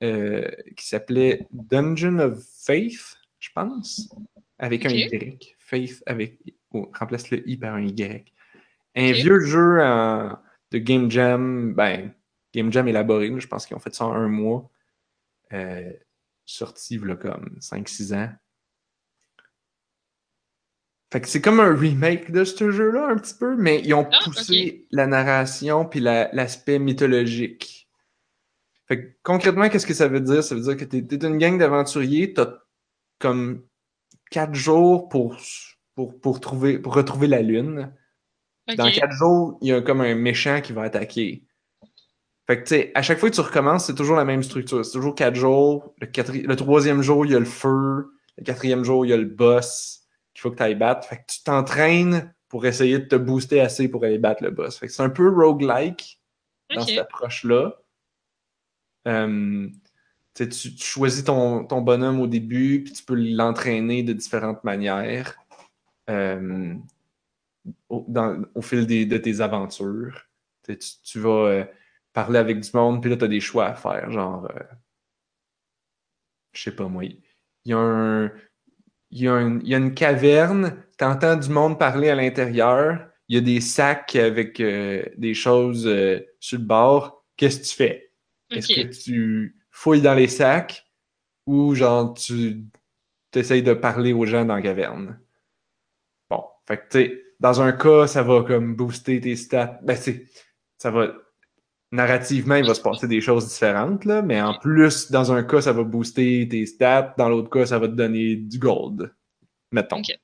euh, qui s'appelait Dungeon of Faith, je pense, avec un. Y. Faith avec. oh, remplace le I par un Y. Un vieux jeu en- de Game Jam, ben, Game Jam élaboré, je pense qu'ils ont fait ça en un mois. Euh, sorti, là, comme 5-6 ans. Fait que c'est comme un remake de ce jeu-là, un petit peu, mais ils ont Ah, poussé la narration puis la- l'aspect mythologique. Fait que concrètement, qu'est-ce que ça veut dire? Ça veut dire que t'es es une gang d'aventuriers, t'as comme 4 jours pour, pour, pour, trouver, pour retrouver la lune. Dans quatre jours, il y a comme un méchant qui va attaquer. Fait que, tu sais, à chaque fois que tu recommences, c'est toujours la même structure. C'est toujours quatre jours. Le, quatri- le troisième jour, il y a le feu. Le quatrième jour, il y a le boss qu'il faut que tu ailles battre. Fait que tu t'entraînes pour essayer de te booster assez pour aller battre le boss. Fait que c'est un peu roguelike dans cette approche-là. Euh, tu choisis ton, bonhomme au début, puis tu peux l'entraîner de différentes manières euh, au, fil des- de tes aventures. Tu, vas euh, parler avec du monde, puis là, tu as des choix à faire. Genre, je sais pas moi, il y y, y a une caverne, tu entends du monde parler à l'intérieur, il y a des sacs avec des choses sur le bord. Qu'est-ce que tu fais? Est-ce que tu fouilles dans les sacs ou genre tu essayes de parler aux gens dans la caverne? Bon, fait que tu sais, dans un cas, ça va comme booster tes stats. Ben, c'est, ça va. Narrativement, il va se passer des choses différentes, là, mais en plus, dans un cas, ça va booster tes stats, dans l'autre cas, ça va te donner du gold. Mettons. Ok.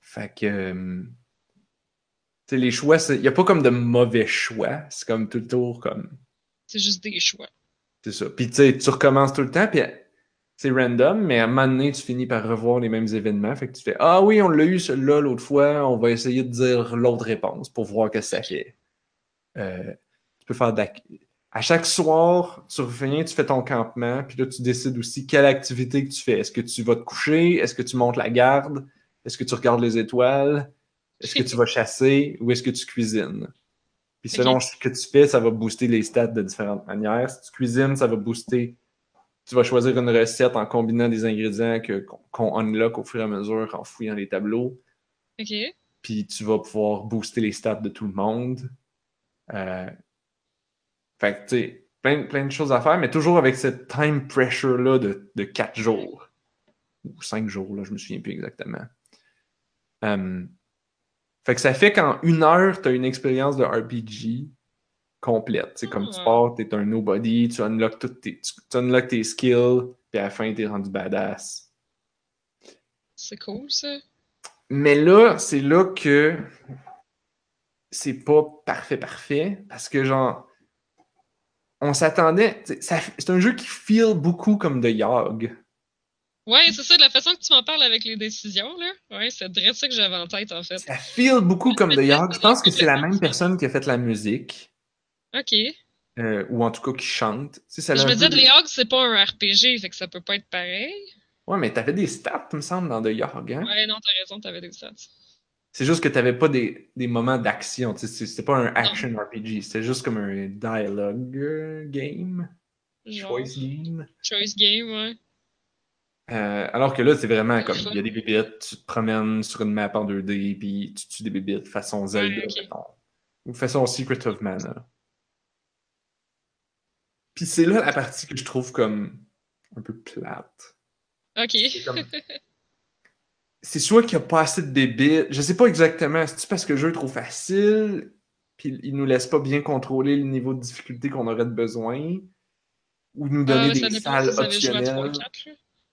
Fait que. Euh, Tu sais, les choix, il n'y a pas comme de mauvais choix. C'est comme tout le tour comme. C'est juste des choix. C'est ça. Puis tu tu recommences tout le temps, puis c'est random, mais à un moment donné, tu finis par revoir les mêmes événements. Fait que tu fais Ah oui, on l'a eu celui-là l'autre fois, on va essayer de dire l'autre réponse pour voir que ça fait. Euh, tu peux faire À chaque soir, tu reviens, tu fais ton campement, puis là, tu décides aussi quelle activité que tu fais. Est-ce que tu vas te coucher? Est-ce que tu montes la garde? Est-ce que tu regardes les étoiles? Est-ce que tu vas chasser ou est-ce que tu cuisines? Puis selon ce que tu fais, ça va booster les stats de différentes manières. Si tu cuisines, ça va booster. Tu vas choisir une recette en combinant des ingrédients qu'on unlock au fur et à mesure en fouillant les tableaux. Ok. Puis tu vas pouvoir booster les stats de tout le monde. Euh, Fait que, tu sais, plein, plein de choses à faire, mais toujours avec cette time pressure-là de, de 4 jours. Ou 5 jours, là, je me souviens plus exactement. Euh, Fait que ça fait qu'en une heure, tu as une expérience de RPG complète. C'est comme tu Ah. pars, tu es un nobody, tu unlocks, toutes tes, tu, tu unlocks tes skills, puis à la fin, tu es rendu badass. C'est cool, ça. Mais là, c'est là que c'est pas parfait, parfait, parce que genre, on s'attendait. C'est un jeu qui feel beaucoup comme The Yog. Ouais, c'est ça, de la façon que tu m'en parles avec les décisions, là. Ouais, c'est vrai ça que j'avais en tête, en fait. Ça feel beaucoup comme The Yog. Je pense que c'est la même personne qui a fait la musique, Ok. euh, ou en tout cas qui chante. Tu sais, ça Je me peu des- les Hogs, c'est pas un RPG, fait que ça peut pas être pareil. Ouais, mais t'avais des stats, il me semble, dans The Yog. Hein? Ouais, non, t'as raison, t'avais des stats. C'est juste que t'avais pas des, des moments d'action. tu sais, C'était pas un action RPG, c'était juste comme un dialogue euh, game, Genre, choice game. choice game, ouais. Euh, alors que là, c'est vraiment comme il y a des bébites, tu te promènes sur une map en 2D, puis tu tues des bébites façon Zelda, mettons. ou façon Secret of Mana. Puis c'est là la partie que je trouve comme un peu plate. Ok. C'est <laughs> comme- soit qu'il n'y a pas assez de bébés. Je sais pas exactement. C'est-tu parce que le jeu est trop facile, puis il nous laisse pas bien contrôler le niveau de difficulté qu'on aurait de besoin, ou nous donner ça des salles optionnelles?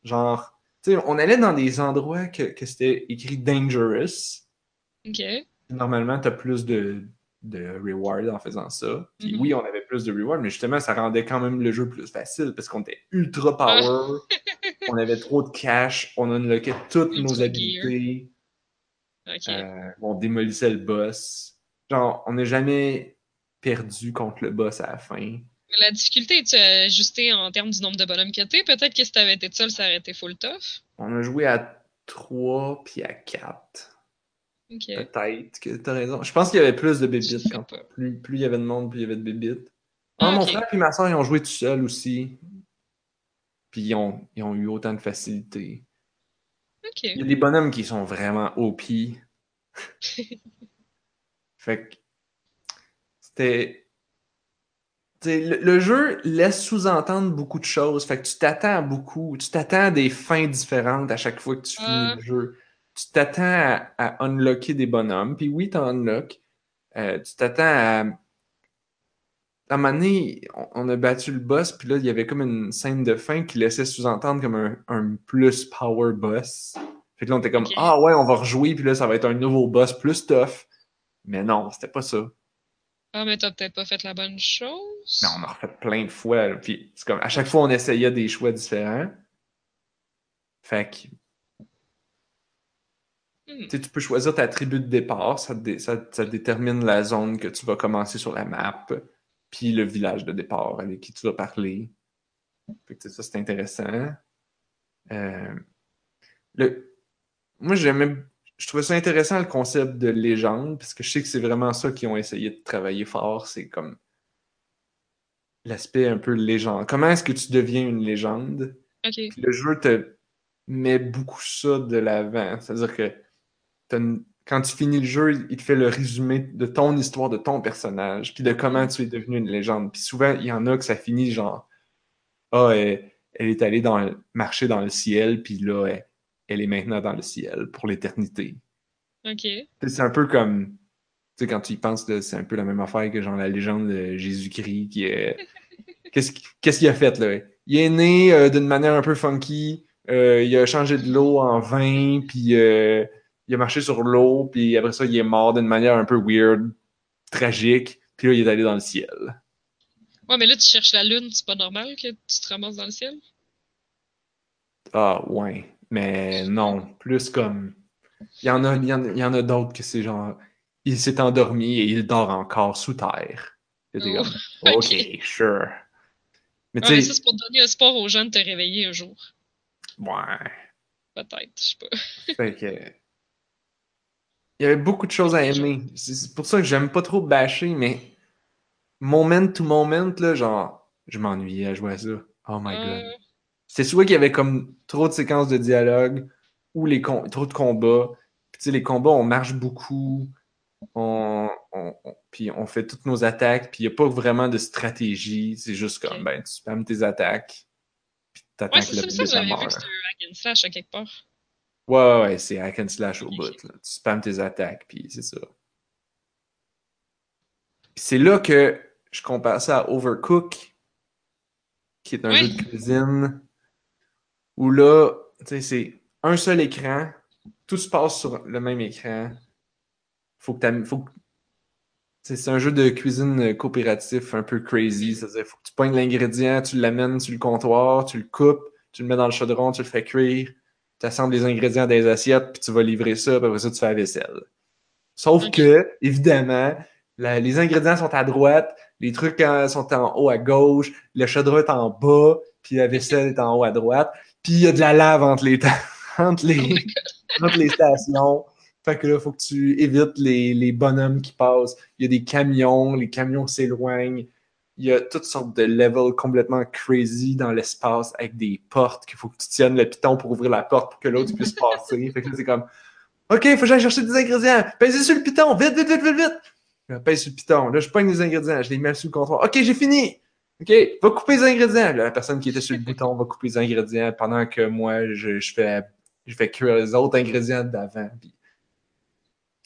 3-4, là. Genre, tu sais, on allait dans des endroits que, que c'était écrit dangerous. Ok. Normalement, tu as plus de, de reward en faisant ça. Puis Mhm. oui, on avait plus de reward, mais justement, ça rendait quand même le jeu plus facile parce qu'on était ultra power. <laughs> on avait trop de cash. On unlockait toutes Ultra nos habilités. Ok. Euh, on démolissait le boss. Genre, on n'a jamais perdu contre le boss à la fin. La difficulté est ajustée en termes du nombre de bonhommes que t'es? Peut-être que si t'avais été seul, ça aurait été full tough. On a joué à 3 puis à 4. Ok. Peut-être que t'as raison. Je pense qu'il y avait plus de bébites quand plus, plus il y avait de monde, plus il y avait de bébites. Ah, mon frère et ma soeur, ils ont joué tout seuls aussi. Puis ils ont, ils ont eu autant de facilité. Il y a des bonhommes qui sont vraiment OP. <laughs> fait que c'était. Le, le jeu laisse sous-entendre beaucoup de choses. Fait que tu t'attends à beaucoup. Tu t'attends à des fins différentes à chaque fois que tu finis Ah. le jeu. Tu t'attends à, à unlocker des bonhommes. Puis oui, tu unlock. Euh, tu t'attends à. À un moment donné, on, on a battu le boss, puis là, il y avait comme une scène de fin qui laissait sous-entendre comme un, un plus power boss. Fait que là, on était comme, ah ouais, on va rejouer, puis là, ça va être un nouveau boss plus tough. Mais non, c'était pas ça. Ah, mais t'as peut-être pas fait la bonne chose? Mais on a refait plein de fois. là. Puis c'est comme, à chaque fois, on essayait des choix différents. Fait que, Hmm. tu sais, tu peux choisir ta tribu de départ. Ça, dé- ça, ça détermine la zone que tu vas commencer sur la map. Puis le village de départ avec qui tu vas parler. Fait que, ça, c'est intéressant. Euh, le... Moi, j'aimais. Je trouvais ça intéressant le concept de légende, parce que je sais que c'est vraiment ça qu'ils ont essayé de travailler fort. C'est comme l'aspect un peu légende. Comment est-ce que tu deviens une légende? Le jeu te met beaucoup ça de l'avant. C'est-à-dire que une- quand tu finis le jeu, il te fait le résumé de ton histoire, de ton personnage, puis de comment tu es devenu une légende. Puis souvent, il y en a que ça finit genre Ah, elle, elle est allée dans le- marcher dans le ciel, puis là, elle, elle est maintenant dans le ciel pour l'éternité. Ok. C'est un peu comme. Tu sais, quand tu y penses, c'est un peu la même affaire que genre la légende de Jésus-Christ qui est. <laughs> Qu'est-ce qu'il qu'est-ce qu'il a fait là? Il est né euh, d'une manière un peu funky. euh, il a changé de l'eau en vin, puis euh, il a marché sur l'eau, puis après ça, il est mort d'une manière un peu weird, tragique, puis là, il est allé dans le ciel. Ouais, mais là, tu cherches la lune, c'est pas normal que tu te ramasses dans le ciel? Ah, ouais. Mais non, plus comme. Il y en a, il y en, il y en a d'autres que c'est genre. Il s'est endormi et il dort encore sous terre. Oh, comme, ok. ok, sure. Mais Ouais, ça, c'est pour donner espoir aux gens de te réveiller un jour. ouais. Peut-être, je sais pas. <laughs> Fait que. Il y avait beaucoup de choses à aimer. C'est c'est pour ça que j'aime pas trop bâcher, mais moment to moment, là, genre, je m'ennuyais à jouer à ça. Oh my god. C'est soit qu'il y avait comme trop de séquences de dialogue ou les trop de combats. Puis tu sais, les combats, on marche beaucoup. On, on- on- puis on fait toutes nos attaques. Puis il n'y a pas vraiment de stratégie. C'est juste comme, ben, tu spammes tes attaques. Puis t'attends Ouais, le ça, ça, bébé, ça j'avais vu que c'était un hack and slash à quelque part. Ouais, ouais, ouais, c'est hack and slash au bout. là. Tu spammes tes attaques, puis c'est ça. Puis c'est là que je compare ça à Overcook, qui est un jeu de cuisine, où là, c'est un seul écran, tout se passe sur le même écran. Faut que faut C'est un jeu de cuisine coopératif un peu crazy. C'est-à-dire, faut que tu pognes l'ingrédient, tu l'amènes sur le comptoir, tu le coupes, tu le mets dans le chaudron, tu le fais cuire, tu assembles les ingrédients des assiettes, puis tu vas livrer ça, puis après ça, tu fais la vaisselle. Sauf que, évidemment, la- les ingrédients sont à droite, les trucs euh, sont en haut à gauche, le chaudron est en bas, puis la vaisselle est en haut à droite, puis il y a de la lave entre les, <laughs> entre les, entre les stations. Fait que là, faut que tu évites les, les bonhommes qui passent. Il y a des camions, les camions s'éloignent. Il y a toutes sortes de levels complètement crazy dans l'espace avec des portes qu'il faut que tu tiennes le piton pour ouvrir la porte pour que l'autre puisse passer. <laughs> Fait que là, c'est comme OK, faut que j'aille chercher des ingrédients. Pèsez sur le piton, vite, vite, vite, vite, vite. Pèse sur le piton. Là, je pogne les ingrédients, je les mets sur le comptoir. OK, j'ai fini. OK, va couper les ingrédients. La personne qui était sur le <laughs> bouton va couper les ingrédients pendant que moi, je, je fais je vais cuire les autres ingrédients d'avant. Puis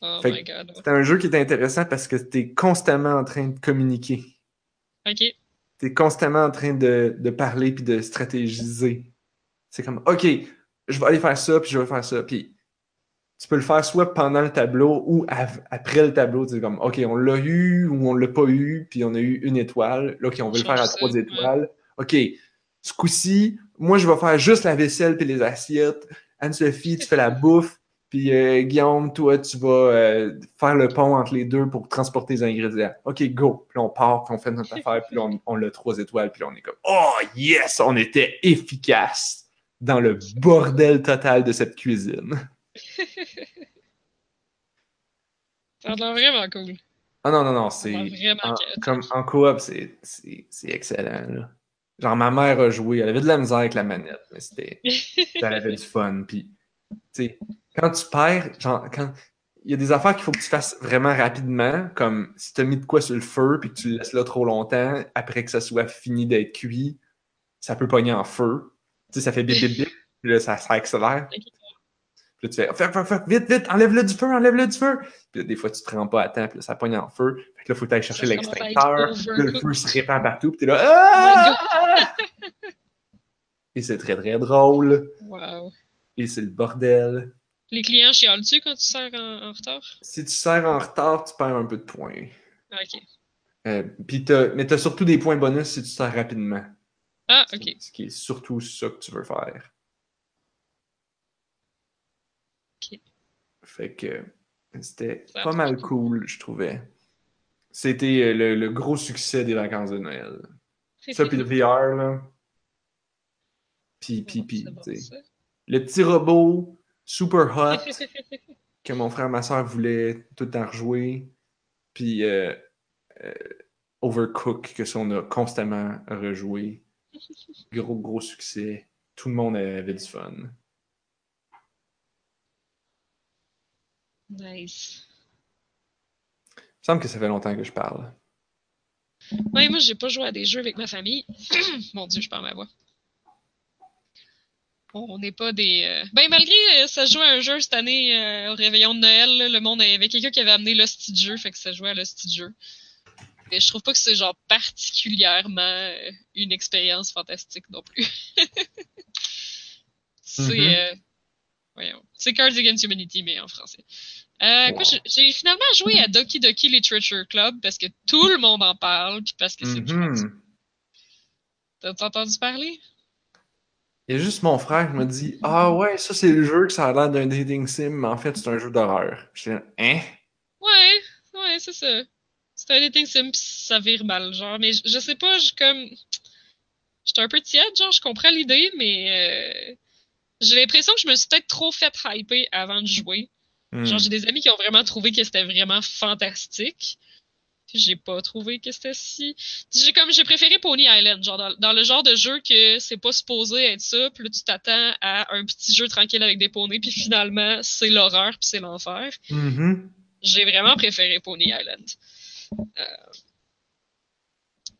Oh my god. C'est un jeu qui est intéressant parce que tu es constamment en train de communiquer. Ok. Tu es constamment en train de, de parler puis de stratégiser. C'est comme, OK, je vais aller faire ça, puis je vais faire ça. Puis tu peux le faire soit pendant le tableau ou après le tableau. C'est comme, OK, on l'a eu ou on l'a pas eu, puis on a eu une étoile. Là, OK, on veut le faire à trois étoiles. OK, ce coup-ci, moi, je vais faire juste la vaisselle puis les assiettes. Anne-Sophie, tu fais la bouffe. Puis euh, Guillaume, toi, tu vas euh, faire le pont entre les deux pour transporter les ingrédients. OK, go. Puis on part, puis on fait notre affaire, puis on, on l'a trois étoiles, puis on est comme Oh yes, on était efficace dans le bordel total de cette cuisine. Ça a l'air vraiment cool. Ah non, non, non, c'est. comme, en coop, c'est- excellent. Là. Genre, ma mère a joué, elle avait de la misère avec la manette, mais c'était. <laughs> elle avait du fun. Puis, tu sais, quand tu perds, genre, quand. Il y a des affaires qu'il faut que tu fasses vraiment rapidement, comme si tu as mis de quoi sur le feu puis que tu le laisses là trop longtemps, après que ça soit fini d'être cuit, ça peut pogner en feu. Tu sais, ça fait bip bip bip, puis là, ça, ça accélère. Puis tu fais, fuck, fuck, fuck, vite, vite, enlève-le du feu, enlève-le du feu. Puis là, des fois, tu te rends pas à temps, puis là, ça pogne en feu. Fait que là, faut que tu ailles chercher l'extincteur. Le feu se répand partout, puis t'es là, ah! <laughs> Et c'est très, très drôle. Wow. Et c'est le bordel. Les clients chialent-tu quand tu sers en, en retard? Si tu sers en retard, tu perds un peu de points. Ah, Ok. Euh, puis t'as- mais tu as surtout des points bonus si tu sers rapidement. Ah, ok. Ce qui est surtout ça que tu veux faire. Ok. Fait que c'était pas mal cool. je trouvais. C'était euh, le, le gros succès des vacances de Noël. Ça, puis le VR, là. Puis, puis, puis. Le petit robot super hot <laughs> que mon frère et ma soeur voulaient tout le temps rejouer. Puis euh, euh, Overcook, que ça, on a constamment rejoué. <laughs> Gros, gros succès. Tout le monde avait du fun. Nice. Il me semble que ça fait longtemps que je parle. Ouais, moi, j'ai pas joué à des jeux avec ma famille. <clears throat> Mon Dieu, je perds ma voix. On on n'est pas des. euh, Ben, malgré euh, ça jouait à un jeu cette année euh, au réveillon de Noël, là, le monde il y avait quelqu'un qui avait amené l'hostie de jeu, fait que ça jouait à l'hostie de jeu. Et je trouve pas que c'est genre particulièrement euh, une expérience fantastique non plus. <laughs> c'est. Voyons. C'est Cards Against Humanity, mais en français. Euh, Wow. j'ai- finalement joué à Doki Doki Literature Club parce que tout le monde en parle, puis parce que c'est. Mhm. T'as entendu parler? Il y a juste mon frère qui m'a dit Ah ouais, ça c'est le jeu que ça a l'air d'un dating sim, mais en fait c'est un jeu d'horreur. J'étais là, Hein Ouais, ouais, c'est ça. C'est un dating sim, pis ça vire mal, genre. Mais je, je sais pas, je comme. J'étais un peu tiède, genre, je comprends l'idée, mais. euh, J'ai l'impression que je me suis peut-être trop fait hyper avant de jouer. Hmm. Genre, j'ai des amis qui ont vraiment trouvé que c'était vraiment fantastique. J'ai pas trouvé que c'était si. J'ai comme j'ai préféré Pony Island, genre dans, dans le genre de jeu que c'est pas supposé être ça, puis là tu t'attends à un petit jeu tranquille avec des poneys, puis finalement c'est l'horreur puis c'est l'enfer. Mhm. J'ai vraiment préféré Pony Island. Euh,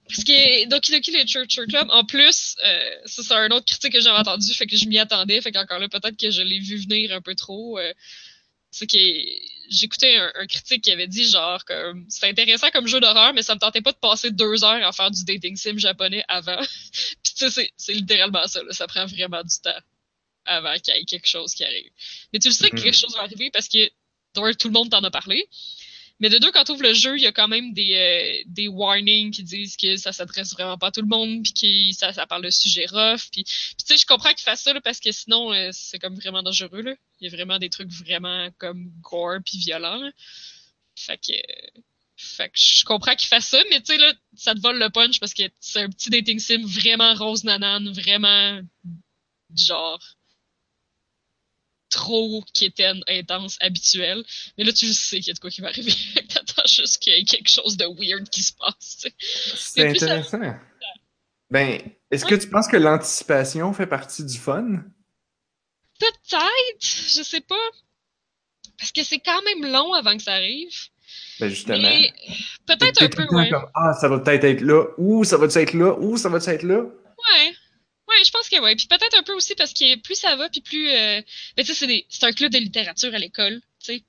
Parce que Doki Doki Literature Club, en plus, euh, ça c'est un autre critique que j'avais entendu, fait que je m'y attendais, fait qu'encore là, peut-être que je l'ai vu venir un peu trop. euh, c'est que j'écoutais un, un critique qui avait dit genre que c'est intéressant comme jeu d'horreur, mais ça me tentait pas de passer deux heures à faire du dating sim japonais avant. <laughs> Puis tu sais, c'est- littéralement ça, là, ça prend vraiment du temps avant qu'il y ait quelque chose qui arrive. Mais tu le sais que Mhm. quelque chose va arriver parce que tout le monde t'en a parlé. Mais de deux, quand tu ouvres le jeu, il y a quand même des, euh, des warnings qui disent que ça s'adresse vraiment pas à tout le monde, puis que ça, ça parle de sujets rough. Puis, tu sais, je comprends qu'ils fassent ça là, parce que sinon, euh, c'est comme vraiment dangereux. Là. Il y a vraiment des trucs vraiment comme gore puis violents. Fait que, fait que je comprends qu'ils fassent ça, mais tu sais, là, ça te vole le punch parce que c'est un petit dating sim vraiment rose nanane, vraiment genre trop quétaine, intense, habituel. Mais là, tu le sais qu'il y a de quoi qui va arriver. <laughs> T'attends juste qu'il y ait quelque chose de weird qui se passe. C'est ça- intéressant. Ben, est-ce que tu penses que l'anticipation fait partie du fun? Peut-être, je sais pas. Parce que c'est quand même long avant que ça arrive. Ben, justement. Mais peut-être un peu, ouais. comme, ah, ça va peut-être être là, ou ça va être là, ou ça va être là. Ouais. Ouais, je pense que ouais. Puis peut-être un peu aussi parce que plus ça va, puis plus. Euh... Ben, tu sais, c'est, un club de littérature à l'école, tu sais.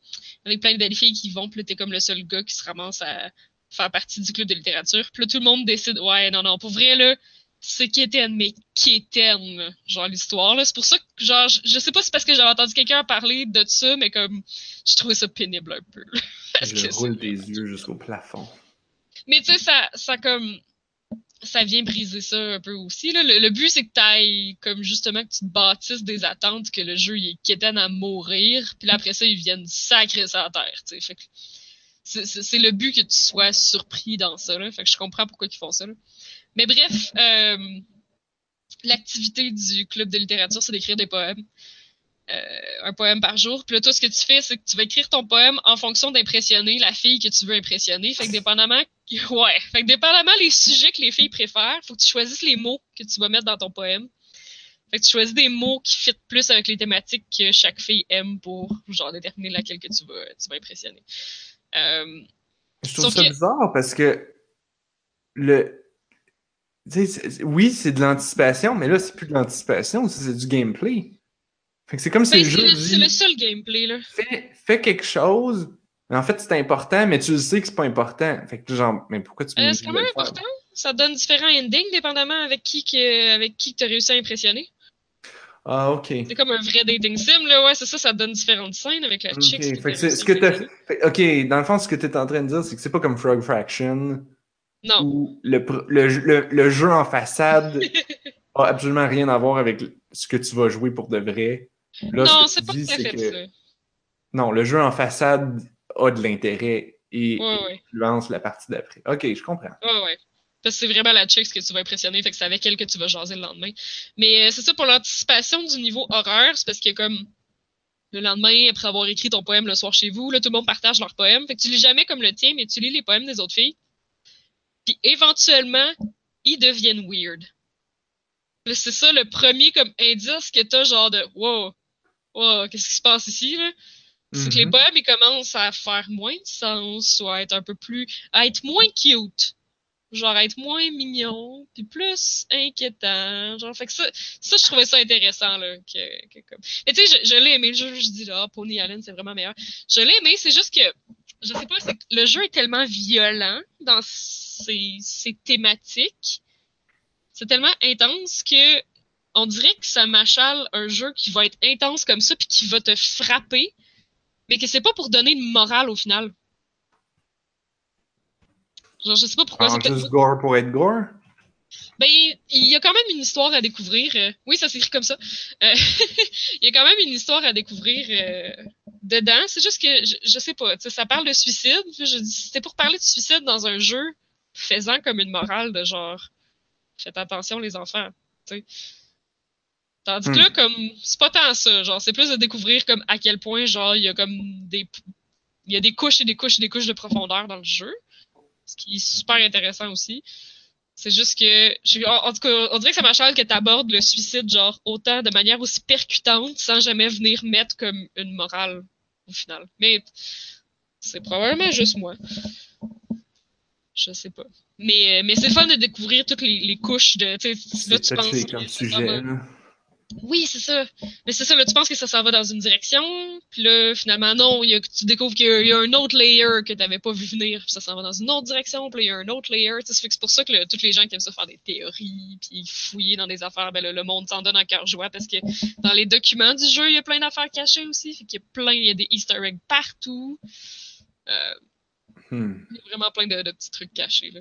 Avec plein de belles filles qui vont, puis là, t'es comme le seul gars qui se ramasse à faire partie du club de littérature. Puis là, tout le monde décide, ouais, non, non, pour vrai, là, c'est Kéten, mais Kéten, genre l'histoire, là. C'est pour ça que, genre, je, je sais pas si c'est parce que j'avais entendu quelqu'un parler de ça, mais comme, je trouvais ça pénible un peu. <laughs> parce Je roule des yeux jusqu'au plafond. mais tu sais, ça, ça comme. Ça vient briser ça un peu aussi. Là. Le, le but, c'est que t'ailles, comme justement, que tu te bâtisses des attentes, que le jeu il est quétaine à mourir, puis là, après ça, ils viennent sacrer ça à terre. tu sais. C'est, le but que tu sois surpris dans ça. Là. Fait que je comprends pourquoi ils font ça. Là. Mais bref, <laughs> euh, l'activité du club de littérature, c'est d'écrire des poèmes. Euh, un poème par jour. Puis là, toi, ce que tu fais, c'est que tu vas écrire ton poème en fonction d'impressionner la fille que tu veux impressionner. Fait que dépendamment, <laughs> ouais, fait que dépendamment les sujets que les filles préfèrent, faut que tu choisisses les mots que tu vas mettre dans ton poème. Fait que tu choisis des mots qui fit plus avec les thématiques que chaque fille aime pour, genre, déterminer laquelle que tu vas, tu vas impressionner. Euh, Je trouve ça que- bizarre parce que le. oui, c'est de l'anticipation, mais là, c'est plus de l'anticipation, c'est du gameplay. Fait que c'est comme si ben, le c'est jeu le, dit c'est le seul gameplay, là. fais, fais quelque chose, en fait, c'est important, mais tu le sais que c'est pas important. Fait que genre, mais pourquoi tu me Euh, c'est quand même important. Ça donne différents endings dépendamment avec qui que, avec qui tu as réussi à impressionner. Ah, ok. C'est comme un vrai dating sim, là, ouais, c'est ça, ça donne différentes scènes avec la chick. fait que ce que fait. Ok, dans le fond, ce que t'es en train de dire, c'est que c'est pas comme Frog Fraction, Non. où le, le, le, le jeu en façade <laughs> a absolument rien à voir avec ce que tu vas jouer pour de vrai. Là, non, c'est tu pas tout à fait que- ça. Non, le jeu en façade a de l'intérêt et Ouais, ouais. influence la partie d'après. Ok, je comprends. Ouais, ouais. Parce que c'est vraiment la chick que tu vas impressionner, fait que c'est avec elle que tu vas jaser le lendemain. Mais euh, c'est ça pour l'anticipation du niveau horreur, c'est parce que comme le lendemain, après avoir écrit ton poème le soir chez vous, là, tout le monde partage leur poème. Fait que tu lis jamais comme le tien, mais tu lis les poèmes des autres filles. Puis éventuellement, ils deviennent weird. C'est ça le premier comme indice que t'as genre de wow, wow, qu'est-ce qui se passe ici, là? C'est que les poèmes, ils commencent à faire moins de sens, soit à être un peu plus. à être moins cute. Genre à être moins mignon, puis plus inquiétant. Genre, fait que ça, ça je trouvais ça intéressant, là. Que, que comme... Mais tu sais, je, je l'ai aimé, le jeu, je dis là, Pony Island, c'est vraiment meilleur. Je l'ai aimé, c'est juste que, je sais pas, que le jeu est tellement violent dans ses, ses thématiques. C'est tellement intense que on dirait que ça m'achale un jeu qui va être intense comme ça, puis qui va te frapper mais que c'est pas pour donner une morale au final. Genre, je sais pas pourquoi. Peut-être- juste gore pour être gore? Ben, il y a quand même une histoire à découvrir. euh, Oui, ça s'écrit comme ça. Euh, <laughs> il y a quand même une histoire à découvrir euh, dedans. C'est juste que, je, je sais pas, tu sais, ça parle de suicide. Je dis, c'était pour parler de suicide dans un jeu, faisant comme une morale de genre, faites attention les enfants. Tandis que Hmm. là, comme, c'est pas tant ça. Genre, c'est plus de découvrir comme à quel point, genre, il y a comme des, il y a des couches et des couches et des couches de profondeur dans le jeu. Ce qui est super intéressant aussi. C'est juste que, je- en, en tout cas, on dirait que ça m'achale que tu abordes le suicide, genre, autant de manière aussi percutante, sans jamais venir mettre comme une morale, au final. Mais, c'est probablement juste moi. Je sais pas. Mais, mais c'est le fun de découvrir toutes les, les couches de, tu sais, là, tu penses que comme c'est sujet. vraiment- là. Oui, c'est ça. Mais c'est ça, là, tu penses que ça s'en va dans une direction, puis là, finalement, non, il y a, tu découvres qu'il y a, il y a un autre layer que t'avais pas vu venir, puis ça s'en va dans une autre direction, puis il y a un autre layer. Tu c'est pour ça que tous les gens qui aiment ça faire des théories, puis fouiller dans des affaires, ben là, le monde s'en donne en cœur joie, parce que dans les documents du jeu, il y a plein d'affaires cachées aussi, fait qu'il y a plein, il y a des easter eggs partout. Euh, Hmm. il y a vraiment plein de, de petits trucs cachés, là.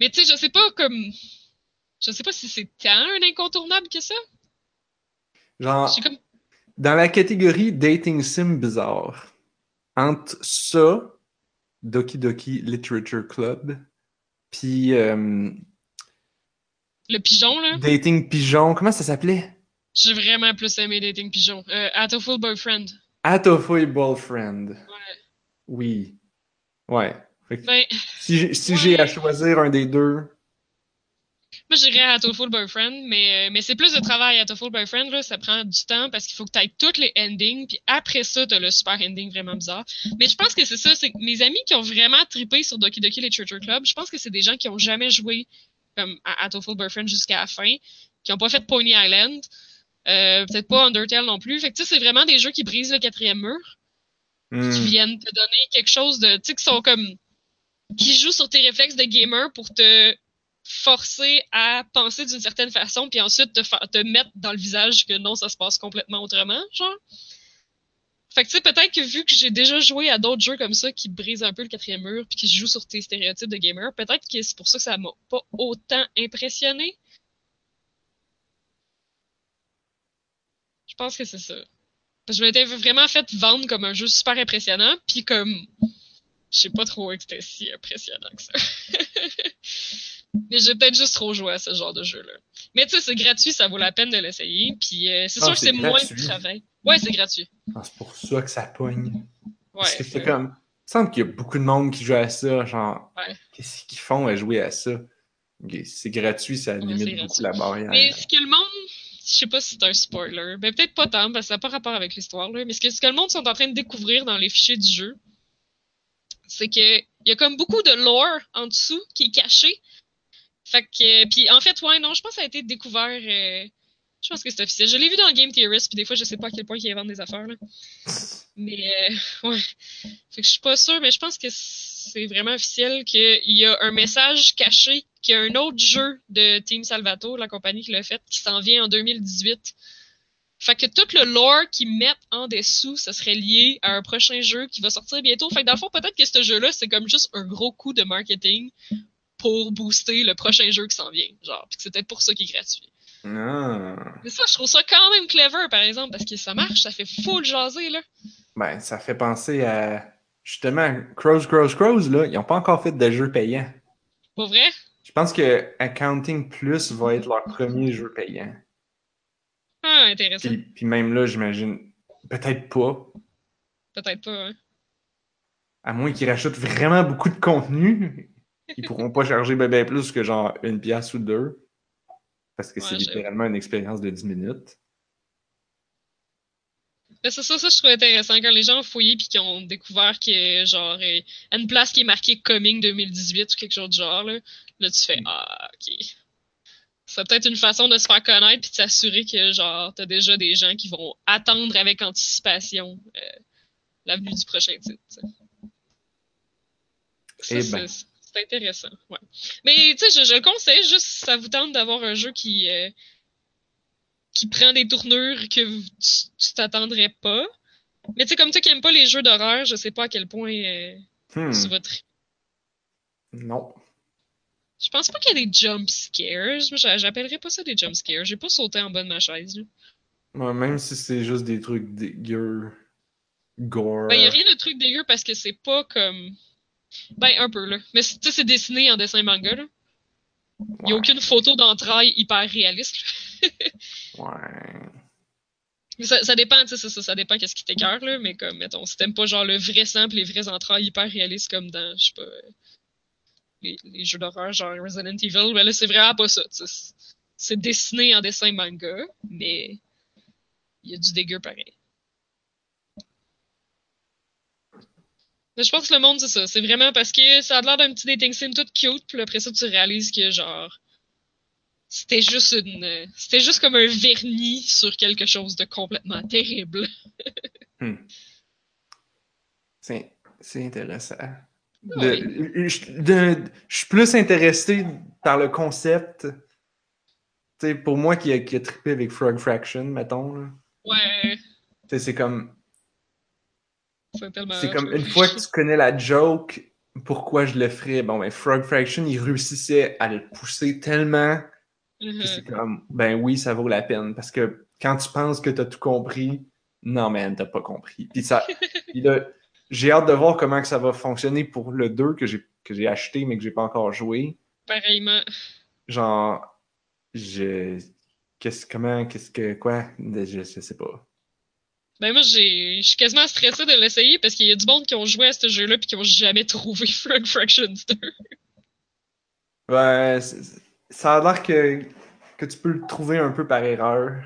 Mais tu sais, je sais pas, comme... Je sais pas si c'est tant un incontournable que ça. Genre, comme... dans la catégorie dating sim bizarre, entre ça, Doki Doki Literature Club, puis euh, Le pigeon, là? Dating Pigeon, comment ça s'appelait? J'ai vraiment plus aimé Dating Pigeon. Euh, Atoful Boyfriend. Atofoy Boyfriend. Ouais. Oui. Ouais. Que Ben, si j'ai si Ouais. j'ai à choisir un des deux, moi, j'irais à Atoful Boyfriend, mais, euh, mais c'est plus de travail. Atoful Boyfriend, là, ça prend du temps parce qu'il faut que tu ailles toutes les endings, puis après ça, t'as le super ending vraiment bizarre. Mais je pense que c'est ça, c'est que mes amis qui ont vraiment trippé sur Doki Doki Literature Club, je pense que c'est des gens qui ont jamais joué comme à, à Total Boyfriend jusqu'à la fin, qui ont pas fait Pony Island, euh, peut-être pas Undertale non plus. Fait que tu sais, c'est vraiment des jeux qui brisent le quatrième mur, qui Hmm. viennent te donner quelque chose de, tu sais, qui sont comme, qui jouent sur tes réflexes de gamer pour te forcer à penser d'une certaine façon, puis ensuite te, te mettre dans le visage que non, ça se passe complètement autrement, genre. Fait que tu sais, peut-être que vu que j'ai déjà joué à d'autres jeux comme ça qui brisent un peu le quatrième mur puis qui jouent sur tes stéréotypes de gamer, peut-être que c'est pour ça que ça m'a pas autant impressionné. Je pense que c'est ça. Je m'étais vraiment fait vendre comme un jeu super impressionnant, puis comme je sais pas trop que c'était si impressionnant que ça. <laughs> Mais j'ai peut-être juste trop joué à ce genre de jeu-là. Mais tu sais, c'est gratuit, ça vaut la peine de l'essayer. Puis euh, c'est Ah, sûr que c'est moins de travail. Ouais, c'est gratuit. Ah, c'est pour ça que ça pogne. Parce Ouais. que c'est comme. Il semble qu'il y a beaucoup de monde qui joue à ça. Genre, Ouais. qu'est-ce qu'ils font à jouer à ça? Ok, C'est gratuit, ça limite c'est beaucoup gratuit. la barrière. Mais ce que le monde, je sais pas si c'est un spoiler, mais peut-être pas tant, parce que ça n'a pas rapport avec l'histoire, là, mais ce que, ce que le monde sont en train de découvrir dans les fichiers du jeu, c'est que il y a comme beaucoup de lore en dessous qui est caché. Fait que, puis en fait, ouais, non, je pense que ça a été découvert, euh, je pense que c'est officiel. Je l'ai vu dans Game Theorist, puis des fois, je sais pas à quel point ils inventent des affaires, là. Mais, euh, ouais. Fait que je suis pas sûre, mais je pense que c'est vraiment officiel qu'il y a un message caché, qu'il y a un autre jeu de Team Salvato, la compagnie qui l'a fait, qui s'en vient en 2018. Fait que tout le lore qu'ils mettent en dessous, ça serait lié à un prochain jeu qui va sortir bientôt. Fait que dans le fond, peut-être que ce jeu-là, c'est comme juste un gros coup de marketing pour booster le prochain jeu qui s'en vient. Genre, puis que c'est peut-être pour ça qu'il est gratuit. Ah. Mais ça, je trouve ça quand même clever, par exemple, parce que ça marche, ça fait full jaser, là. Ben, ça fait penser à. Justement, Crows, Crows, Crows, là, ils n'ont pas encore fait de jeu payant. Pas vrai? Je pense que Accounting Plus va être leur premier jeu payant. Ah, intéressant. Puis, puis même là, j'imagine, peut-être pas, Peut-être pas, hein. à moins qu'ils rachètent vraiment beaucoup de contenu. Ils pourront pas charger bébé plus que genre une pièce ou deux. Parce que c'est Ouais, littéralement une expérience de 10 minutes. C'est ça, ça, je trouve intéressant quand les gens ont fouillé puis qu'ils ont découvert que, genre, euh, à une place qui est marquée Coming 2018 ou quelque chose du genre, là, là tu fais, ah, ok. C'est peut-être une façon de se faire connaître puis de s'assurer que, genre, t'as déjà des gens qui vont attendre avec anticipation euh, l'avenue du prochain titre. Ça, Eh c'est- ben. C'est intéressant, ouais. Mais, tu sais, je, je le conseille, juste si ça vous tente d'avoir un jeu qui, euh, qui prend des tournures que vous- tu t'attendrais pas. Mais tu sais, comme toi qui aimes pas les jeux d'horreur, je sais pas à quel point euh, Hmm, tu vas tri- Non. Je pense pas qu'il y a des jump scares. J'appellerais pas ça des jump scares. J'ai pas sauté en bas de ma chaise. là. Ouais, même si c'est juste des trucs dégueux. Gore. Ben, y a rien de truc dégueu parce que c'est pas comme. Ben, un peu, là. Mais tu sais, c'est dessiné en dessin manga, là. Y a Ouais. aucune photo d'entrailles hyper réaliste. là. <laughs> Ouais. Mais ça, ça dépend, tu sais, ça, ça dépend qu'est-ce qui t'écœure, là. Mais comme, mettons, si t'aimes pas genre le vrai sang les vraies entrailles hyper réalistes comme dans, je sais pas, les, les jeux d'horreur genre Resident Evil, ben là, c'est vraiment pas ça, tu C'est dessiné en dessin manga, mais il y a du dégueu pareil. Mais je pense que le monde, c'est ça. C'est vraiment parce que ça a l'air d'un petit dating sim tout cute, puis après ça, tu réalises que genre. C'était juste une. C'était juste comme un vernis sur quelque chose de complètement terrible. <laughs> C'est c'est intéressant. Oui. De- je, de- je suis plus intéressé par le concept. Tu sais, pour moi qui a, qui a trippé avec Frog Fraction, mettons. là. Ouais, Tu sais, C'est comme, c'est tellement. c'est comme une fois que tu connais la joke, pourquoi je le ferais? Bon, ben, Frog Fraction, il réussissait à le pousser tellement. Puis c'est comme, ben oui, ça vaut la peine. Parce que quand tu penses que t'as tout compris, non, man, t'as pas compris. Puis ça, <laughs> j'ai hâte de voir comment que ça va fonctionner pour le 2 que j'ai, que j'ai acheté mais que j'ai pas encore joué. Pareillement. Genre, je. Qu'est-ce, comment, qu'est-ce que, quoi? Je, je sais pas. Ben moi, j'ai, je suis quasiment stressé de l'essayer parce qu'il y a du monde qui ont joué à ce jeu-là puis qui ont jamais trouvé <laughs> Frog Fractions 2. Ouais, ça a l'air que, que tu peux le trouver un peu par erreur.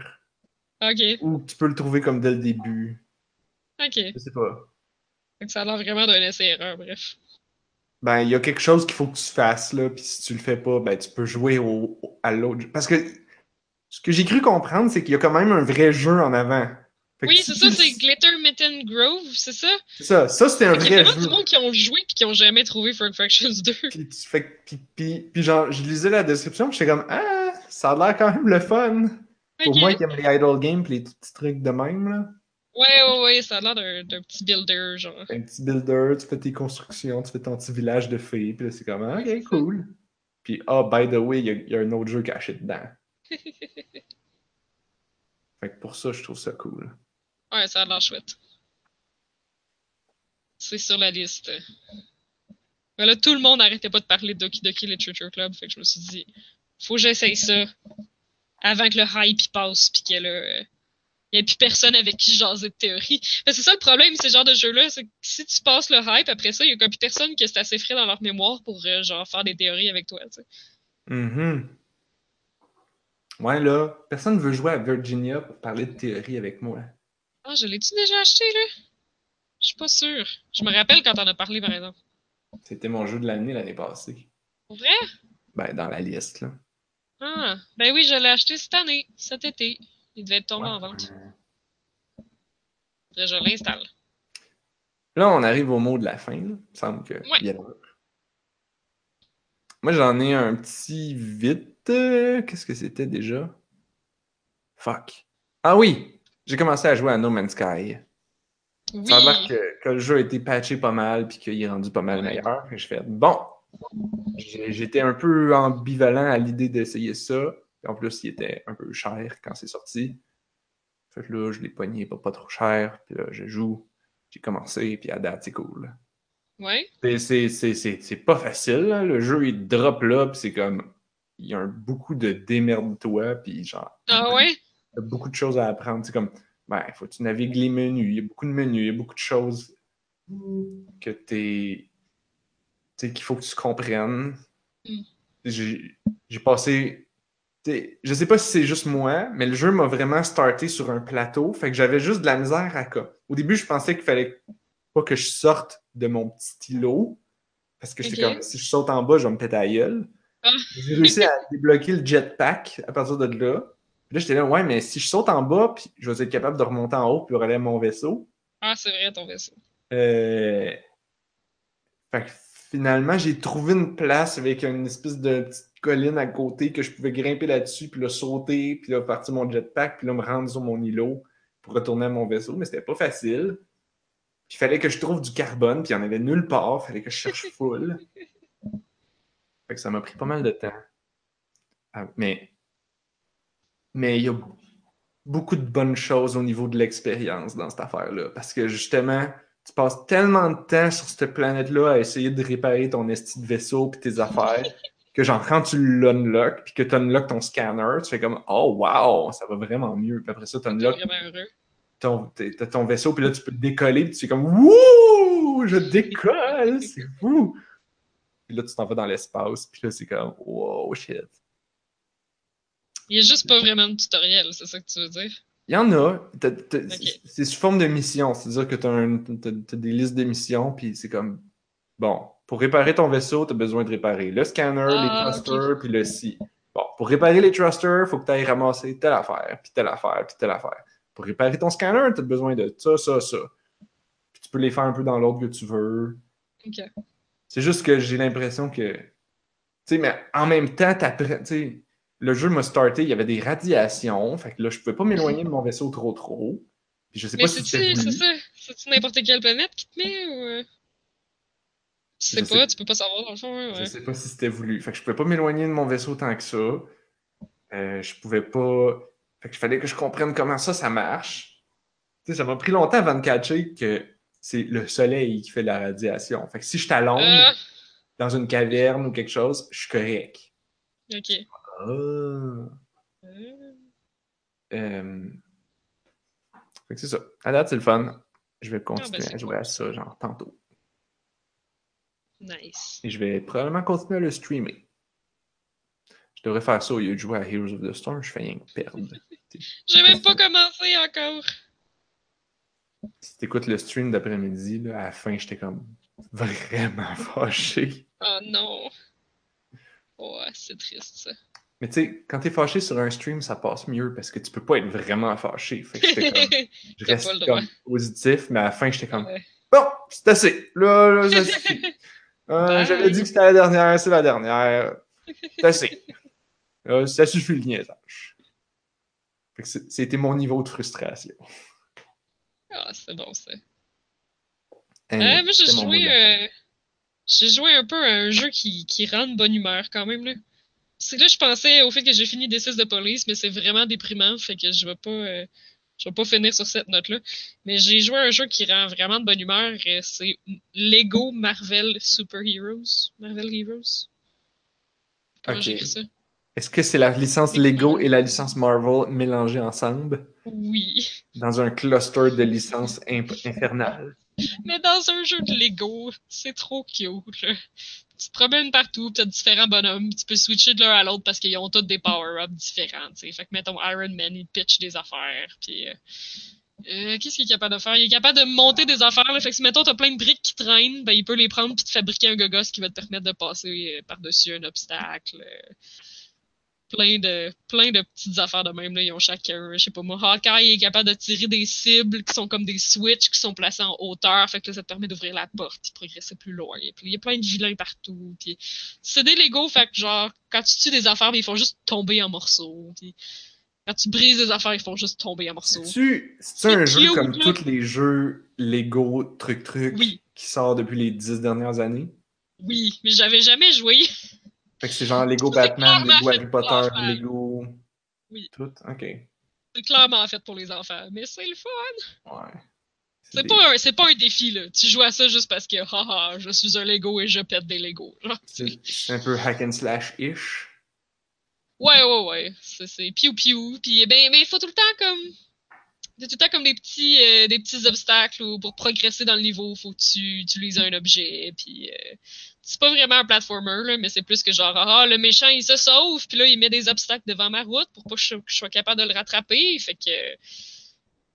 Ok, Ou tu peux le trouver comme dès le début. ok. Je sais pas. Que ça a l'air vraiment d'un essai-erreur, bref. ben, il y a quelque chose qu'il faut que tu fasses, là, puis si tu le fais pas, ben, tu peux jouer au, au- à l'autre. Parce que ce que j'ai cru comprendre, c'est qu'il y a quand même un vrai jeu en avant. Oui, c'est ça, c'est Glitter Mitten Grove, c'est ça? c'est ça. Ça, c'était un Fait qu'il y a vrai vraiment jeu. du monde qui ont joué puis qui ont jamais trouvé Frog Fractions 2. Puis, tu fais, puis, puis, puis genre, je lisais la description, j'étais comme, ah, ça a l'air quand même le fun. Pour moi qui aime les idle games, puis les petits trucs de même, là. Ouais, ouais, ouais, ça a l'air d'un petit builder, genre. Un petit builder, tu fais tes constructions, tu fais ton petit village de fées, puis là, c'est comme, ok, <laughs> cool. Puis, ah, by the way, il y, il y a un autre jeu caché dedans. <laughs> Fait que pour ça, je trouve ça cool. Ouais, ça a l'air chouette. C'est sur la liste. Mais là, tout le monde n'arrêtait pas de parler de Doki Doki Literature Club, fait que je me suis dit, faut que j'essaye ça avant que le hype y passe, puis qu'il n'y ait plus personne avec qui jaser de théorie. C'est ça le problème, ces genres de jeux-là, c'est que si tu passes le hype, après ça, il y a plus personne qui est assez frais dans leur mémoire pour euh, genre faire des théories avec toi. Mhm. Ouais, là, personne veut jouer à Virginia pour parler de théorie avec moi. Ah, je l'ai-tu déjà acheté, là? Je suis pas sûre. Je me rappelle quand t'en as parlé, par exemple. C'était mon jeu de l'année l'année passée. Pour vrai? Ben, dans la liste, là. Ah, ben oui, je l'ai acheté cette année, cet été. Il devait être tombé en vente. Je l'installe. Là, on arrive au mot de la fin. Là. Il me semble que Ouais. il y a. Moi, j'en ai un petit vite. euh, Qu'est-ce que c'était déjà? Fuck. Ah oui! J'ai commencé à jouer à No Man's Sky. Oui. Ça a l'air que, que le jeu a été patché pas mal puis qu'il est rendu pas mal meilleur. Je fais bon. J'étais un peu ambivalent à l'idée d'essayer ça. En plus, il était un peu cher quand c'est sorti. Fait que là, je l'ai pogné pas, pas trop cher. Puis là, je joue. J'ai commencé, puis à date, c'est cool. Ouais. C'est- pas facile. là. Le jeu, il drop là, puis c'est comme. Il y a un, beaucoup de démerde-toi, puis genre. Ah ouais? Il y a beaucoup de choses à apprendre. C'est comme, ben, faut que tu navigues les menus. Il y a beaucoup de menus, il y a beaucoup de choses que t'es. Tu qu'il faut que tu comprennes. Mm. J'ai passé. Je sais pas si c'est juste moi, mais le jeu m'a vraiment starté sur un plateau. Fait que j'avais juste de la misère à quoi. Au début, je pensais qu'il fallait pas que je sorte de mon petit îlot. Parce que j'étais comme, si je saute en bas, je vais me péter la gueule. Ah. J'ai réussi à débloquer le jetpack à partir de là. Puis là, j'étais là, ouais, mais si je saute en bas, puis je vais être capable de remonter en haut puis relayer mon vaisseau. Ah, c'est vrai, ton vaisseau. Euh... Fait que finalement, j'ai trouvé une place avec une espèce de petite colline à côté que je pouvais grimper là-dessus, puis là, sauter, puis là, partir mon jetpack, puis là, me rendre sur mon îlot pour retourner à mon vaisseau. Mais c'était pas facile. Puis il fallait que je trouve du carbone, puis il y en avait nulle part. Il fallait que je cherche <laughs> full. Fait que ça m'a pris pas mal de temps. Ah, mais mais il y a beaucoup de bonnes choses au niveau de l'expérience dans cette affaire-là. Parce que justement, tu passes tellement de temps sur cette planète-là à essayer de réparer ton esti de vaisseau puis tes affaires <laughs> que genre quand tu l'unlock puis que tu unlock ton scanner, tu fais comme Oh wow, ça va vraiment mieux. Puis après ça, tu T'es unlock vraiment heureux. ton, ton vaisseau, puis là, tu peux décoller, puis tu fais comme Wouh! Je décolle! C'est fou! Puis là, tu t'en vas dans l'espace, puis là, c'est comme Wow, shit. Il est juste pas vraiment de tutoriel, c'est ça que tu veux dire? Il y en a. C'est sous forme de mission. C'est-à-dire que tu as, des listes de missions, puis c'est comme Bon, pour réparer ton vaisseau, tu as besoin de réparer le scanner, Ah, les thrusters, puis le si. Bon, pour réparer les thrusters, il faut que tu ailles ramasser telle affaire, puis telle affaire, puis telle affaire. Pour réparer ton scanner, tu as besoin de ça, ça, ça. Puis tu peux les faire un peu dans l'ordre que tu veux. Ok. C'est juste que j'ai l'impression que. Tu sais, mais en même temps, t'apprends. Tu sais, le jeu m'a starté, il y avait des radiations. Fait que là, je pouvais pas m'éloigner de mon vaisseau trop trop. Puis je sais Mais pas si c'était c'est-tu, voulu. c'est ça? C'est-tu n'importe quelle planète qui te met ou. euh? Tu sais Je pas, sais- tu peux pas savoir dans le fond, hein, Je ouais. sais pas si c'était voulu. Fait que je pouvais pas m'éloigner de mon vaisseau tant que ça. Euh, je pouvais pas. Fait que fallait que je comprenne comment ça, ça marche. Tu sais, ça m'a pris longtemps avant de catcher que c'est le soleil qui fait de la radiation. Fait que si je t'allonge Ah, dans une caverne ou quelque chose, je suis correct. ok. Ah. Euh, Fait que c'est ça. À date, c'est le fun. Je vais continuer Ah, ben, c'est à jouer à ça, genre, tantôt. Nice. Et je vais probablement continuer à le streamer. Je devrais faire ça au lieu de jouer à Heroes of the Storm. Je fais rien que perdre. <laughs> J'ai même pas commencé encore. Si t'écoutes le stream d'après-midi, à la fin, j'étais comme vraiment <laughs> fâché. Oh non. Ouais, c'est triste ça. Mais tu sais, quand t'es fâché sur un stream, ça passe mieux parce que tu peux pas être vraiment fâché. Fait que j'étais comme, <laughs> je reste pas le droit. comme positif, mais à la fin, j'étais comme, Ouais. bon, c'est assez. Là, là, ça suffit. <laughs> Euh. J'avais dit que c'était la dernière, c'est la dernière. C'est assez. Là, ça suffit le niaisage. Fait que c'est- c'était mon niveau de frustration. Ah, c'est bon ça. Hein, Euh, moi, j'ai joué, euh, joué un peu à un jeu qui, qui rend de bonne humeur quand même, là. C'est que là, je pensais au fait que j'ai fini des 6 de police, mais c'est vraiment déprimant, fait que je vais pas, euh, je vais pas finir sur cette note-là. Mais j'ai joué à un jeu qui rend vraiment de bonne humeur, c'est Lego Marvel Super Heroes. Marvel Heroes. Comment Ok. ça? Est-ce que c'est la licence Lego et la licence Marvel mélangées ensemble? Oui. dans un cluster de licences infernales? Mais dans un jeu de Lego, c'est trop cute, là. Tu te promènes partout, pis t'as différents bonhommes, tu peux switcher de l'un à l'autre parce qu'ils ont tous des power-ups différents, tu sais. Fait que, mettons, Iron Man, il pitch des affaires, puis euh, euh, qu'est-ce qu'il est capable de faire? Il est capable de monter des affaires. Fait que si, mettons, t'as plein de briques qui traînent, ben, il peut les prendre puis te fabriquer un gogos qui va te permettre de passer euh, par-dessus un obstacle. Euh. Plein de, plein de petites affaires de même, là. Ils ont chacun, je sais pas moi, Hawkeye est capable de tirer des cibles qui sont comme des switches qui sont placés en hauteur. Fait que là, ça te permet d'ouvrir la porte et de progresser plus loin. Puis il y a plein de vilains partout. Puis c'est des Lego, fait que genre, quand tu tues des affaires, ils font juste tomber en morceaux. Puis quand tu brises des affaires, ils font juste tomber en morceaux. C'est-tu un C'est jeu cute, comme là. tous les jeux Lego truc-truc Oui. qui sort depuis les dix dernières années? Oui, mais j'avais jamais joué. Fait que c'est genre Lego C'est Batman, Lego Harry Potter. Lego. Oui. Tout? Ok. C'est clairement fait pour les enfants. Mais c'est le fun. Ouais. C'est des- pas, un- c'est pas un défi, là. Tu joues à ça juste parce que, haha, je suis un Lego et je pète des Lego. C'est c'est un peu hack and slash-ish. Ouais, ouais, ouais. C'est, c'est piou piou. Puis, ben, mais il faut tout le temps comme. A tout le temps comme des petits, euh, des petits obstacles où pour progresser dans le niveau, faut que tu utilises un objet. Puis, euh, c'est pas vraiment un platformer, là, mais c'est plus que genre, ah, le méchant, il se sauve, puis là, il met des obstacles devant ma route pour pas que je, sois capable de le rattraper. Fait que.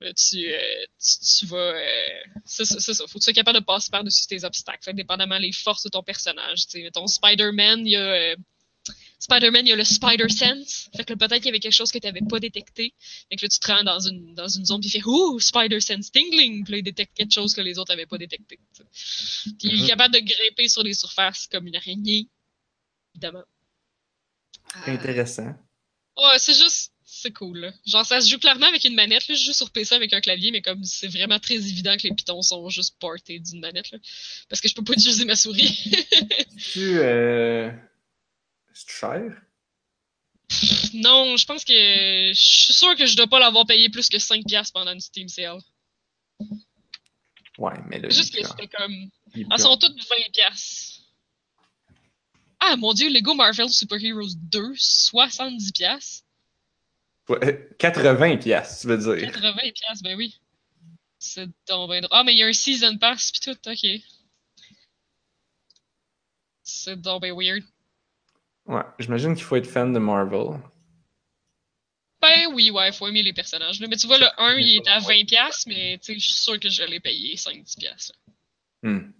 euh, tu, euh, tu, tu vas. euh, c'est ça, ça. Faut que tu sois capable de passer par-dessus tes obstacles. Fait que dépendamment les forces de ton personnage. Mettons, Spider-Man, il y a. euh, Spider-Man, il y a le Spider Sense. Fait que peut-être qu'il y avait quelque chose que tu n'avais pas détecté. Fait que là, tu te rends dans une, dans une zone, puis il fait Ouh, Spider Sense tingling. Puis là, il détecte quelque chose que les autres n'avaient pas détecté. Puis il est Mhm. capable de grimper sur les surfaces comme une araignée. Évidemment. Ah. Intéressant. Ouais, c'est juste. C'est cool, là. Genre, ça se joue clairement avec une manette, là. Je joue sur PC avec un clavier, mais comme c'est vraiment très évident que les pitons sont juste portés d'une manette, là. Parce que je peux pas utiliser ma souris. <laughs> Tu euh... C'est cher? non, je pense que. Je suis sûr que je dois pas l'avoir payé plus que 5$ pendant une Steam Sale. Ouais, mais. C'est juste que c'était comme. Elles plus- sont toutes 20$. Ah mon dieu, Lego Marvel Super Heroes 2, 70$. Ouais, 80 piastres, tu veux dire. 80$, ben oui. C'est donc ben drôle. Ah, mais il y a un Season Pass pis tout, ok. C'est donc ben weird. Ouais, j'imagine qu'il faut être fan de Marvel. Ben oui, ouais, faut aimer les personnages. là. Mais tu vois, le 1, il est à 20$, mais tu sais, je suis sûr que je l'ai payé 5-10$. là. Hmm.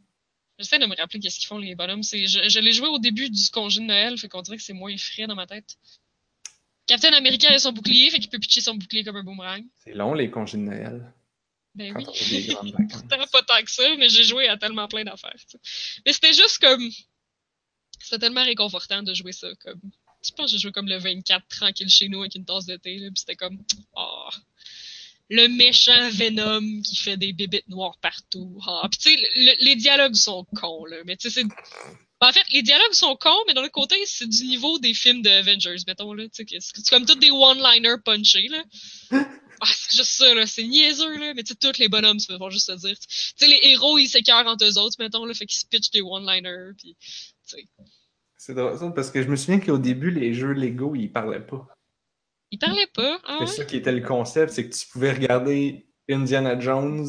J'essaie de me rappeler qu'est-ce qu'ils font les bonhommes. C'est, je, je l'ai joué au début du congé de Noël, fait qu'on dirait que c'est moins frais dans ma tête. Captain America a son bouclier, fait qu'il peut pitcher son bouclier comme un boomerang. C'est long, les congés de Noël. Ben Quand oui. on a des grandes <laughs> vacances. Pourtant, pas tant que ça, mais j'ai joué à tellement plein d'affaires. Mais c'était juste comme. C'était tellement réconfortant de jouer ça. Comme... Je pense que j'ai joué comme le 24 tranquille chez nous avec une tasse de thé. Là, puis c'était comme. Oh, le méchant Venom qui fait des bébites noires partout. Ah, puis tu sais, le- les dialogues sont cons, là. Mais tu sais, c'est. En fait, les dialogues sont cons, mais d'un autre côté, c'est du niveau des films de Avengers, mettons, là. Tu c'est comme tous des one-liners punchés, là. <laughs> Ah, c'est juste ça, là. C'est niaiseux, là. Mais tu sais, tous les bonhommes se font juste se dire. Tu sais, les héros, ils s'écœurent entre eux autres, mettons, là. Fait qu'ils se pitchent des one-liners, puis. Tu sais. C'est drôle ça, parce que je me souviens qu'au début, les jeux Lego, ils parlaient pas. Ils parlaient pas, ah C'est ça qui était le concept, c'est que tu pouvais regarder Indiana Jones,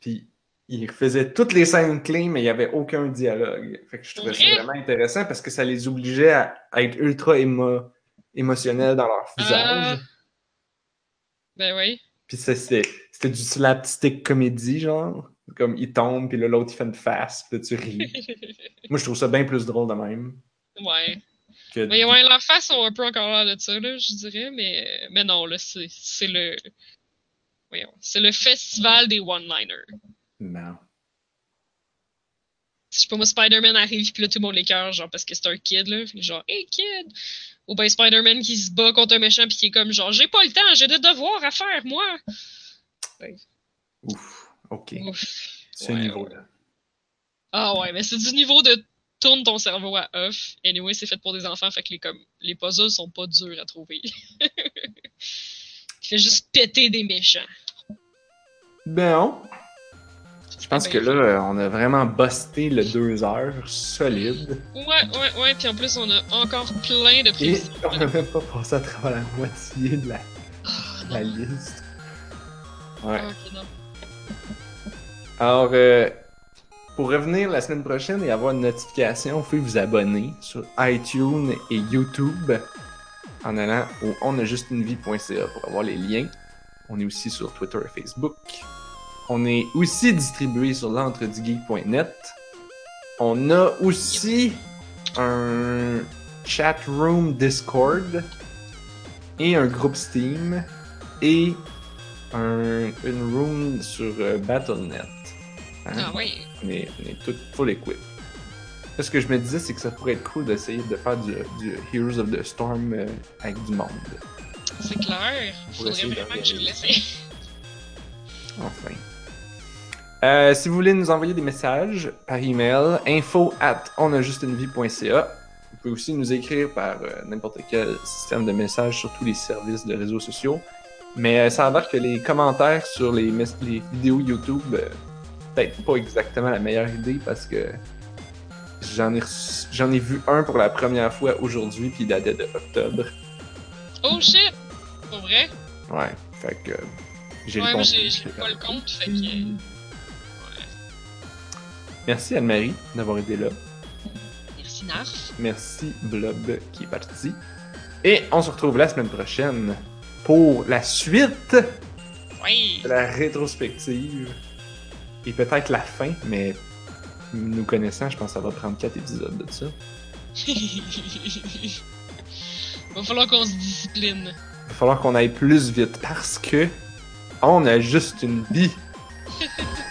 puis il faisait toutes les scènes clés, mais il n'y avait aucun dialogue. Fait que je trouvais ça Vrai? vraiment intéressant parce que ça les obligeait à, à être ultra émo- émotionnels dans leur visage. Ah. Ben oui. Puis c'était c'était du slapstick comédie, genre. Comme il tombe, puis là, l'autre, il fait une face, puis là, tu ris. <laughs> Moi, je trouve ça bien plus drôle de même. Ouais. Que... Mais ouais, leurs faces sont un peu encore là de ça, là, je dirais, mais, mais non, là, c'est c'est le. Voyons. C'est le festival des one-liners. Non. Je sais pas, moi, Spider-Man arrive, puis là, tout le monde l'écœure, genre, parce que c'est un kid, là. Genre, hey, kid! Ou ben Spider-Man qui se bat contre un méchant, puis qui est comme, genre, j'ai pas le temps, j'ai des devoirs à faire, moi! Ouf. OK. Ouf. Ce Ouais, niveau-là. Ah ouais, mais c'est du niveau de tourne ton cerveau à off. Anyway, c'est fait pour des enfants, fait que les, comme, les puzzles sont pas durs à trouver. <laughs> Il fait juste péter des méchants. Bon. Je pense que là, euh, on a vraiment busté le deux heures solide. Ouais, ouais, ouais, puis en plus, on a encore plein de Et prévisions. on n'a même pas passé à travers la moitié de la, Ah, la liste. Ouais. Ah, non. Alors, euh, pour revenir la semaine prochaine et avoir une notification, vous pouvez vous abonner sur iTunes et YouTube en allant au onajustunevie.ca pour avoir les liens. On est aussi sur Twitter et Facebook. On est aussi distribué sur l'entredugeek.net. On a aussi un chat room Discord et un groupe Steam et un, une room sur euh, Battle.net. Hein? Ah oui. On est, on est tout full equip. Là, ce que je me disais, c'est que ça pourrait être cool d'essayer de faire du, du Heroes of the Storm euh, avec du monde. C'est clair. Faudrait vraiment que je l'essaie. Enfin. Euh, si vous voulez nous envoyer des messages par email, info at onajustunevie.ca. Vous pouvez aussi nous écrire par euh, n'importe quel système de messages sur tous les services de réseaux sociaux. Mais euh, ça a l'air que les commentaires sur les, vidéos YouTube, peut-être pas exactement la meilleure idée parce que j'en ai, reçu- j'en ai vu un pour la première fois aujourd'hui puis il datait de octobre. Oh shit! Pour vrai? Ouais, fait que j'ai Ouais, le compte. j'ai j'ai pas le compte, fait que. Merci Anne-Marie d'avoir été là. Merci Narf. Merci Blob qui est parti. Et on se retrouve la semaine prochaine pour la suite Oui! de la rétrospective. Et peut-être la fin, mais nous connaissant, je pense que ça va prendre 4 épisodes de ça. <laughs> Va falloir qu'on se discipline. Il va falloir qu'on aille plus vite parce que on a juste une vie. <laughs>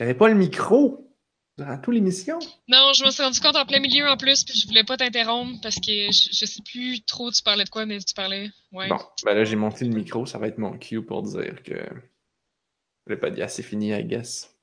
J'avais pas le micro durant toute l'émission. Non, je me suis rendu compte en plein milieu en plus, puis je voulais pas t'interrompre parce que je, je sais plus trop tu parlais de quoi, mais tu parlais. Ouais. Bon, ben là j'ai monté le micro, ça va être mon cue pour dire que le podcast c'est fini, I guess.